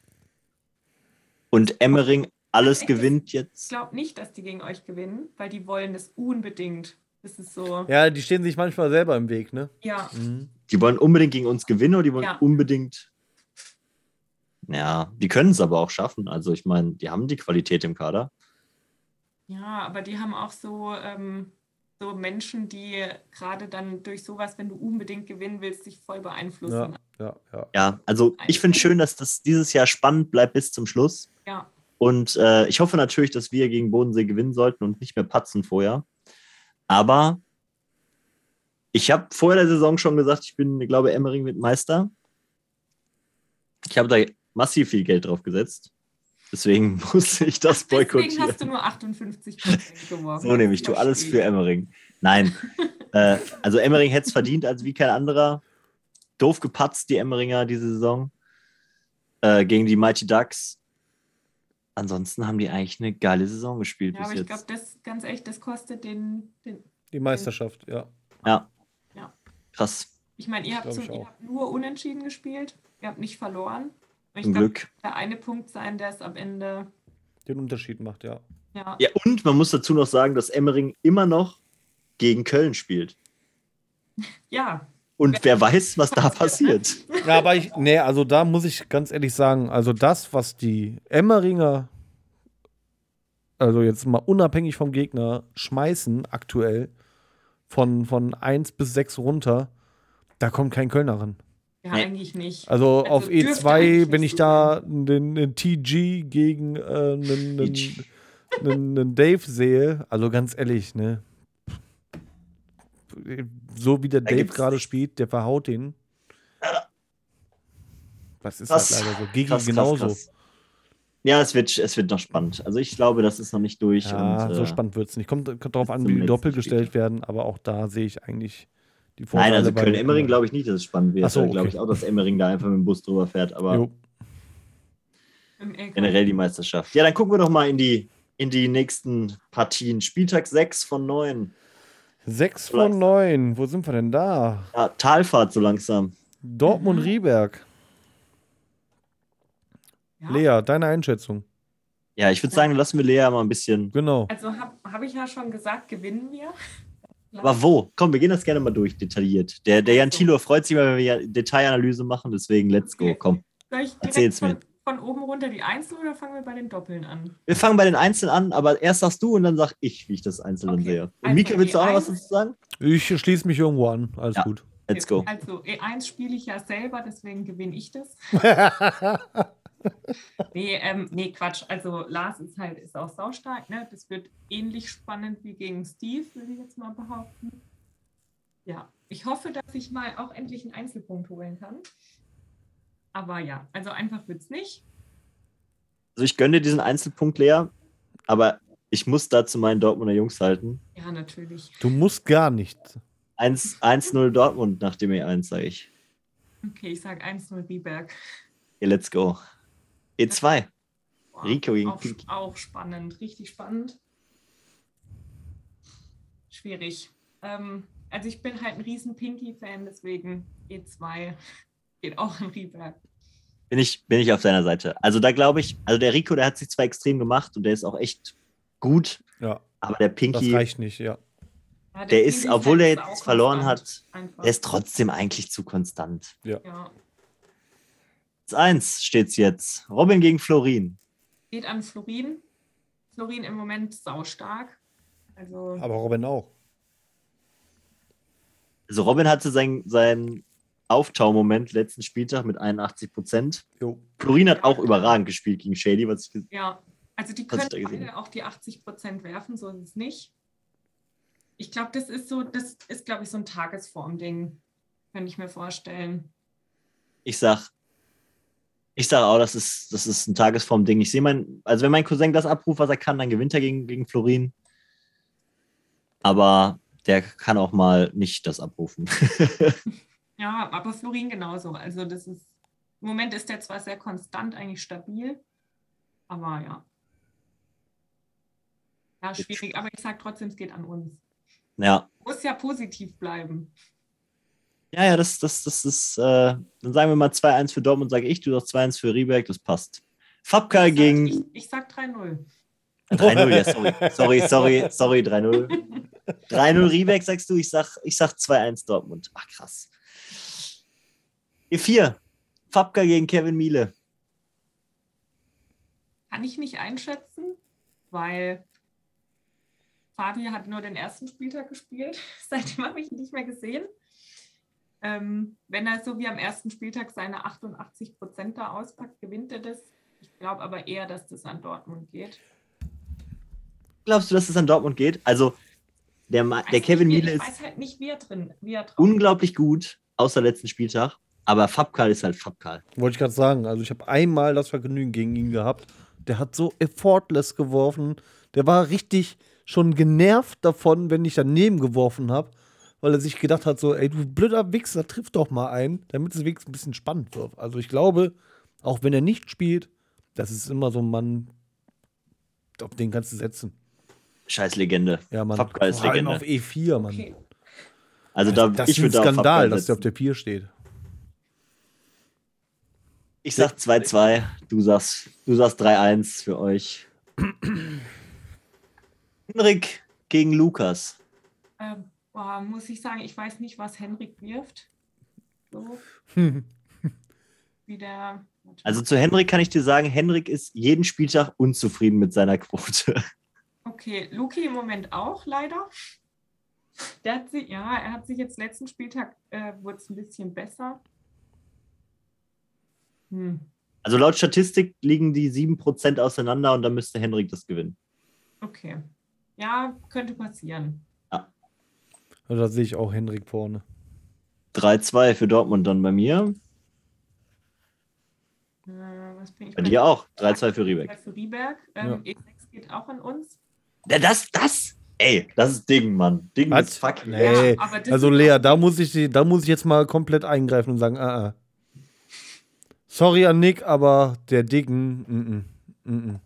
und Emmering alles Echt? gewinnt Ich jetzt. glaube nicht, dass die gegen euch gewinnen, weil die wollen das unbedingt. Das ist so. Ja, die stehen sich manchmal selber im Weg, ne? Ja, Die wollen unbedingt gegen uns gewinnen oder die wollen Ja. unbedingt. Ja, die können es aber auch schaffen. Also ich meine, die haben die Qualität im Kader. ja, aber die haben auch so, ähm, so Menschen, die gerade dann durch sowas, wenn du unbedingt gewinnen willst, sich voll beeinflussen. Ja, ja, ja. Ja, also ich finde schön, dass das dieses Jahr spannend bleibt bis zum Schluss. Ja. Und äh, ich hoffe natürlich, dass wir gegen Bodensee gewinnen sollten und nicht mehr patzen vorher. Aber ich habe vor der Saison schon gesagt, ich bin, ich glaube, Emmering wird Meister. Ich habe da massiv viel Geld drauf gesetzt. Deswegen <laughs> musste ich das Deswegen boykottieren. hast du nur 58 Prozent geworfen. So nehme ich, tu alles für Emmering. Nein. <laughs> äh, also Emmering hätte es verdient als wie kein anderer. Doof gepatzt, die Emmeringer diese Saison. Äh, gegen die Mighty Ducks. Ansonsten haben die eigentlich eine geile Saison gespielt Ja, aber bis ich glaube, jetzt. das ganz echt, das kostet den, den Die Meisterschaft, ja. Ja. Ja. Krass. Ich meine, ihr, habt so, ihr habt nur unentschieden gespielt, ihr habt nicht verloren. Ich Zum Glück. der eine Punkt sein, der es am Ende, Den Unterschied macht, ja. ja, Ja, und man muss dazu noch sagen, dass Emmering immer noch gegen Köln spielt. <laughs> ja, Und wer weiß, was da <laughs> passiert. Ja, aber ich, nee, also da muss ich ganz ehrlich sagen, also das, was die Emmeringer, also jetzt mal unabhängig vom Gegner, schmeißen aktuell von, von 1 bis 6 runter, da kommt kein Kölner ran. Ja Nee. eigentlich nicht. Also, Also auf dürfte E2, eigentlich wenn nicht ich da den, den TG gegen äh, einen, <laughs> TG. einen, einen, einen Dave sehe, also ganz ehrlich, ne? So wie der Da Dave gerade spielt, der verhaut den. Das ist Krass. halt leider so. Gegen Krass, krass, genauso. krass. Ja, es wird, es wird noch spannend. Also ich glaube, das ist noch nicht durch. Ja, und, so äh, spannend wird es nicht. Kommt, kommt darauf an, wie die letzten Doppel gestellt werden, aber auch da sehe ich eigentlich die Nein, Vorteile. also bei Köln-Emmering glaube ich nicht, dass es spannend wird. Ach so, glaube okay. ich auch, dass Emmering da einfach mit dem Bus drüber fährt, aber Jo. Generell die Meisterschaft. Ja, dann gucken wir doch mal in die, in die nächsten Partien. Spieltag 6 von 9. Sechs So langsam. von neun. Wo sind wir denn da? Ja, Talfahrt so langsam. Dortmund, Mhm. Rieberg. Ja. Lea, deine Einschätzung. Ja, ich würde sagen, lassen wir Lea mal ein bisschen. Genau. Also habe hab ich ja schon gesagt, gewinnen wir. Aber wo? Komm, wir gehen das gerne mal durch, detailliert. Der, der Jan. Thilo freut sich mal, wenn wir ja Detailanalyse machen, deswegen let's go. Komm. Soll ich Erzähl's von, mir. von oben runter die Einzel oder fangen wir bei den Doppeln an? Wir fangen bei den Einzelnen an, aber erst sagst du und dann sag ich, wie ich das Einzelne Okay. sehe. Und Also Mika, willst du auch noch was dazu sagen? Ich schließe mich irgendwo an. Alles Ja. gut. Let's go. Also E1 spiele ich ja selber, deswegen gewinne ich das. <laughs> <laughs> nee, ähm, nee, Quatsch. Also Lars ist halt ist auch saustark. Ne? Das wird ähnlich spannend wie gegen Steve, würde ich jetzt mal behaupten. Ja, ich hoffe, dass ich mal auch endlich einen Einzelpunkt holen kann. Aber ja, also einfach wird es nicht. Also ich gönne dir diesen Einzelpunkt, Lea, aber ich muss dazu meinen Dortmunder Jungs halten. Ja, natürlich. Du musst gar nicht. 1 1-0 Dortmund nach dem E1, sage ich. Okay, ich sage 1-0 Rieberg. Okay, let's go. E2. Boah, Rico gegen auch, Pinky. auch spannend, richtig spannend. Schwierig. Ähm, also ich bin halt ein riesen Pinky-Fan, deswegen E2 geht auch in Rieberg. Bin ich, bin ich auf seiner Seite. Also da glaube ich, also der Rico, der hat sich zwar extrem gemacht und der ist auch echt gut, Ja, aber der das Pinky, reicht nicht, ja. Ja, der ist, obwohl er jetzt verloren hat, Einfach. der ist trotzdem eigentlich zu konstant. ja. 1 steht's jetzt. Robin gegen Florin. Geht an Florin. Florin im Moment saustark. Also Aber Robin auch. Also Robin hatte seinen sein Auftaumoment letzten Spieltag mit 81 Prozent. Florin hat auch überragend gespielt gegen Shady, was ich ge- ja, also die können gesehen beide auch die 80 Prozent werfen, so ist es nicht. Ich glaube, das ist so, das ist, glaube ich, so ein Tagesform-Ding. Kann ich mir vorstellen. ich sag, ich sag auch, das ist, das ist ein Tagesform-Ding. Ich sehe mein, also wenn mein Cousin das abruft, was er kann, dann gewinnt er gegen, gegen Florin. Aber der kann auch mal nicht das abrufen. <laughs> Ja, aber Florin genauso. Also das ist, im Moment ist der zwar sehr konstant, eigentlich stabil, aber ja. Ja, schwierig, aber ich sage trotzdem, es geht an uns. ja. Muss ja positiv bleiben. Ja, ja, das, das, das ist, äh, dann sagen wir mal 2-1 für Dortmund, sage ich, du sagst 2-1 für Rieberg, das passt. Fabka Ich sag- gegen Ich, ich sag 3-0. 3-0, ja, sorry. Sorry, sorry, sorry, 3-0. 3-0 Riebeck, sagst du, ich sag, ich sag 2-1 Dortmund. Ach, krass. E4. Fabka gegen Kevin Miele. Kann ich nicht einschätzen, weil Fabi hat nur den ersten Spieltag gespielt. <laughs> Seitdem habe ich ihn nicht mehr gesehen. Ähm, wenn er so wie am ersten Spieltag seine 88 Prozent da auspackt, gewinnt er das. Ich glaube aber eher, dass das an Dortmund geht. Glaubst du, dass es an Dortmund geht? Also, der, Ma- der Kevin nicht, Miele ich ist weiß halt nicht, wie er drin, wie er drauf unglaublich gut, außer letzten Spieltag. Aber Fabkal ist halt Fabkal. Wollte ich gerade sagen. Also ich habe einmal das Vergnügen gegen ihn gehabt. Der hat so effortless geworfen. Der war richtig schon genervt davon, wenn ich daneben geworfen habe, weil er sich gedacht hat, so, ey, du blöder Wichser, triff doch mal ein, damit es wenigstens ein bisschen spannend wird. Also ich glaube, auch wenn er nicht spielt, das ist immer so ein Mann, auf den kannst du setzen. Scheiß Legende. Ja, Mann. Vor allem Legende. auf E4, Mann. Okay. Also da, das ich ist ein da Skandal, dass der auf der Pier steht. Ich sag 2-2, du sagst, du sagst 3-1 für euch. <clears throat> Henrik gegen Lukas. Ähm, boah, muss ich sagen, ich weiß nicht, was Henrik wirft. So, <laughs> wie der. Also zu Henrik kann ich dir sagen, Henrik ist jeden Spieltag unzufrieden mit seiner Quote. Okay, Luki im Moment auch leider. Der hat sich, ja, er hat sich jetzt letzten Spieltag äh, wurde es ein bisschen besser. Hm, Also laut Statistik liegen die 7% auseinander und dann müsste Henrik das gewinnen. okay. Ja, könnte passieren. Da sehe ich auch Henrik vorne. 3-2 für Dortmund dann bei mir. Äh, was bin ich Bei dir auch. 3-2 für Riebeck. Für Rieberg. Ähm, E6 geht auch an uns. Ja, das, das, ey, das ist Ding, Mann. Ding Was? ist fucking. Nee. Ja, Also Lea, da muss ich da muss ich jetzt mal komplett eingreifen und sagen, ah, ah. Sorry an Nick, aber der Dicken, mm, mm, mm.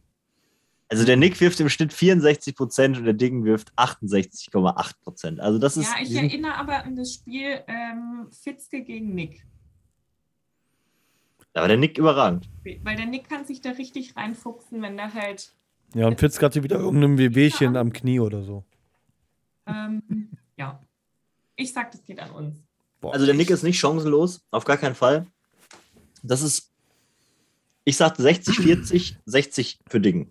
Also der Nick wirft im Schnitt 64% und der Ding wirft 68,8%. Also das ist. Ja, ich erinnere aber an das Spiel ähm, Fitzke gegen Nick. aber der Nick überragend. Weil der Nick kann sich da richtig reinfuchsen, wenn der halt. Ja, und Fitz hatte wieder irgendein Wehwehchen am Knie oder so. Ähm, ja. Ich sag, das geht an uns. Boah. Also der Nick ist nicht chancenlos, auf gar keinen Fall. Das ist, ich sagte 60, 40, 60 für Dingen.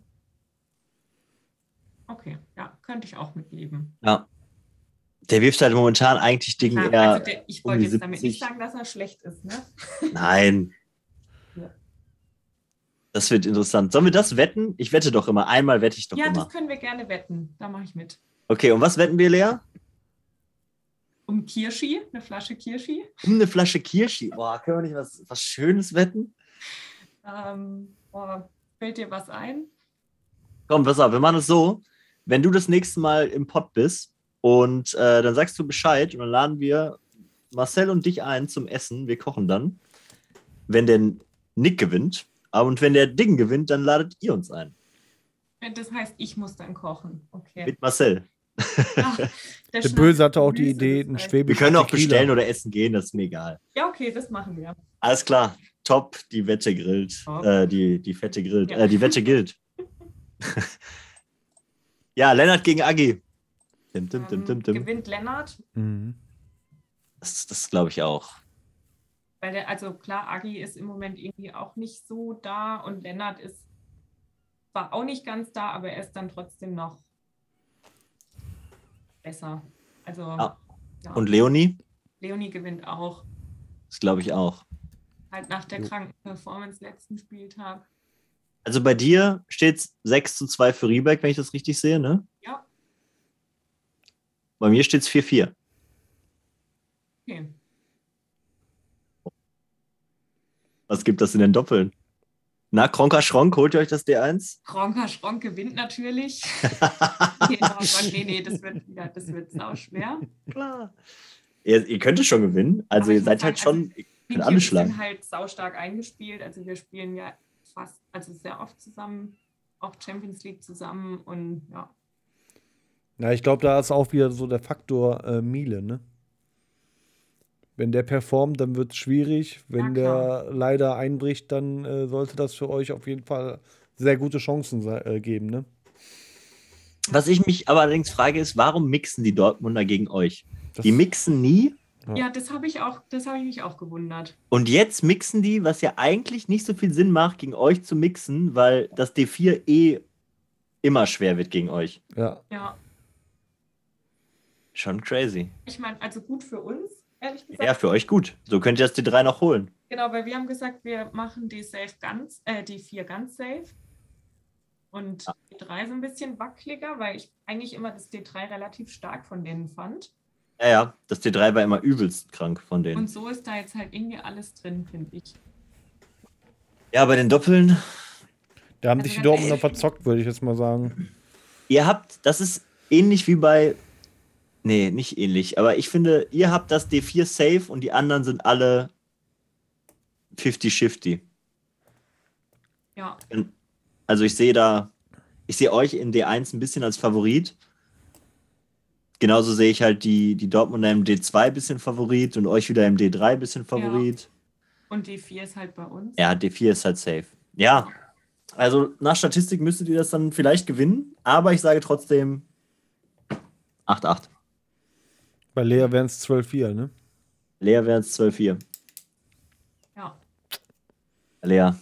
Okay, ja, könnte ich auch mitleben. Ja. Der wirft halt momentan eigentlich Dinge Ja, eher. also der, ich um wollte die jetzt damit 70. nicht sagen, dass er schlecht ist, ne? Nein. Ja. Das wird interessant. Sollen wir das wetten? Ich wette doch immer. Einmal wette ich doch Ja, immer. das können wir gerne wetten. Da mache ich mit. Okay, und was wetten wir, Lea? Um Kirschi, eine Flasche Kirschi. Um eine Flasche Kirschi. Boah, können wir nicht was, was Schönes wetten? Ähm, boah, fällt dir was ein? Komm, pass auf, wir machen es so. Wenn du das nächste Mal im Pott bist und äh, dann sagst du Bescheid und dann laden wir Marcel und dich ein zum Essen. Wir kochen dann. Wenn der Nick gewinnt, aber und wenn der Ding gewinnt, dann ladet ihr uns ein. Das heißt, ich muss dann kochen. Okay. Mit Marcel. Ach, Der Schnaps Böse hatte auch die Idee, das einen heißt- Schwäbischen Wir können auch Tequila. bestellen oder essen gehen, das ist mir egal. Ja, okay, das machen wir. Alles klar. Top, die Wette grillt. Äh, die, die Fette grillt. Ja. Äh, die Wette gilt. <laughs> ja, Lennart gegen Agi. Dim, dim, dim, dim, Ähm, dim. gewinnt Lennart, Mhm. Das, das glaube ich auch. weil der, also klar, Agi ist im Moment irgendwie auch nicht so da und Lennart ist zwar auch nicht ganz da, aber er ist dann trotzdem noch besser. Also Ja. ja. Und Leonie? Leonie gewinnt auch. Das glaube ich auch. Halt nach der kranken Performance letzten Spieltag. Also bei dir steht es 6 zu 2 für Rieberg, wenn ich das richtig sehe, ne? Ja, Bei mir steht es 4-4. okay. Was gibt das in den Doppeln? Na, Kronka Schronk, holt ihr euch das D1? Ronka Schronk gewinnt natürlich. <laughs> nee, oh Gott, nee, nee, das wird wieder, das wird sau schwer. Klar. Ihr, ihr könnt es schon gewinnen. Also Aber ihr seid halt sagen, schon, ihr könnt Wir alle sind halt saustark eingespielt. Also wir spielen ja fast, also sehr oft zusammen, auch Champions League zusammen und ja. Ja, ich glaube, da ist auch wieder so der Faktor äh, Miele, ne? Wenn der performt, dann wird es schwierig. Wenn Ja, der leider einbricht, dann äh, sollte das für euch auf jeden Fall sehr gute Chancen äh, geben, ne? Was ich mich aber allerdings frage, ist, warum mixen die Dortmunder gegen euch? Das, Die mixen nie Ja. Ja, das habe ich auch, das habe ich mich auch gewundert. und jetzt mixen die, was ja eigentlich nicht so viel Sinn macht, gegen euch zu mixen, weil das D4 eh immer schwer wird gegen euch. ja. Ja, Schon crazy. ich meine, also gut für uns, ehrlich gesagt. Ja, für euch gut. So könnt ihr das D3 noch holen. Genau, weil wir haben gesagt, wir machen die safe ganz, äh, die vier ganz safe. Und die drei so ein bisschen wackeliger, weil ich eigentlich immer das D3 relativ stark von denen fand. Ja, ja, das D3 war immer übelst krank von denen. Und so ist da jetzt halt irgendwie alles drin, finde ich. Ja, bei den Doppeln, Da haben Also sich die Dortmunder verzockt, würde ich jetzt mal sagen. ihr habt, das ist ähnlich wie bei, nee, nicht ähnlich, aber ich finde, ihr habt das D4 safe und die anderen sind alle 50-50. Ja, Also ich sehe da, ich sehe euch in D1 ein bisschen als Favorit. Genauso sehe ich halt die, die Dortmunder im D2 ein bisschen Favorit und euch wieder im D3 ein bisschen Favorit. und die vier ist halt bei uns. Ja, D4 ist halt safe. Ja, also nach Statistik müsstet ihr das dann vielleicht gewinnen, aber ich sage trotzdem 8-8. Bei Lea wären es 12-4, ne? Lea wären es 12-4. Ja, Lea.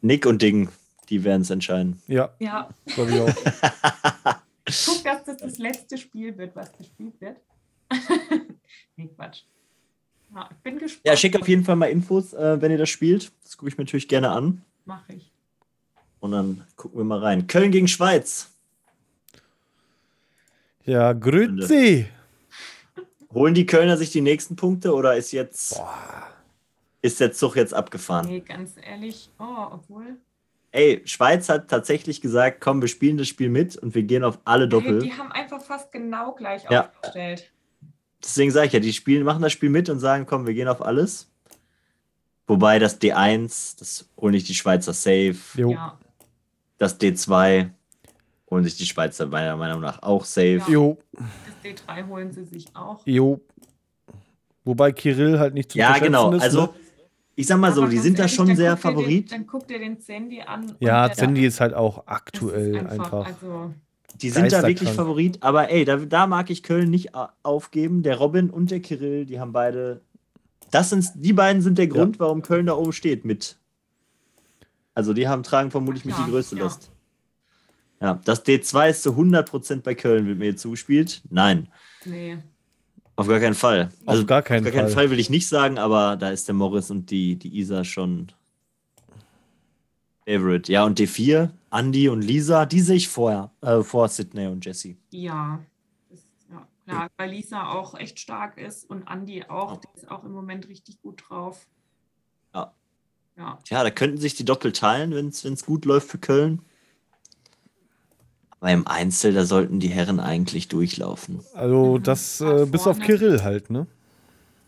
Nick und Ding, die werden es entscheiden. Ja, ja. glaube ich auch. <laughs> Guck, dass das das letzte Spiel wird, was gespielt wird. <laughs> nee, Quatsch. Ja, ich bin gespannt. Ja, schick auf jeden Fall mal Infos, äh, wenn ihr das spielt. Das gucke ich mir natürlich gerne an. Mache ich. Und dann gucken wir mal rein. Köln gegen Schweiz. Ja, Grüezi. Holen die Kölner sich die nächsten Punkte oder ist jetzt ist der Zug jetzt abgefahren? Nee, ganz ehrlich. Oh, obwohl. Ey, Schweiz hat tatsächlich gesagt, komm, wir spielen das Spiel mit und wir gehen auf alle Hey, Doppel. die haben einfach fast genau gleich Ja. aufgestellt. Deswegen sage ich ja, die spielen, machen das Spiel mit und sagen, komm, wir gehen auf alles. Wobei das D1, das holen sich die Schweizer safe. Jo. Ja. Das D2 holen sich die Schweizer meiner Meinung nach auch safe. Ja. Jo, Das D3 holen sie sich auch. jo. Wobei Kirill halt nicht zu Ja, genau. ist. Also, ne? Ich sag mal so, Aber die ganz sind da schon dann sehr dir den- Favorit. Dann guck dir den Sandy an. Ja, Sandy ist halt auch aktuell einfach. Also, Die sind da wirklich. Favorit, aber ey, da, da mag ich Köln nicht aufgeben. Der Robin und der Kirill, die haben beide. Das sind, die beiden sind der Grund, warum Köln da oben steht mit. Also die haben tragen vermutlich mit Ja, die größte ja. Last. Ja, das D2 ist zu 100% bei Köln, wird mir jetzt zugespielt. Nein. nee. Auf gar keinen Fall. Also auf gar keinen, auf gar keinen Fall. Fall will ich nicht sagen, aber da ist der Morris und die, die Isa schon Favorite. Ja, und D4, Andy und Lisa, die sehe ich vorher, äh, vor Sydney und Jesse. Ja. Ja klar, weil Lisa auch echt stark ist und Andi auch. Die ist auch im Moment richtig gut drauf. Ja. Ja. Tja, da könnten sich die Doppel teilen, wenn es gut läuft für Köln. Aber im Einzel, da sollten die Herren eigentlich durchlaufen. Also das Da äh, bis auf. Kirill halt, ne?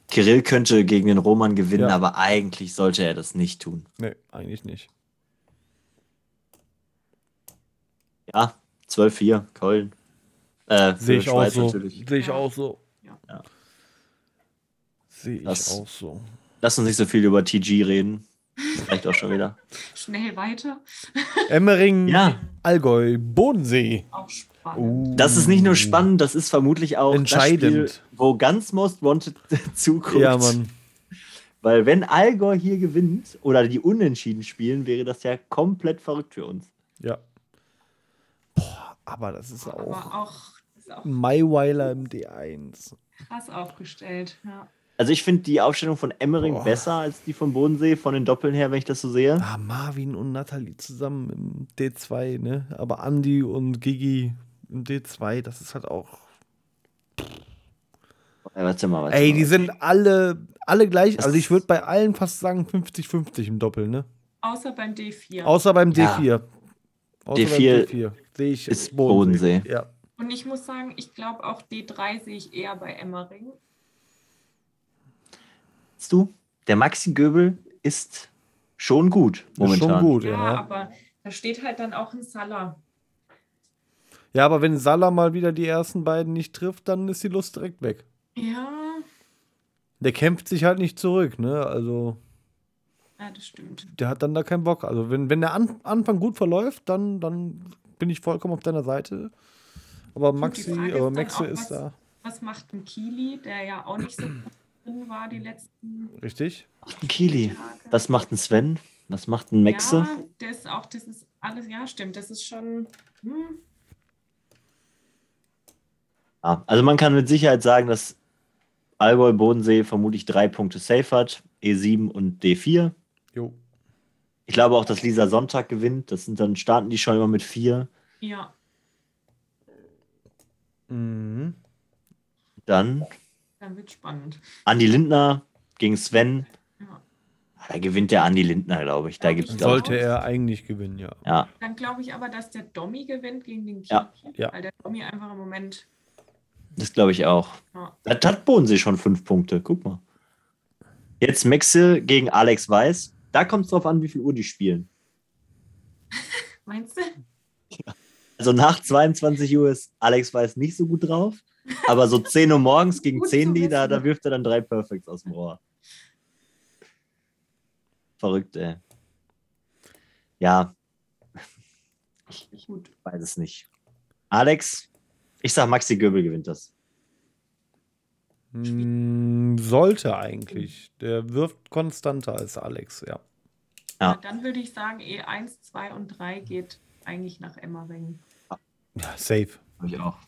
Kirill könnte gegen den Roman gewinnen, Ja. aber eigentlich sollte er das nicht tun. Nee, eigentlich nicht. Ja, 12-4, Köln. Äh, Sehe ich auch so. Sehe ich auch so. Ja. Ja. Sehe ich Das- auch so. Lass uns nicht so viel über TG reden. Vielleicht auch schon wieder. <laughs> Schnell weiter. Emmering, Ja, Allgäu, Bodensee. Auch spannend. Uh. das ist nicht nur spannend, das ist vermutlich auch Entscheidend. das Spiel, wo ganz Most Wanted <laughs> zuguckt. Ja, Mann. Weil wenn Allgäu hier gewinnt oder die Unentschieden spielen, wäre das ja komplett verrückt für uns. Ja. Boah, aber das ist Aber auch auch, ist auch Maiweiler im D1. krass aufgestellt. Ja. Also ich finde die Aufstellung von Emmering Boah. besser als die von Bodensee, von den Doppeln her, wenn ich das so sehe. Ah, Marvin und Nathalie zusammen im D2, ne? Aber Andy und Gigi im D2, das ist halt auch. Ja, warte mal, warte Ey, mal. die sind alle, alle gleich. Das- Also ich würde bei allen fast sagen 50-50 im Doppel, ne? Außer beim D4. Außer beim Ja. D4. Außer D4 beim D4. Sehe ich ist Bodensee. Ja. Und ich muss sagen, ich glaube auch D3 sehe ich eher bei Emmering. Weißt du, der Maxi Göbel ist schon gut momentan. Ist schon gut, Ja, ja. aber da steht halt dann auch ein Salah. Ja, aber wenn Salah mal wieder die ersten beiden nicht trifft, dann ist die Lust direkt weg. Ja, Der kämpft sich halt nicht zurück, ne? Also, ja das stimmt. der hat dann da keinen Bock. Also, wenn, wenn der An Anfang gut verläuft, dann, dann bin ich vollkommen auf deiner Seite. Aber Maxi, Maxe auch, ist was- da. Was macht ein Kili, der ja auch nicht so drin war die letzten Richtig? Ein Kili. Tage? Was macht ein Sven? Was macht ein Maxe? Ja, das ist auch, das ist alles, ja, stimmt. Das ist schon. Hm, Ja, also man kann mit Sicherheit sagen, dass Allgäu Bodensee vermutlich drei Punkte safe hat, E7 und D4. Jo. Ich glaube auch, dass Lisa Sonntag gewinnt. Das sind dann starten die schon immer mit vier. ja, Mhm. Dann dann wird spannend. Andi Lindner gegen Sven. Ja. Da gewinnt der Andi Lindner, glaube ich. Da Ja, gibt es, ich glaube ich. Sollte er eigentlich gewinnen, ja. Ja, Dann glaube ich aber, dass der Dommy gewinnt gegen den Kili. Ja, ja. Weil der Dommy einfach im Moment. das glaube ich auch. Ja, Da hat Bodensee schon fünf Punkte. Guck mal. Jetzt Maxe gegen Alex Weiß. Da kommt es drauf an, wie viel Uhr die spielen. <laughs> meinst du? Also nach 22 Uhr ist Alex Weiß nicht so gut drauf. Aber so 10 Uhr morgens gegen Gut 10 zu die, da, da wirft er dann drei Perfects aus dem Rohr. Verrückt, ey. Ja, ich Gut. weiß es nicht. Alex, ich sag Maxi Göbel gewinnt das. Mm, Sollte eigentlich. Der wirft konstanter als Alex, ja. Ja. Dann würde ich sagen, E1, 2 und 3 geht eigentlich nach Emmering. Ja, safe. Hab ich auch.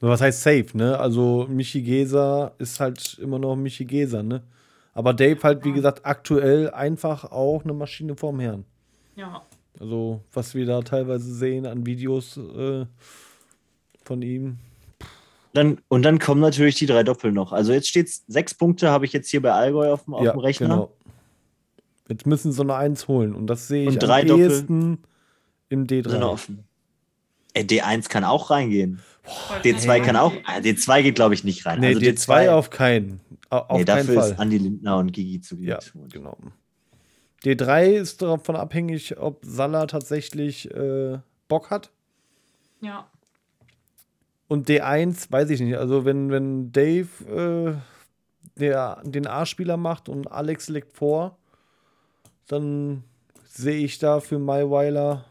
Was heißt safe, ne? Also Michi Geser ist halt immer noch Michi Geser, ne? Aber Dave halt, wie Ja. gesagt, aktuell einfach auch eine Maschine vorm Herrn. Ja, Also, was wir da teilweise sehen an Videos äh, von ihm. Dann, und dann kommen natürlich die drei Doppel noch. Also jetzt steht sechs Punkte, habe ich jetzt hier bei Allgäu auf dem, auf dem Rechner. genau. Jetzt müssen sie eine Eins holen. Und das sehe ich Und drei am Doppel ehesten im Sind D3. offen. Ey, D1 kann auch reingehen. Voll D2 kann auch. D1 äh, D2 geht, glaube ich, nicht rein. Nee, also D2 auf keinen. Au- Auf nee, keinen dafür Fall. ist Andi Lindner und Gigi zu gut. Ja, genau. D3 ist davon abhängig, ob Salah tatsächlich äh, Bock hat. Ja, Und D1 weiß ich nicht. Also wenn, wenn Dave äh, der, den A-Spieler macht und Alex legt vor, dann sehe ich da für Maiweiler.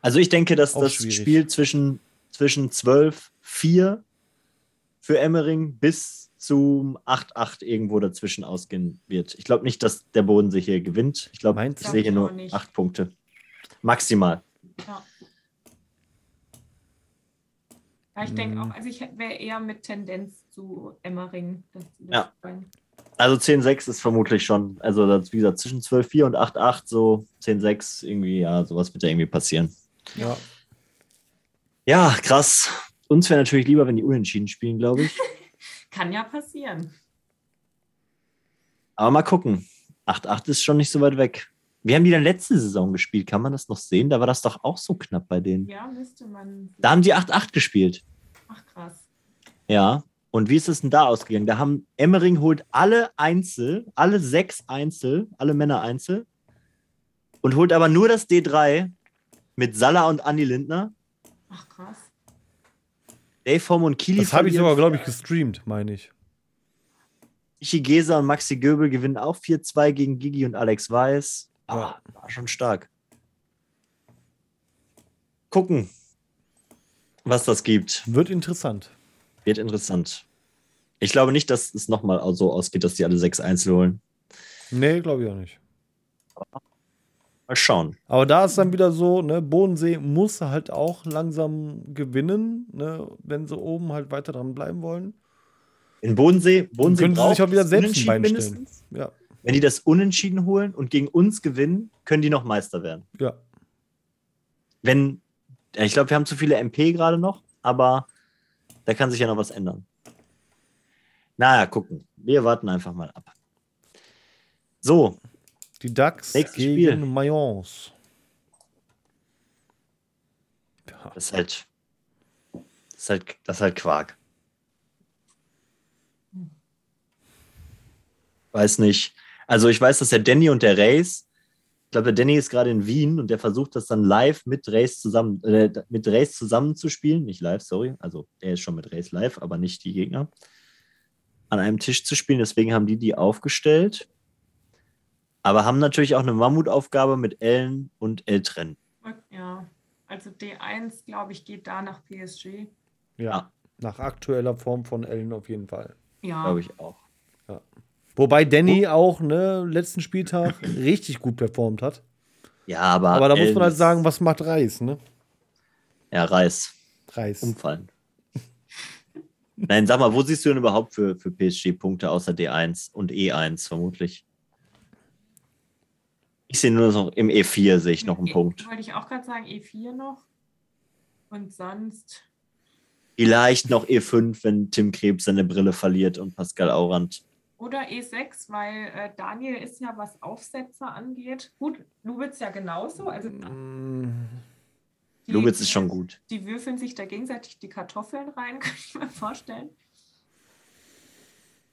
Also ich denke, dass Auch das schwierig. Spiel zwischen, zwischen 12, 4 für Emmering bis zum 8-8 irgendwo dazwischen ausgehen wird. Ich glaube nicht, dass der Bodensee hier gewinnt. Ich glaube, ich sehe hier nur auch nicht. 8 Punkte. Maximal. ja. Ja, ich denke Mhm. auch, also ich wäre eher mit Tendenz zu Emmering. Dass sie das Ja. wollen. Also 10-6 ist vermutlich schon, also das, wie gesagt, zwischen 12-4 und 8-8, so 10-6, irgendwie, ja, sowas wird da irgendwie passieren. Ja. Ja, krass. Uns wäre natürlich lieber, wenn die unentschieden spielen, glaube ich. <laughs> Kann ja passieren. Aber mal gucken. 8-8 ist schon nicht so weit weg. Wie haben die denn letzte Saison gespielt? Kann man das noch sehen? Da war das doch auch so knapp bei denen. Ja, müsste man. Da haben die 8-8 gespielt. Ach krass. Ja. Und wie ist es denn da ausgegangen? Da haben Emmering holt alle Einzel, alle sechs Einzel, alle Männer Einzel und holt aber nur das D3 mit Salah und Andi Lindner. Ach krass. Dave Horm und Kili. Das habe ich sogar, glaube ich, gestreamt, meine ich. Ishigesa und Maxi Göbel gewinnen auch 4-2 gegen Gigi und Alex Weiß. Ja. Ah, war schon stark. Gucken, was das gibt. Wird interessant. Wird interessant. Ich glaube nicht, dass es nochmal so ausgeht, dass die alle sechs Einzel holen. Nee, glaube ich auch nicht. Mal schauen. Aber da ist dann wieder so, ne, Bodensee muss halt auch langsam gewinnen, ne, wenn sie oben halt weiter dran bleiben wollen. In Bodensee, Bodensee können sie sich auch wieder selbst ein Bein stellen. Ja, Wenn die das Unentschieden holen und gegen uns gewinnen, können die noch Meister werden. ja. Wenn, ich glaube, wir haben zu viele MP gerade noch, aber da kann sich ja noch was ändern. Naja, gucken. Wir warten einfach mal ab. So, Die Ducks Nächstes gegen Spiel. Mayence. Ja, das ist halt, das ist halt, das ist halt Quark. Weiß nicht. Also ich weiß, dass der Danny und der Race, glaube, der Danny ist gerade in Wien und der versucht das dann live mit Race zusammen, äh, mit Race zusammen zu spielen. Nicht live, sorry. Also er ist schon mit Race live, aber nicht die Gegner. An einem Tisch zu spielen. Deswegen haben die die aufgestellt. Aber haben natürlich auch eine Mammutaufgabe mit Ellen und Eltren. Ja. Also D1, glaube ich, geht da nach PSG. ja. Nach aktueller Form von Ellen auf jeden Fall. Ja. Glaube ich auch. Wobei Danny auch, ne, letzten Spieltag <laughs> richtig gut performt hat. Ja, aber. Aber da muss man halt ist- sagen, was macht Reis, ne? Ja, Reis. Reis. Umfallen. <laughs> Nein, sag mal, wo siehst du denn überhaupt für, für PSG Punkte außer D1 und E1 vermutlich? Ich sehe nur noch im E4 sehe ich noch einen E- Punkt. Wollte ich auch gerade sagen, E4 noch. Und sonst. Vielleicht noch E5, wenn Tim Krebs seine Brille verliert und Pascal Aurand. Oder E6, weil äh, Daniel ist ja, was Aufsetzer angeht. Gut, Lubitz ja genauso. Also Mm, die, Lubitz ist schon gut. Die würfeln sich da gegenseitig die Kartoffeln rein, <laughs> kann ich mir vorstellen.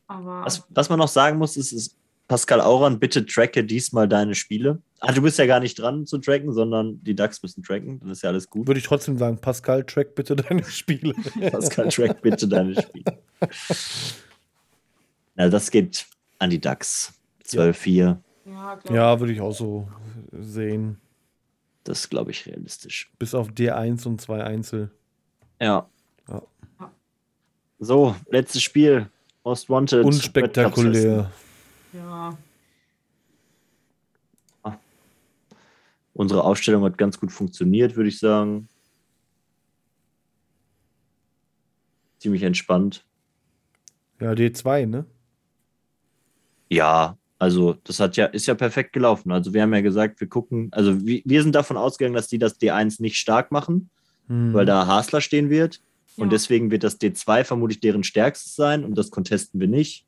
Aber Was, was man noch sagen muss, ist, ist Pascal Aurand, bitte tracke diesmal deine Spiele. Ah, du bist ja gar nicht dran zu tracken, sondern die Ducks müssen tracken. Dann ist ja alles gut. Würde ich trotzdem sagen, Pascal, track bitte deine Spiele. <laughs> Pascal, track bitte deine <laughs> Spiele. Na, das geht an die Ducks. 12-4. ja, ja, würde ich auch so sehen. Das ist, glaube ich, realistisch. Bis auf D1 und zwei Einzel. Ja. Ja. So, letztes Spiel. Most Wanted. Unspektakulär. ja. Unsere Aufstellung hat ganz gut funktioniert, würde ich sagen. Ziemlich entspannt. Ja, D2, ne? Ja, also das hat ja, ist ja perfekt gelaufen. Also wir haben ja gesagt, wir gucken, also wir, wir sind davon ausgegangen, dass die das D1 nicht stark machen, Hm. weil da Hasler stehen wird. Und Ja. deswegen wird das D2 vermutlich deren stärkstes sein und das contesten wir nicht.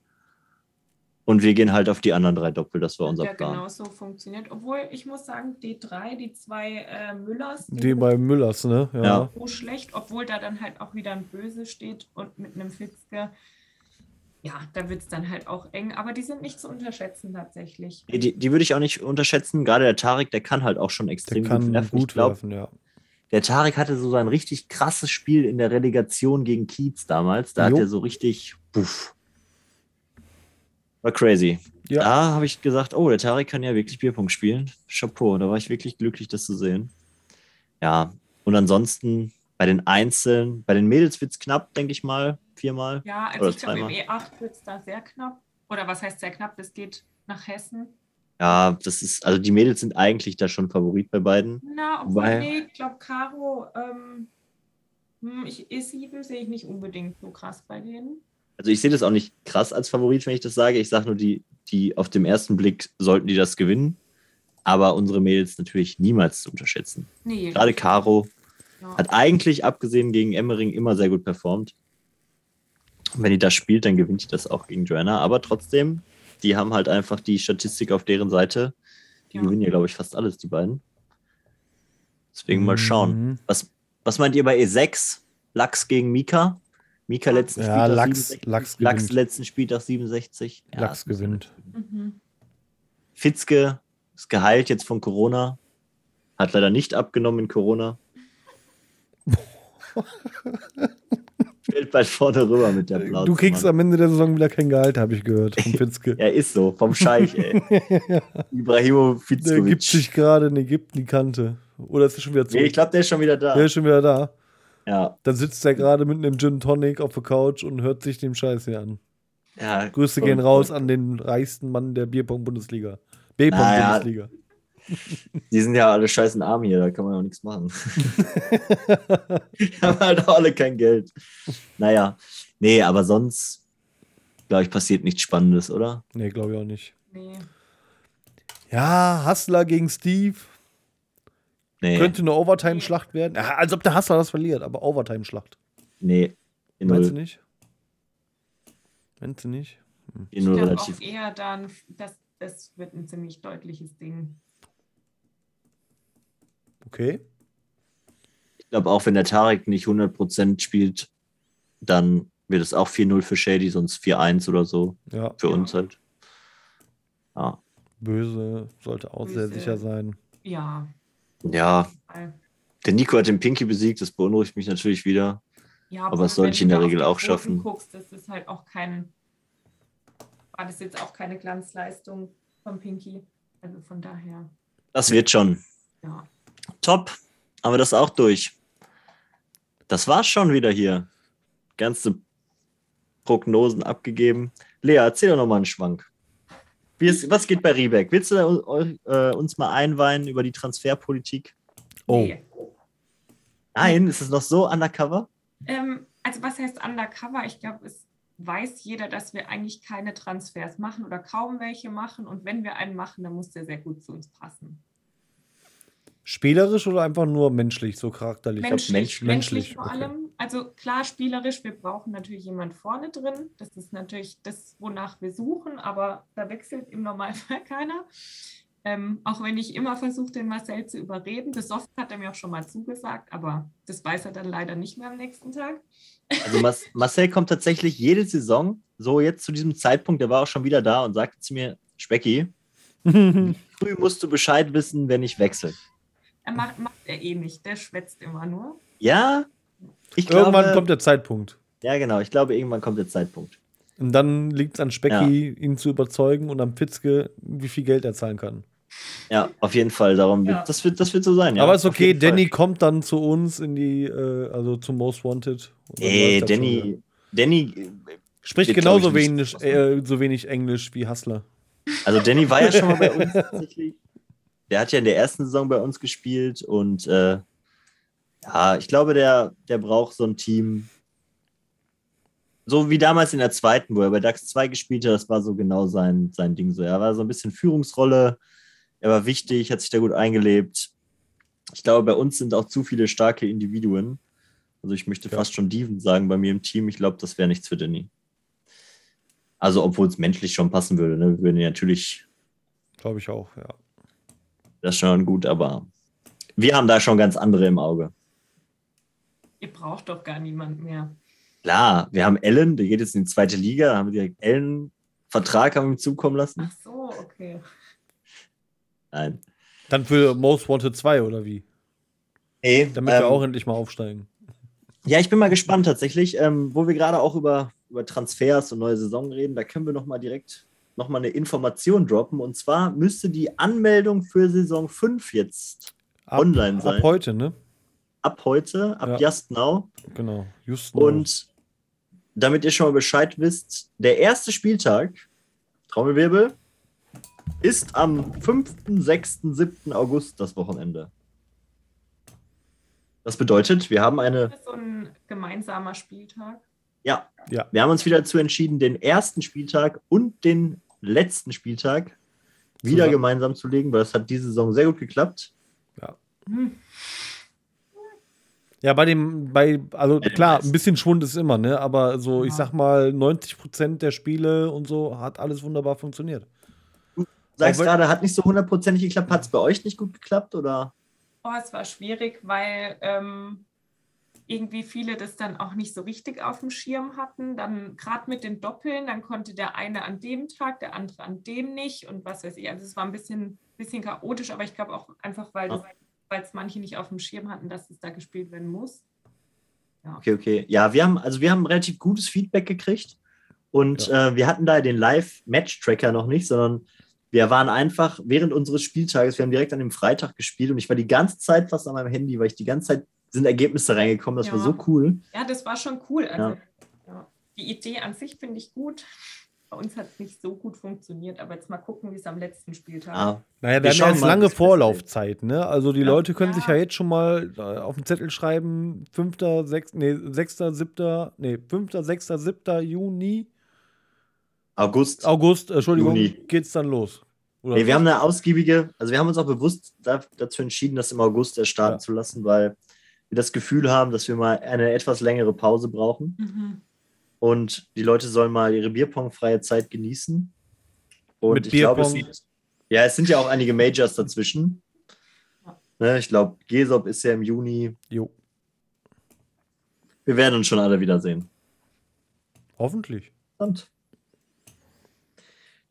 Und wir gehen halt auf die anderen drei Doppel, das war unser ja Plan. genauso funktioniert. Obwohl, ich muss sagen, D3, die zwei äh, Müllers, Die bei Müllers, ne? Ja. Ja. so schlecht, obwohl da dann halt auch wieder ein Böse steht und mit einem Fitzke. Ja, da wird es dann halt auch eng, aber die sind nicht zu unterschätzen tatsächlich. Die, die würde ich auch nicht unterschätzen. Gerade der Tarek, der kann halt auch schon Der extrem kann gut werfen. gut ich glaube, werfen, ja. der Tarek hatte so ein richtig krasses Spiel in der Relegation gegen Kiez damals. Da Jo. hat er so richtig, puff. War crazy. Ja. Da habe ich gesagt, oh, der Tarek kann ja wirklich Bierpunkt spielen. Chapeau, da war ich wirklich glücklich, das zu sehen. Ja, und ansonsten bei den Einzelnen, bei den Mädels wird es knapp, denke ich mal, viermal. Ja, also Oder ich glaube, im zweimal. E8 wird es da sehr knapp. Oder was heißt sehr knapp? Das geht nach Hessen. Ja, das ist, also die Mädels sind eigentlich da schon Favorit bei beiden. Na, obwohl, Weil- nee, ich glaube, Caro, ähm, hm, ich, E7 sehe ich nicht unbedingt so krass bei denen. Also ich sehe das auch nicht krass als Favorit, wenn ich das sage. Ich sage nur, die, die auf dem ersten Blick sollten die das gewinnen. Aber unsere Mädels natürlich niemals zu unterschätzen. Nee. Gerade Caro ja. hat eigentlich, abgesehen gegen Emmering, immer sehr gut performt. Und wenn die das spielt, dann gewinnt die das auch gegen Joanna. Aber trotzdem, die haben halt einfach die Statistik auf deren Seite. Die Ja. gewinnen ja, glaube ich, fast alles, die beiden. Deswegen mal schauen. Mhm. Was, was meint ihr bei E6? Lachs gegen Mika? Mika letzten Ja, Spieltag Lachs- 67. Lachs Lachs gewinnt. letzten Spieltag 67. Ja, Lachs gewinnt. Mhm. Fitzke ist geheilt jetzt von Corona. Hat leider nicht abgenommen in Corona. <laughs> Fällt bald vorne rüber mit der Plauze. Du kriegst Mann. am Ende der Saison wieder kein Gehalt, habe ich gehört vom <laughs> Fitzke. Er ist so, vom Scheich, ey. <laughs> Ibrahimo Der gibt sich gerade in Ägypten die Kante. Oder ist er schon wieder Nee, ich glaube, der ist schon wieder da. Der ist schon wieder da. Ja, Dann sitzt er gerade mit einem Gin Tonic auf der Couch und hört sich den Scheiß hier an. ja. Grüße gehen raus an den reichsten Mann der Bierpong-Bundesliga. Naja. Die sind ja alle scheißen arm hier, da kann man auch nichts machen. Die haben halt auch alle kein Geld. Naja, nee, aber sonst, glaube ich, passiert nichts Spannendes, oder? Nee, glaube ich auch nicht. Nee. Ja, Hustler gegen Steve. Nee, Könnte eine Overtime-Schlacht werden. Ja, als ob der Hustler das verliert, aber Overtime-Schlacht. nee. In Meinst du nicht? Meinst du nicht? in Ich glaube auch eher dann, dass das wird ein ziemlich deutliches Ding. Okay. Ich glaube, auch wenn der Tarek nicht 100% spielt, dann wird es auch 4-0 für Shady, sonst 4-1 oder so. Ja, Für Ja. uns halt. Ja. böse sollte auch sehr Böse. sicher sein. Ja. ja, weil- der Nico hat den Pinky besiegt, das beunruhigt mich natürlich wieder. ja Aber das sollte wenn ich du in der Regel auch schaffen. Guckst, das ist halt auch kein, war das jetzt auch keine Glanzleistung von Pinky. Also von daher, Das wird schon. ja. Top. Haben wir das auch durch. Das war's schon wieder hier. Ganze Prognosen abgegeben. Lea, erzähl doch noch mal einen Schwank. Wie ist, was geht bei Riebeck? Willst du äh, uns mal einweihen über die Transferpolitik? Oh. Nee. Nein, ist es noch so undercover? Ähm, also was heißt undercover? Ich glaube, es weiß jeder, dass wir eigentlich keine Transfers machen oder kaum welche machen. Und wenn wir einen machen, dann muss der sehr gut zu uns passen. Spielerisch oder einfach nur menschlich, so charakterlich? Menschlich, mensch- menschlich, menschlich, vor okay. allem. Also klar, spielerisch, wir brauchen natürlich jemand vorne drin. Das ist natürlich das, wonach wir suchen, aber da wechselt im Normalfall <laughs> keiner. Ähm, auch wenn ich immer versuche, den Marcel zu überreden. Das oft hat er mir auch schon mal zugesagt, aber das weiß er dann leider nicht mehr am nächsten Tag. Also Mas <laughs> Marcel kommt tatsächlich jede Saison, so jetzt zu diesem Zeitpunkt, der war auch schon wieder da und sagte zu mir, Specki, <laughs> früh musst du Bescheid wissen, wenn ich wechsle. Er macht, macht er eh nicht, der schwätzt immer nur. Ja, ich glaube, Irgendwann kommt der Zeitpunkt. ja genau, ich glaube, irgendwann kommt der Zeitpunkt. Und dann liegt es an Specki, ihn zu überzeugen und am Fitzke, wie viel Geld er zahlen kann. Ja, auf jeden Fall. Darum Ja. wird, das, wird, das wird so sein. Ja, Aber ist okay, jeden Fall. Danny kommt dann zu uns in die, äh, also zum Most Wanted. Ey, das schon. Danny, Danny, Spricht genauso wenig, äh, so wenig Englisch wie Hustler. also Danny war ja schon mal bei uns <laughs> tatsächlich. Der hat ja in der ersten Saison bei uns gespielt und äh, ja, ich glaube, der, der braucht so ein Team. So wie damals in der zweiten, wo er bei DAX 2 gespielt hat, das war so genau sein, sein Ding. So. Er war so ein bisschen Führungsrolle, er war wichtig, hat sich da gut eingelebt. Ich glaube, bei uns sind auch zu viele starke Individuen. Also ich möchte Ja. fast schon Dieven sagen bei mir im Team. Ich glaube, das wäre nichts für Danny. Also, obwohl es menschlich schon passen würde. Ne? Wir würden ihn natürlich Glaube ich auch, ja. Das ist schon gut, aber wir haben da schon ganz andere im Auge. Ihr braucht doch gar niemand mehr. Klar, wir haben Ellen, der geht jetzt in die zweite Liga, da haben wir direkt Ellen Vertrag haben wir ihm zukommen lassen. Ach so, okay. Nein. Dann für Most Wanted 2 oder wie? Hey, Damit wir auch endlich mal aufsteigen. Ja, ich bin mal gespannt tatsächlich, ähm, wo wir gerade auch über, über Transfers und neue Saison reden, da können wir noch mal direkt noch mal eine Information droppen. Und zwar müsste die Anmeldung für Saison 5 jetzt Ab, online Ab sein. heute, ne? ab heute, ab Ja. just now. Genau. Just Und damit ihr schon mal Bescheid wisst, der erste Spieltag, Trommelwirbel, ist am 5., 6., 7. August das Wochenende. Das bedeutet, wir haben eine, Das ist so ein gemeinsamer Spieltag. Ja. Ja. Wir haben uns wieder dazu entschieden, den ersten Spieltag und den letzten Spieltag wieder Zusammen. gemeinsam zu legen, weil das hat diese Saison sehr gut geklappt. Hm. Ja, bei dem, bei, also Bei den klar, ein bisschen Schwund ist immer, ne? Aber so, ich Ja. sag mal, 90 Prozent der Spiele und so hat alles wunderbar funktioniert. Sagst Auch wenn- gerade, hat nicht so hundertprozentig geklappt. Hat es bei euch nicht gut geklappt oder? Oh, es war schwierig, weil ähm, irgendwie viele das dann auch nicht so richtig auf dem Schirm hatten. Dann gerade mit den Doppeln, dann konnte der eine an dem Tag, der andere an dem nicht und was weiß ich. Also es war ein bisschen, bisschen chaotisch, aber ich glaube auch einfach, weil es manche nicht auf dem Schirm hatten, dass es da gespielt werden muss. Okay, okay. Ja, wir haben, also wir haben relativ gutes Feedback gekriegt und äh, wir hatten da den Live-Match-Tracker noch nicht, sondern wir waren einfach während unseres Spieltages, wir haben direkt an dem Freitag gespielt und ich war die ganze Zeit fast an meinem Handy, weil ich die ganze Zeit sind Ergebnisse reingekommen. Das war Ja. so cool. Ja, das war schon cool. Also, Ja. ja. Die Idee an sich finde ich gut. Bei uns hat es nicht so gut funktioniert, aber jetzt mal gucken, wie es am letzten Spieltag Ah, Naja, wir, Wir haben ja jetzt mal, lange Vorlaufzeit, ne? Also die Ja. Leute können Ja. sich ja jetzt schon mal äh, auf den Zettel schreiben, 5., 6., nee, 6., 7., nee, 5., 6., 7. Juni, August. August, äh, Entschuldigung, Juni. geht's dann los. Oder Nee, wir haben eine ausgiebige, also wir haben uns auch bewusst da, dazu entschieden, das im August erst starten Ja. zu lassen, weil wir das Gefühl haben, dass wir mal eine etwas längere Pause brauchen. Mhm. Und die Leute sollen mal ihre Bierpong-freie Zeit genießen. Und Mit ich glaube, es sind, ja, es sind ja auch einige Majors dazwischen. Ne, ich glaube, GESOP ist ja im Juni. Jo, Wir werden uns schon alle wiedersehen. hoffentlich. Und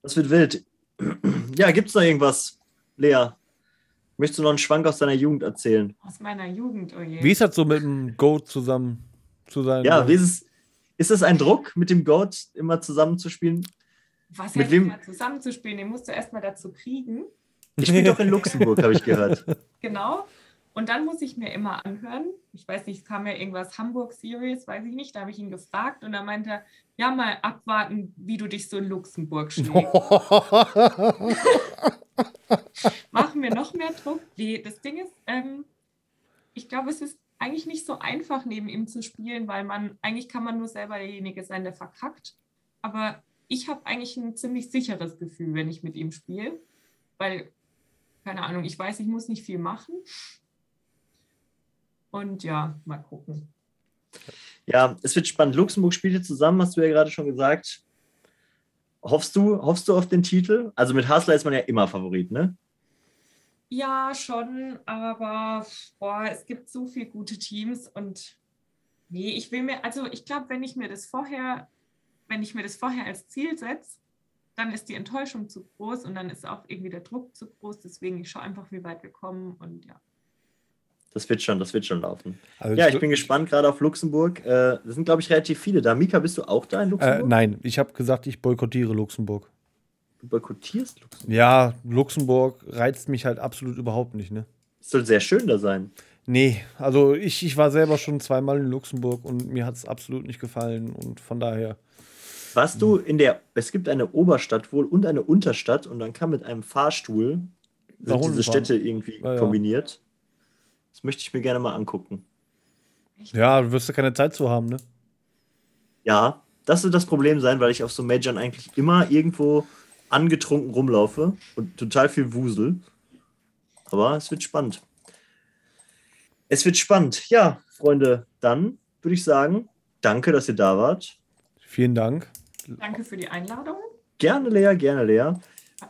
das wird wild. <clears throat> Ja, gibt es noch irgendwas, Lea? Möchtest du noch einen Schwank aus deiner Jugend erzählen? Aus meiner Jugend, oh je. Wie ist das so mit dem Goat zusammen zu sein? Ja, wie ist es? Ist es ein Druck, mit dem Goat immer zusammenzuspielen? Was mit jetzt wem- mal zusammenzuspielen, den musst du erstmal dazu kriegen. Ich bin doch in <laughs> Luxemburg, habe ich gehört. Genau. Und dann muss ich mir immer anhören. Ich weiß nicht, es kam ja irgendwas Hamburg Series, weiß ich nicht. Da habe ich ihn gefragt und da meinte er, ja, mal abwarten, wie du dich so in Luxemburg <laughs> schlägst. <laughs> Machen wir noch mehr Druck? Nee, das Ding ist, ähm, ich glaube, es ist eigentlich nicht so einfach, neben ihm zu spielen, weil man, eigentlich kann man nur selber derjenige sein, der verkackt. Aber ich habe eigentlich ein ziemlich sicheres Gefühl, wenn ich mit ihm spiele. Weil, keine Ahnung, ich weiß, ich muss nicht viel machen. Und ja, mal gucken. Ja, es wird spannend. Luxemburg spielt hier zusammen, hast du ja gerade schon gesagt. Hoffst du, hoffst du auf den Titel? Also mit Hasler ist man ja immer Favorit, ne? Ja, schon, aber boah, es gibt so viele gute Teams und nee, ich will mir, also ich glaube, wenn ich mir das vorher, wenn ich mir das vorher als Ziel setze, dann ist die Enttäuschung zu groß und dann ist auch irgendwie der Druck zu groß. Deswegen, ich schaue einfach, wie weit wir kommen und ja. Das wird schon, das wird schon laufen. Also Ja, ich bin gespannt gerade auf Luxemburg. Äh, das sind, glaube ich, relativ viele da. Mika, bist du auch da in Äh, Luxemburg? nein, ich habe gesagt, ich boykottiere Luxemburg. Du boykottierst Luxemburg. Ja, Luxemburg reizt mich halt absolut überhaupt nicht, ne? Es soll sehr schön da sein. Nee, also ich, ich war selber schon zweimal in Luxemburg und mir hat es absolut nicht gefallen und von daher. Warst du in der, es gibt eine Oberstadt wohl und eine Unterstadt und dann kann mit einem Fahrstuhl sind diese. Städte irgendwie Ja, ja. kombiniert. Das möchte ich mir gerne mal angucken. Ja, du wirst ja keine Zeit zu haben, ne? Ja, das wird das Problem sein, weil ich auf so Majorn eigentlich immer irgendwo angetrunken rumlaufe und total viel Wusel. Aber es wird spannend. Es wird spannend. Ja, Freunde, dann würde ich sagen, danke, dass ihr da wart. Vielen Dank. Danke für die Einladung. Gerne, Lea, gerne, Lea.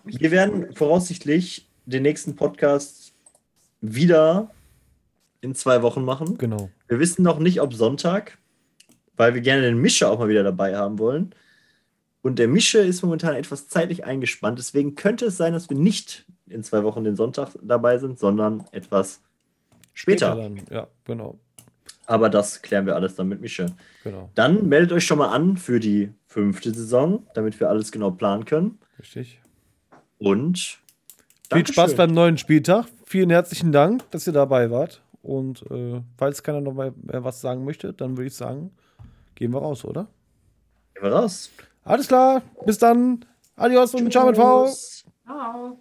Wir werden voraussichtlich den nächsten Podcast wieder in zwei Wochen machen. Genau. Wir wissen noch nicht, ob Sonntag, weil wir gerne den Mischer auch mal wieder dabei haben wollen. Und der Mische ist momentan etwas zeitlich eingespannt. Deswegen könnte es sein, dass wir nicht in zwei Wochen den Sonntag dabei sind, sondern etwas später. dann. Ja, genau. Aber das klären wir alles dann mit Mische. Genau. Dann meldet euch schon mal an für die fünfte Saison, damit wir alles genau planen können. Richtig. Und Viel Spaß beim neuen Spieltag. Vielen herzlichen Dank, dass ihr dabei wart. Und äh, falls keiner noch mal mehr was sagen möchte, dann würde ich sagen, gehen wir raus, oder? Gehen wir raus. Alles klar, bis dann. Adios und ciao mit V. Tschüss. Ciao.